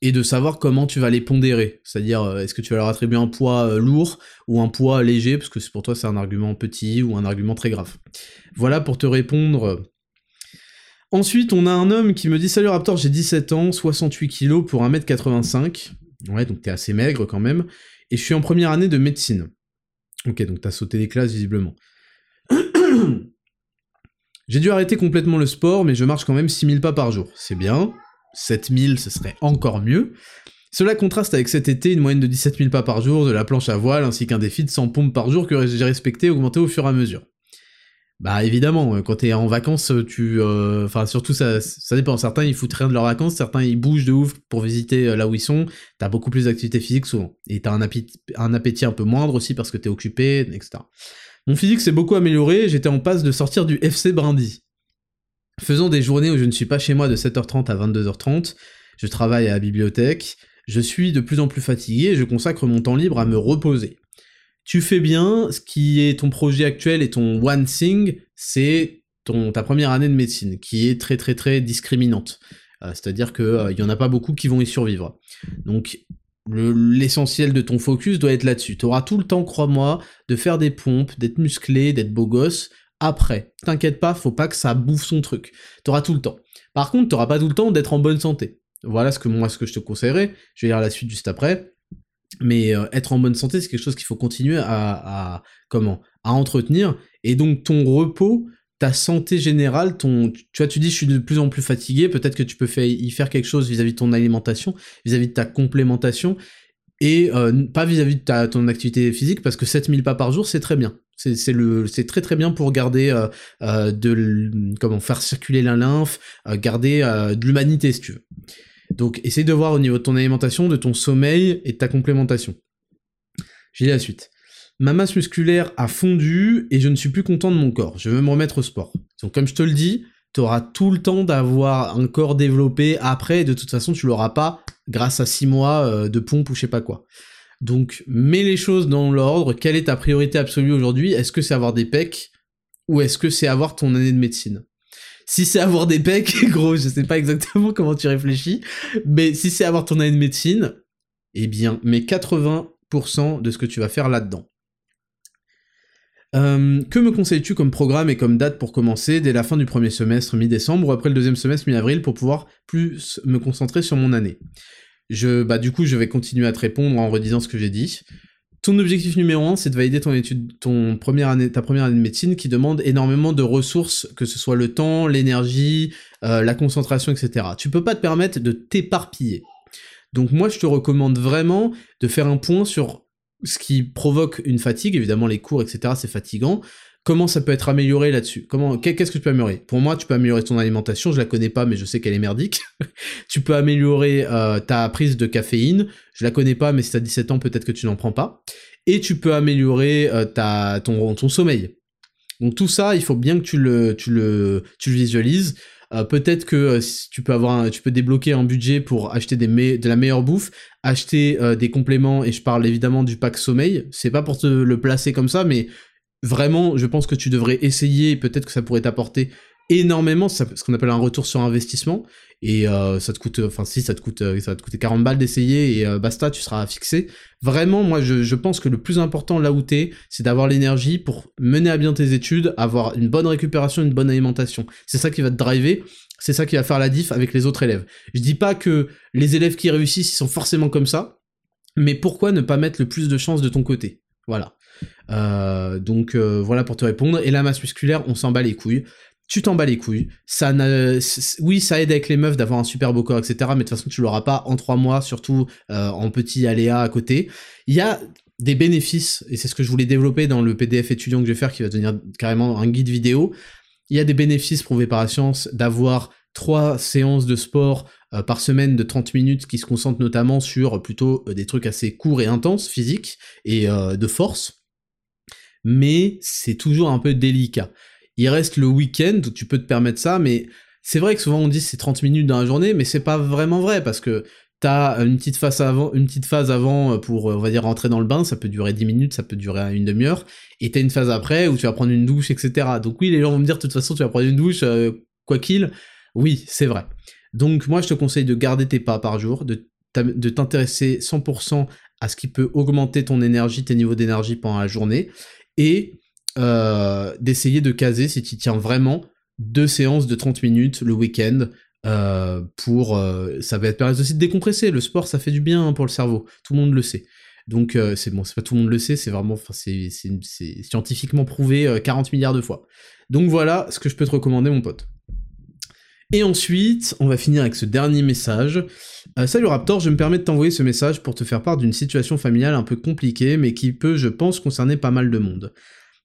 et de savoir comment tu vas les pondérer. C'est-à-dire, euh, est-ce que tu vas leur attribuer un poids lourd ou un poids léger, parce que pour toi c'est un argument petit ou un argument très grave. Voilà pour te répondre Ensuite, on a un homme qui me dit Salut Raptor, j'ai 17 ans, 68 kilos pour 1m85. Ouais, donc t'es assez maigre quand même. Et je suis en première année de médecine. Ok, donc t'as sauté les classes visiblement. j'ai dû arrêter complètement le sport, mais je marche quand même 6000 pas par jour. C'est bien. 7000, ce serait encore mieux. Cela contraste avec cet été une moyenne de 17 000 pas par jour, de la planche à voile, ainsi qu'un défi de 100 pompes par jour que j'ai respecté et augmenté au fur et à mesure. Bah évidemment, euh, quand t'es en vacances, tu, euh, enfin surtout ça, ça dépend. Certains ils foutent rien de leurs vacances, certains ils bougent de ouf pour visiter euh, là où ils sont. T'as beaucoup plus d'activité physique souvent, et t'as un appétit un peu moindre aussi parce que t'es occupé, etc. Mon physique s'est beaucoup amélioré, j'étais en passe de sortir du FC Brindy. Faisant des journées où je ne suis pas chez moi de 7h30 à 22h30, je travaille à la bibliothèque, je suis de plus en plus fatigué et je consacre mon temps libre à me reposer tu fais bien, ce qui est ton projet actuel et ton one thing, c'est ton, ta première année de médecine, qui est très très très discriminante. Euh, c'est-à-dire qu'il euh, il y en a pas beaucoup qui vont y survivre. Donc l'essentiel de ton focus doit être là-dessus. Tu auras tout le temps, crois-moi, de faire des pompes, d'être musclé, d'être beau gosse. Après, t'inquiète pas, faut pas que ça bouffe son truc. Tu auras tout le temps. Par contre, tu n'auras pas tout le temps d'être en bonne santé. Voilà ce que moi ce que je te conseillerais. Je vais lire la suite juste après. Mais euh, être en bonne santé, c'est quelque chose qu'il faut continuer à, comment à entretenir. Et donc ton repos, ta santé générale, tu vois, tu dis je suis de plus en plus fatigué. Peut-être que tu peux faire, y faire quelque chose vis-à-vis de ton alimentation, vis-à-vis de ta complémentation, et euh, pas vis-à-vis de ton activité physique, parce que 7000 pas par jour, c'est très bien. C'est très très bien pour garder euh, de, comment faire circuler la lymphe, garder de l'humanité si tu veux. Donc essaye de voir au niveau de ton alimentation, de ton sommeil et de ta complémentation. J'ai la suite. Ma masse musculaire a fondu et je ne suis plus content de mon corps. Je veux me remettre au sport. Donc comme je te le dis, tu auras tout le temps d'avoir un corps développé après, de toute façon tu l'auras pas grâce à 6 mois euh, de pompe ou je sais pas quoi. Donc mets les choses dans l'ordre, quelle est ta priorité absolue aujourd'hui? Est-ce que c'est avoir des pecs ou est-ce que c'est avoir ton année de médecine? Si c'est avoir des pecs, gros, je sais pas exactement comment tu réfléchis, mais si c'est avoir ton année de médecine, eh bien, mais 80% de ce que tu vas faire là-dedans. Euh, que me conseilles-tu comme programme et comme date pour commencer dès la fin du premier semestre mi-décembre ou après le deuxième semestre mi-avril pour pouvoir plus me concentrer sur mon année? Bah, du coup, je vais continuer à te répondre en redisant ce que j'ai dit. Ton objectif numéro un, c'est de valider ton étude, ton première année, ta première année de médecine qui demande énormément de ressources, que ce soit le temps, l'énergie, euh, la concentration, etc. Tu peux pas te permettre de t'éparpiller. Donc moi, je te recommande vraiment de faire un point sur ce qui provoque une fatigue. Évidemment, les cours, etc., c'est fatigant. Comment ça peut être amélioré là-dessus? Comment Qu'est-ce que tu peux améliorer? Pour moi, tu peux améliorer ton alimentation. Je la connais pas, mais je sais qu'elle est merdique. tu peux améliorer euh, ta prise de caféine. Je la connais pas, mais si t'as 17 ans, peut-être que tu n'en prends pas. Et tu peux améliorer euh, ta, ton, ton sommeil. Donc tout ça, il faut bien que tu le, tu le, tu le visualises. Euh, peut-être que tu peux avoir, débloquer un budget pour acheter de la meilleure bouffe, acheter des compléments. Et je parle évidemment du pack sommeil. C'est pas pour te le placer comme ça, mais vraiment, je pense que tu devrais essayer, peut-être que ça pourrait t'apporter énormément, ce qu'on appelle un retour sur investissement, et euh, ça te coûte, enfin si, ça te coûte, euh, ça va te coûter 40 balles d'essayer, et euh, basta, tu seras fixé. Vraiment, moi, je, pense que le plus important là où t'es, c'est d'avoir l'énergie pour mener à bien tes études, avoir une bonne récupération, une bonne alimentation. C'est ça qui va te driver, c'est ça qui va faire la diff avec les autres élèves. Je dis pas que les élèves qui réussissent, ils sont forcément comme ça, mais pourquoi ne pas mettre le plus de chances de ton côté? Voilà. Donc voilà pour te répondre. Et la masse musculaire, on s'en bat les couilles. Tu t'en bats les couilles. Ça oui, ça aide avec les meufs d'avoir un super beau corps, etc. Mais de toute façon, tu l'auras pas en trois mois, surtout euh, en petit aléa à côté. Il y a des bénéfices, et c'est ce que je voulais développer dans le PDF étudiant que je vais faire, qui va devenir carrément un guide vidéo. Il y a des bénéfices prouvés par la science d'avoir trois séances de sport euh, par semaine de 30 minutes qui se concentrent notamment sur plutôt euh, des trucs assez courts et intenses, physiques et de force. Mais c'est toujours un peu délicat. Il reste le week-end tu peux te permettre ça, mais c'est vrai que souvent on dit c'est 30 minutes dans la journée, mais c'est pas vraiment vrai parce que t'as une petite phase avant, une petite phase avant pour, on va dire, rentrer dans le bain, ça peut durer 10 minutes, ça peut durer une demi-heure, et t'as une phase après où tu vas prendre une douche, etc. Donc oui, les gens vont me dire, de toute façon, tu vas prendre une douche, quoi qu'il, oui, c'est vrai. Donc moi, je te conseille de garder tes pas par jour, de t'intéresser 100% à ce qui peut augmenter ton énergie, tes niveaux d'énergie pendant la journée, et euh, d'essayer de caser, si tu tiens vraiment, deux séances de 30 minutes le week-end, euh, pour... Euh, ça va être permettre aussi de décompresser, le sport ça fait du bien pour le cerveau, tout le monde le sait. Donc c'est bon, c'est pas tout le monde le sait, c'est vraiment, c'est scientifiquement prouvé 40 milliards de fois. Donc voilà ce que je peux te recommander mon pote. Et ensuite, on va finir avec ce dernier message. Salut Raptor, je me permets de t'envoyer ce message pour te faire part d'une situation familiale un peu compliquée, mais qui peut, je pense, concerner pas mal de monde.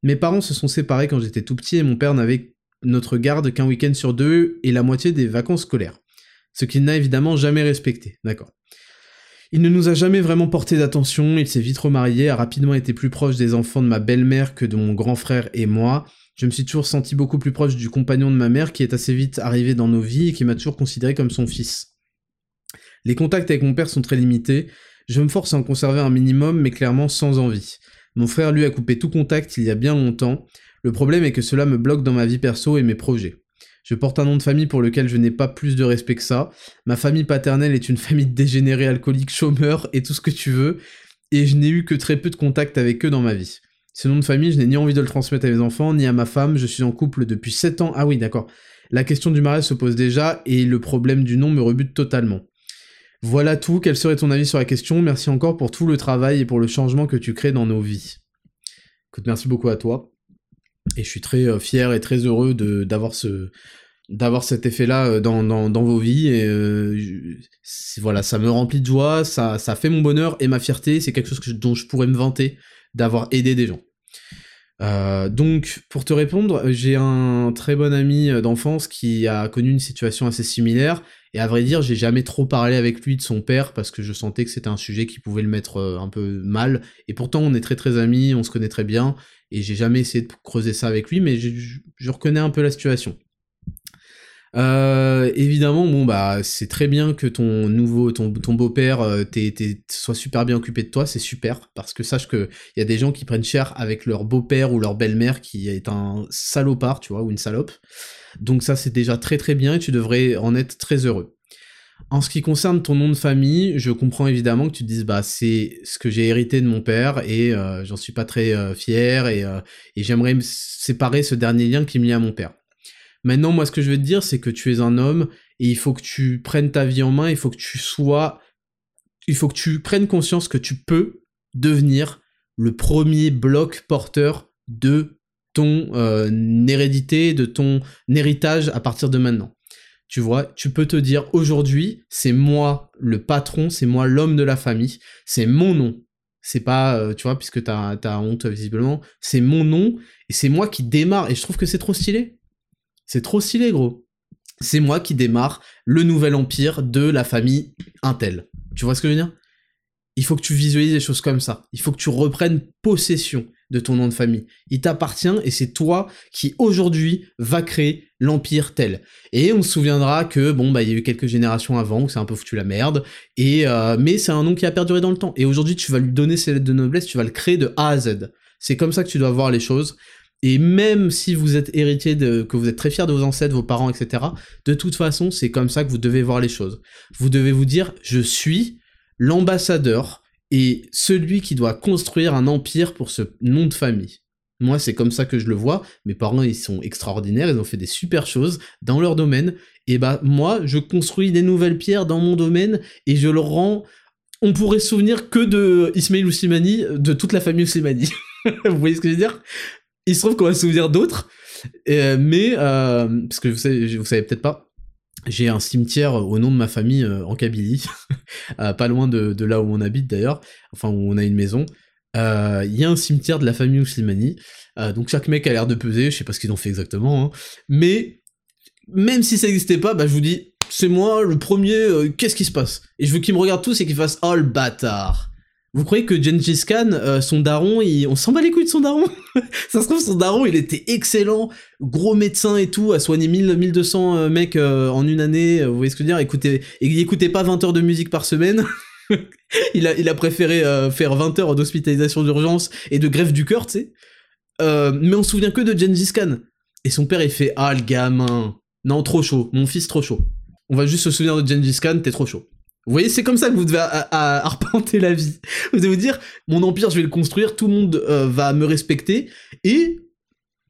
Mes parents se sont séparés quand j'étais tout petit et mon père n'avait notre garde qu'un week-end sur deux et la moitié des vacances scolaires. Ce qu'il n'a évidemment jamais respecté, d'accord. Il ne nous a jamais vraiment porté d'attention, il s'est vite remarié, a rapidement été plus proche des enfants de ma belle-mère que de mon grand frère et moi, je me suis toujours senti beaucoup plus proche du compagnon de ma mère qui est assez vite arrivé dans nos vies et qui m'a toujours considéré comme son fils. Les contacts avec mon père sont très limités, je me force à en conserver un minimum mais clairement sans envie. Mon frère lui a coupé tout contact il y a bien longtemps, le problème est que cela me bloque dans ma vie perso et mes projets. Je porte un nom de famille pour lequel je n'ai pas plus de respect que ça. Ma famille paternelle est une famille dégénérée, alcoolique, chômeur et tout ce que tu veux, et je n'ai eu que très peu de contact avec eux dans ma vie. Ce nom de famille, je n'ai ni envie de le transmettre à mes enfants, ni à ma femme, je suis en couple depuis 7 ans. Ah oui, d'accord. La question du mariage se pose déjà, et le problème du nom me rebute totalement. Voilà tout, quel serait ton avis sur la question? Merci encore pour tout le travail et pour le changement que tu crées dans nos vies. Merci beaucoup à toi. Et je suis très euh, fier et très heureux d'avoir ce d'avoir cet effet-là euh, dans, dans, vos vies et euh, voilà ça me remplit de joie ça, ça fait mon bonheur et ma fierté c'est quelque chose dont je pourrais me vanter d'avoir aidé des gens. Donc, pour te répondre, j'ai un très bon ami d'enfance qui a connu une situation assez similaire, et à vrai dire, j'ai jamais trop parlé avec lui de son père parce que je sentais que c'était un sujet qui pouvait le mettre euh, un peu mal, et pourtant on est très très amis, on se connaît très bien, et j'ai jamais essayé de creuser ça avec lui, mais je reconnais un peu la situation. Euh, évidemment, bon bah c'est très bien que ton nouveau, ton, ton beau-père euh, soit super bien occupé de toi, c'est super parce que sache que il y a des gens qui prennent cher avec leur beau-père ou leur belle-mère qui est un salopard, tu vois, ou une salope. Donc ça c'est déjà très très bien et tu devrais en être très heureux. En ce qui concerne ton nom de famille, je comprends évidemment que tu te dises bah c'est ce que j'ai hérité de mon père et euh, j'en suis pas très euh, fier et, et j'aimerais séparer ce dernier lien qui me lie à mon père. Maintenant, moi, ce que je veux te dire, c'est que tu es un homme et il faut que tu prennes ta vie en main, il faut que tu sois. Il faut que tu prennes conscience que tu peux devenir le premier bloc porteur de ton euh, hérédité, de ton héritage à partir de maintenant. Tu vois, tu peux te dire aujourd'hui, c'est moi le patron, c'est moi l'homme de la famille, c'est mon nom. C'est pas, euh, tu vois, puisque t'as as honte visiblement, c'est mon nom et c'est moi qui démarre et je trouve que c'est trop stylé. C'est trop stylé, gros. C'est moi qui démarre le nouvel empire de la famille Intel. Tu vois ce que je veux dire? Il faut que tu visualises des choses comme ça. Il faut que tu reprennes possession de ton nom de famille. Il t'appartient et c'est toi qui aujourd'hui va créer l'empire tel. Et on se souviendra que bon bah il y a eu quelques générations avant où c'est un peu foutu la merde. Et euh, mais c'est un nom qui a perduré dans le temps. Et aujourd'hui tu vas lui donner ses lettres de noblesse, tu vas le créer de A à Z. C'est comme ça que tu dois voir les choses. Et même si vous êtes héritier de, que vous êtes très fier de vos ancêtres, vos parents, etc., de toute façon, c'est comme ça que vous devez voir les choses. Vous devez vous dire, je suis l'ambassadeur et celui qui doit construire un empire pour ce nom de famille. Moi, c'est comme ça que je le vois. Mes parents, ils sont extraordinaires, ils ont fait des super choses dans leur domaine. Et bah, moi, je construis des nouvelles pierres dans mon domaine et je le rends. On pourrait se souvenir que de Ismail de toute la famille Ouslimani. vous voyez ce que je veux dire? Il se trouve qu'on va se souvenir d'autres, euh, mais euh, parce que vous savez peut-être pas, j'ai un cimetière au nom de ma famille euh, en Kabylie, pas loin de, là où on habite d'ailleurs, enfin où on a une maison. Il y a un cimetière de la famille Ouslimani, donc chaque mec a l'air de peser, je sais pas ce qu'ils ont fait exactement, hein, mais même si ça n'existait pas, bah je vous dis, c'est moi le premier, qu'est-ce qui se passe? Et je veux qu'ils me regardent tous et qu'ils fassent « Oh le bâtard !» Vous croyez que Gengis Khan, euh, son daron, on s'en bat les couilles de son daron Ça se trouve, son daron, il était excellent, gros médecin et tout, a soigné 1000, 1200 euh, mecs euh, en une année, vous voyez ce que je veux dire? Écoutez, il écoutait pas 20 heures de musique par semaine, il, a, préféré faire 20 heures d'hospitalisation d'urgence et de grève du cœur, tu sais. mais on se souvient que de Gengis Khan. Et son père, il fait « Ah, le gamin Non, trop chaud, mon fils, trop chaud. On va juste se souvenir de Gengis Khan, t'es trop chaud. » Vous voyez, c'est comme ça que vous devez arpenter la vie. Vous devez vous dire, mon empire, je vais le construire, tout le monde euh, va me respecter, et,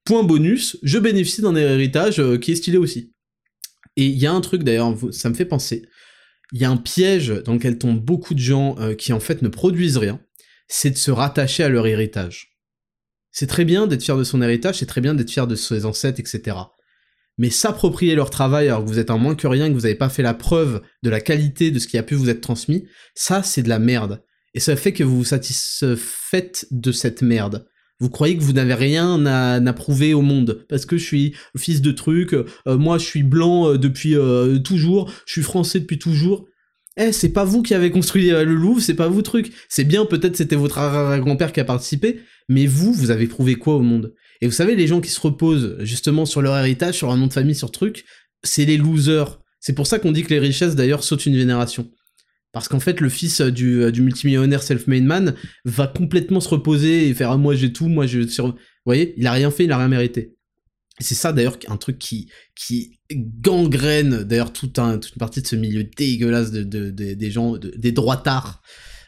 point bonus, je bénéficie d'un héritage euh, qui est stylé aussi. Et il y a un truc d'ailleurs, ça me fait penser, il y a un piège dans lequel tombent beaucoup de gens euh, qui en fait ne produisent rien, c'est de se rattacher à leur héritage. C'est très bien d'être fier de son héritage, c'est très bien d'être fier de ses ancêtres, etc mais s'approprier leur travail alors que vous êtes un moins que rien, que vous n'avez pas fait la preuve de la qualité de ce qui a pu vous être transmis, ça c'est de la merde. Et ça fait que vous vous satisfaites de cette merde. Vous croyez que vous n'avez rien à, prouver au monde parce que je suis fils de truc, euh, moi je suis blanc euh, depuis euh, toujours, je suis français depuis toujours. Eh, c'est pas vous qui avez construit le Louvre, c'est pas vous truc. C'est bien, peut-être c'était votre grand-père qui a participé, mais vous, vous avez prouvé quoi au monde? Et vous savez, les gens qui se reposent justement sur leur héritage, sur un nom de famille, sur truc, c'est les losers. C'est pour ça qu'on dit que les richesses d'ailleurs sautent une génération. Parce qu'en fait, le fils du, du multimillionnaire self-made man va complètement se reposer et faire ah, moi j'ai tout, moi je sur. Vous voyez, il a rien fait, il a rien mérité. C'est ça d'ailleurs un truc qui, qui gangrène d'ailleurs toute, un, toute une partie de ce milieu dégueulasse de, des gens, des droitards.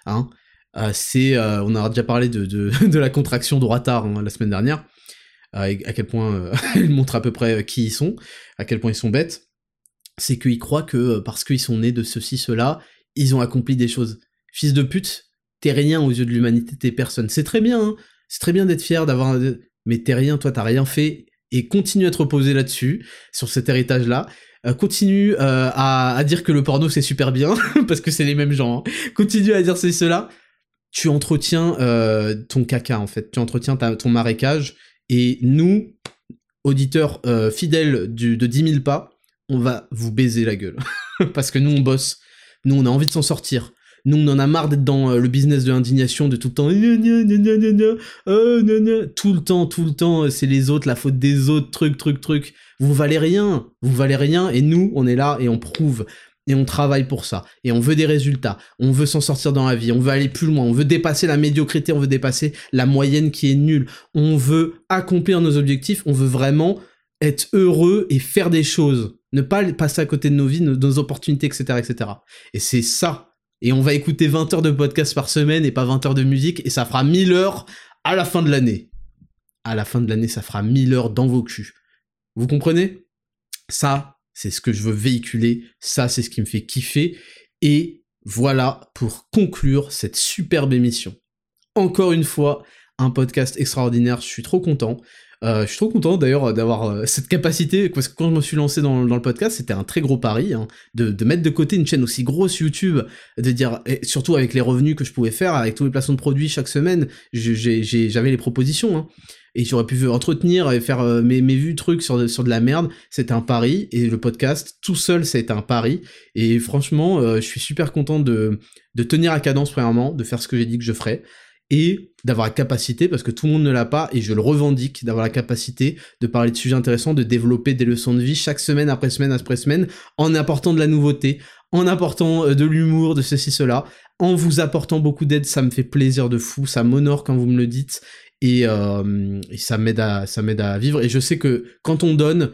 Hein. Euh, c'est, euh, on a déjà parlé de, de, la contraction droitard hein, la semaine dernière à, quel point euh, ils montrent à peu près qui ils sont, à quel point ils sont bêtes, c'est qu'ils croient que euh, parce qu'ils sont nés de ceci, cela, ils ont accompli des choses. Fils de pute, t'es rien aux yeux de l'humanité, t'es personne. C'est très bien, hein c'est très bien d'être fier d'avoir... Mais t'es rien, toi t'as rien fait, et continue à te reposer là-dessus, sur cet héritage-là. Euh, continue à, à, dire que le porno c'est super bien, parce que c'est les mêmes gens. Hein. Continue à dire c'est cela. Tu entretiens ton caca en fait, tu entretiens ton marécage, et nous, auditeurs euh, fidèles de 10 000 pas, on va vous baiser la gueule. Parce que nous, on bosse. Nous, on a envie de s'en sortir. Nous, on en a marre d'être dans euh, le business de l'indignation, de tout le temps. Oh, tout le temps, tout le temps, c'est les autres, la faute des autres, truc, truc, truc. Vous valez rien. Vous valez rien. Et nous, on est là et on prouve et on travaille pour ça, et on veut des résultats, on veut s'en sortir dans la vie, on veut aller plus loin, on veut dépasser la médiocrité, on veut dépasser la moyenne qui est nulle, on veut accomplir nos objectifs, on veut vraiment être heureux et faire des choses, ne pas passer à côté de nos vies, de nos opportunités, etc., etc. Et c'est ça. Et on va écouter 20 heures de podcast par semaine et pas 20 heures de musique, et ça fera 1000 heures à la fin de l'année. À la fin de l'année, ça fera 1000 heures dans vos culs. Vous comprenez? Ça, c'est ce que je veux véhiculer, ça c'est ce qui me fait kiffer, et voilà pour conclure cette superbe émission. Encore une fois, un podcast extraordinaire, je suis trop content. Euh, je suis trop content d'ailleurs d'avoir euh, cette capacité, parce que quand je me suis lancé dans, le podcast, c'était un très gros pari, hein, de, mettre de côté une chaîne aussi grosse YouTube, de dire, et surtout avec les revenus que je pouvais faire, avec tous les placements de produits chaque semaine, j'avais les propositions. Hein et j'aurais pu entretenir et faire euh, mes, mes vues trucs sur, de la merde. C'était un pari et le podcast tout seul, été un pari. Et franchement, je suis super content de, de tenir à cadence premièrement, de faire ce que j'ai dit que je ferais. Et d'avoir la capacité, parce que tout le monde ne l'a pas, et je le revendique, d'avoir la capacité de parler de sujets intéressants, de développer des leçons de vie chaque semaine après semaine après semaine, en apportant de la nouveauté, en apportant euh, de l'humour, de ceci, cela, en vous apportant beaucoup d'aide, ça me fait plaisir de fou, ça m'honore quand vous me le dites, et, euh, ça m'aide à, à vivre, et je sais que quand on donne,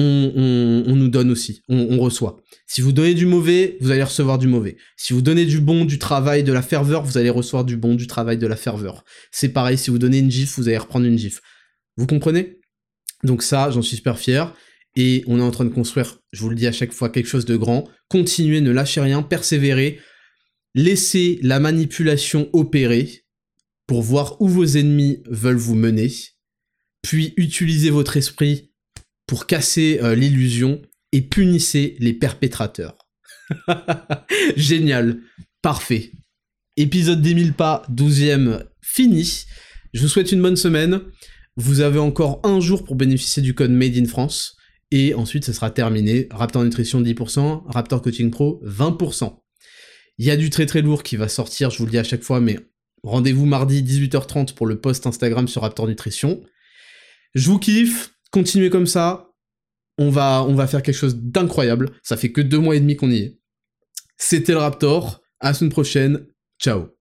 on, nous donne aussi, on, reçoit. Si vous donnez du mauvais, vous allez recevoir du mauvais. Si vous donnez du bon, du travail, de la ferveur, vous allez recevoir du bon, du travail, de la ferveur. C'est pareil, si vous donnez une gif, vous allez reprendre une gif. Vous comprenez? Donc ça, j'en suis super fier. Et on est en train de construire, je vous le dis à chaque fois, quelque chose de grand. Continuez, ne lâchez rien, persévérez. Laissez la manipulation opérer pour voir où vos ennemis veulent vous mener. Puis utilisez votre esprit pour casser euh, l'illusion et punissez les perpétrateurs. Génial, parfait. Épisode 10 000 pas, 12e, fini. Je vous souhaite une bonne semaine. Vous avez encore un jour pour bénéficier du code Made in France. Et ensuite, ce sera terminé. Raptor Nutrition 10%, Raptor Coaching Pro 20%. Il y a du très très lourd qui va sortir, je vous le dis à chaque fois, mais rendez-vous mardi 18h30 pour le post Instagram sur Raptor Nutrition. Je vous kiffe, continuez comme ça. On va, on va faire quelque chose d'incroyable. Ça fait que deux mois et demi qu'on y est. C'était le Raptor. À la semaine prochaine. Ciao.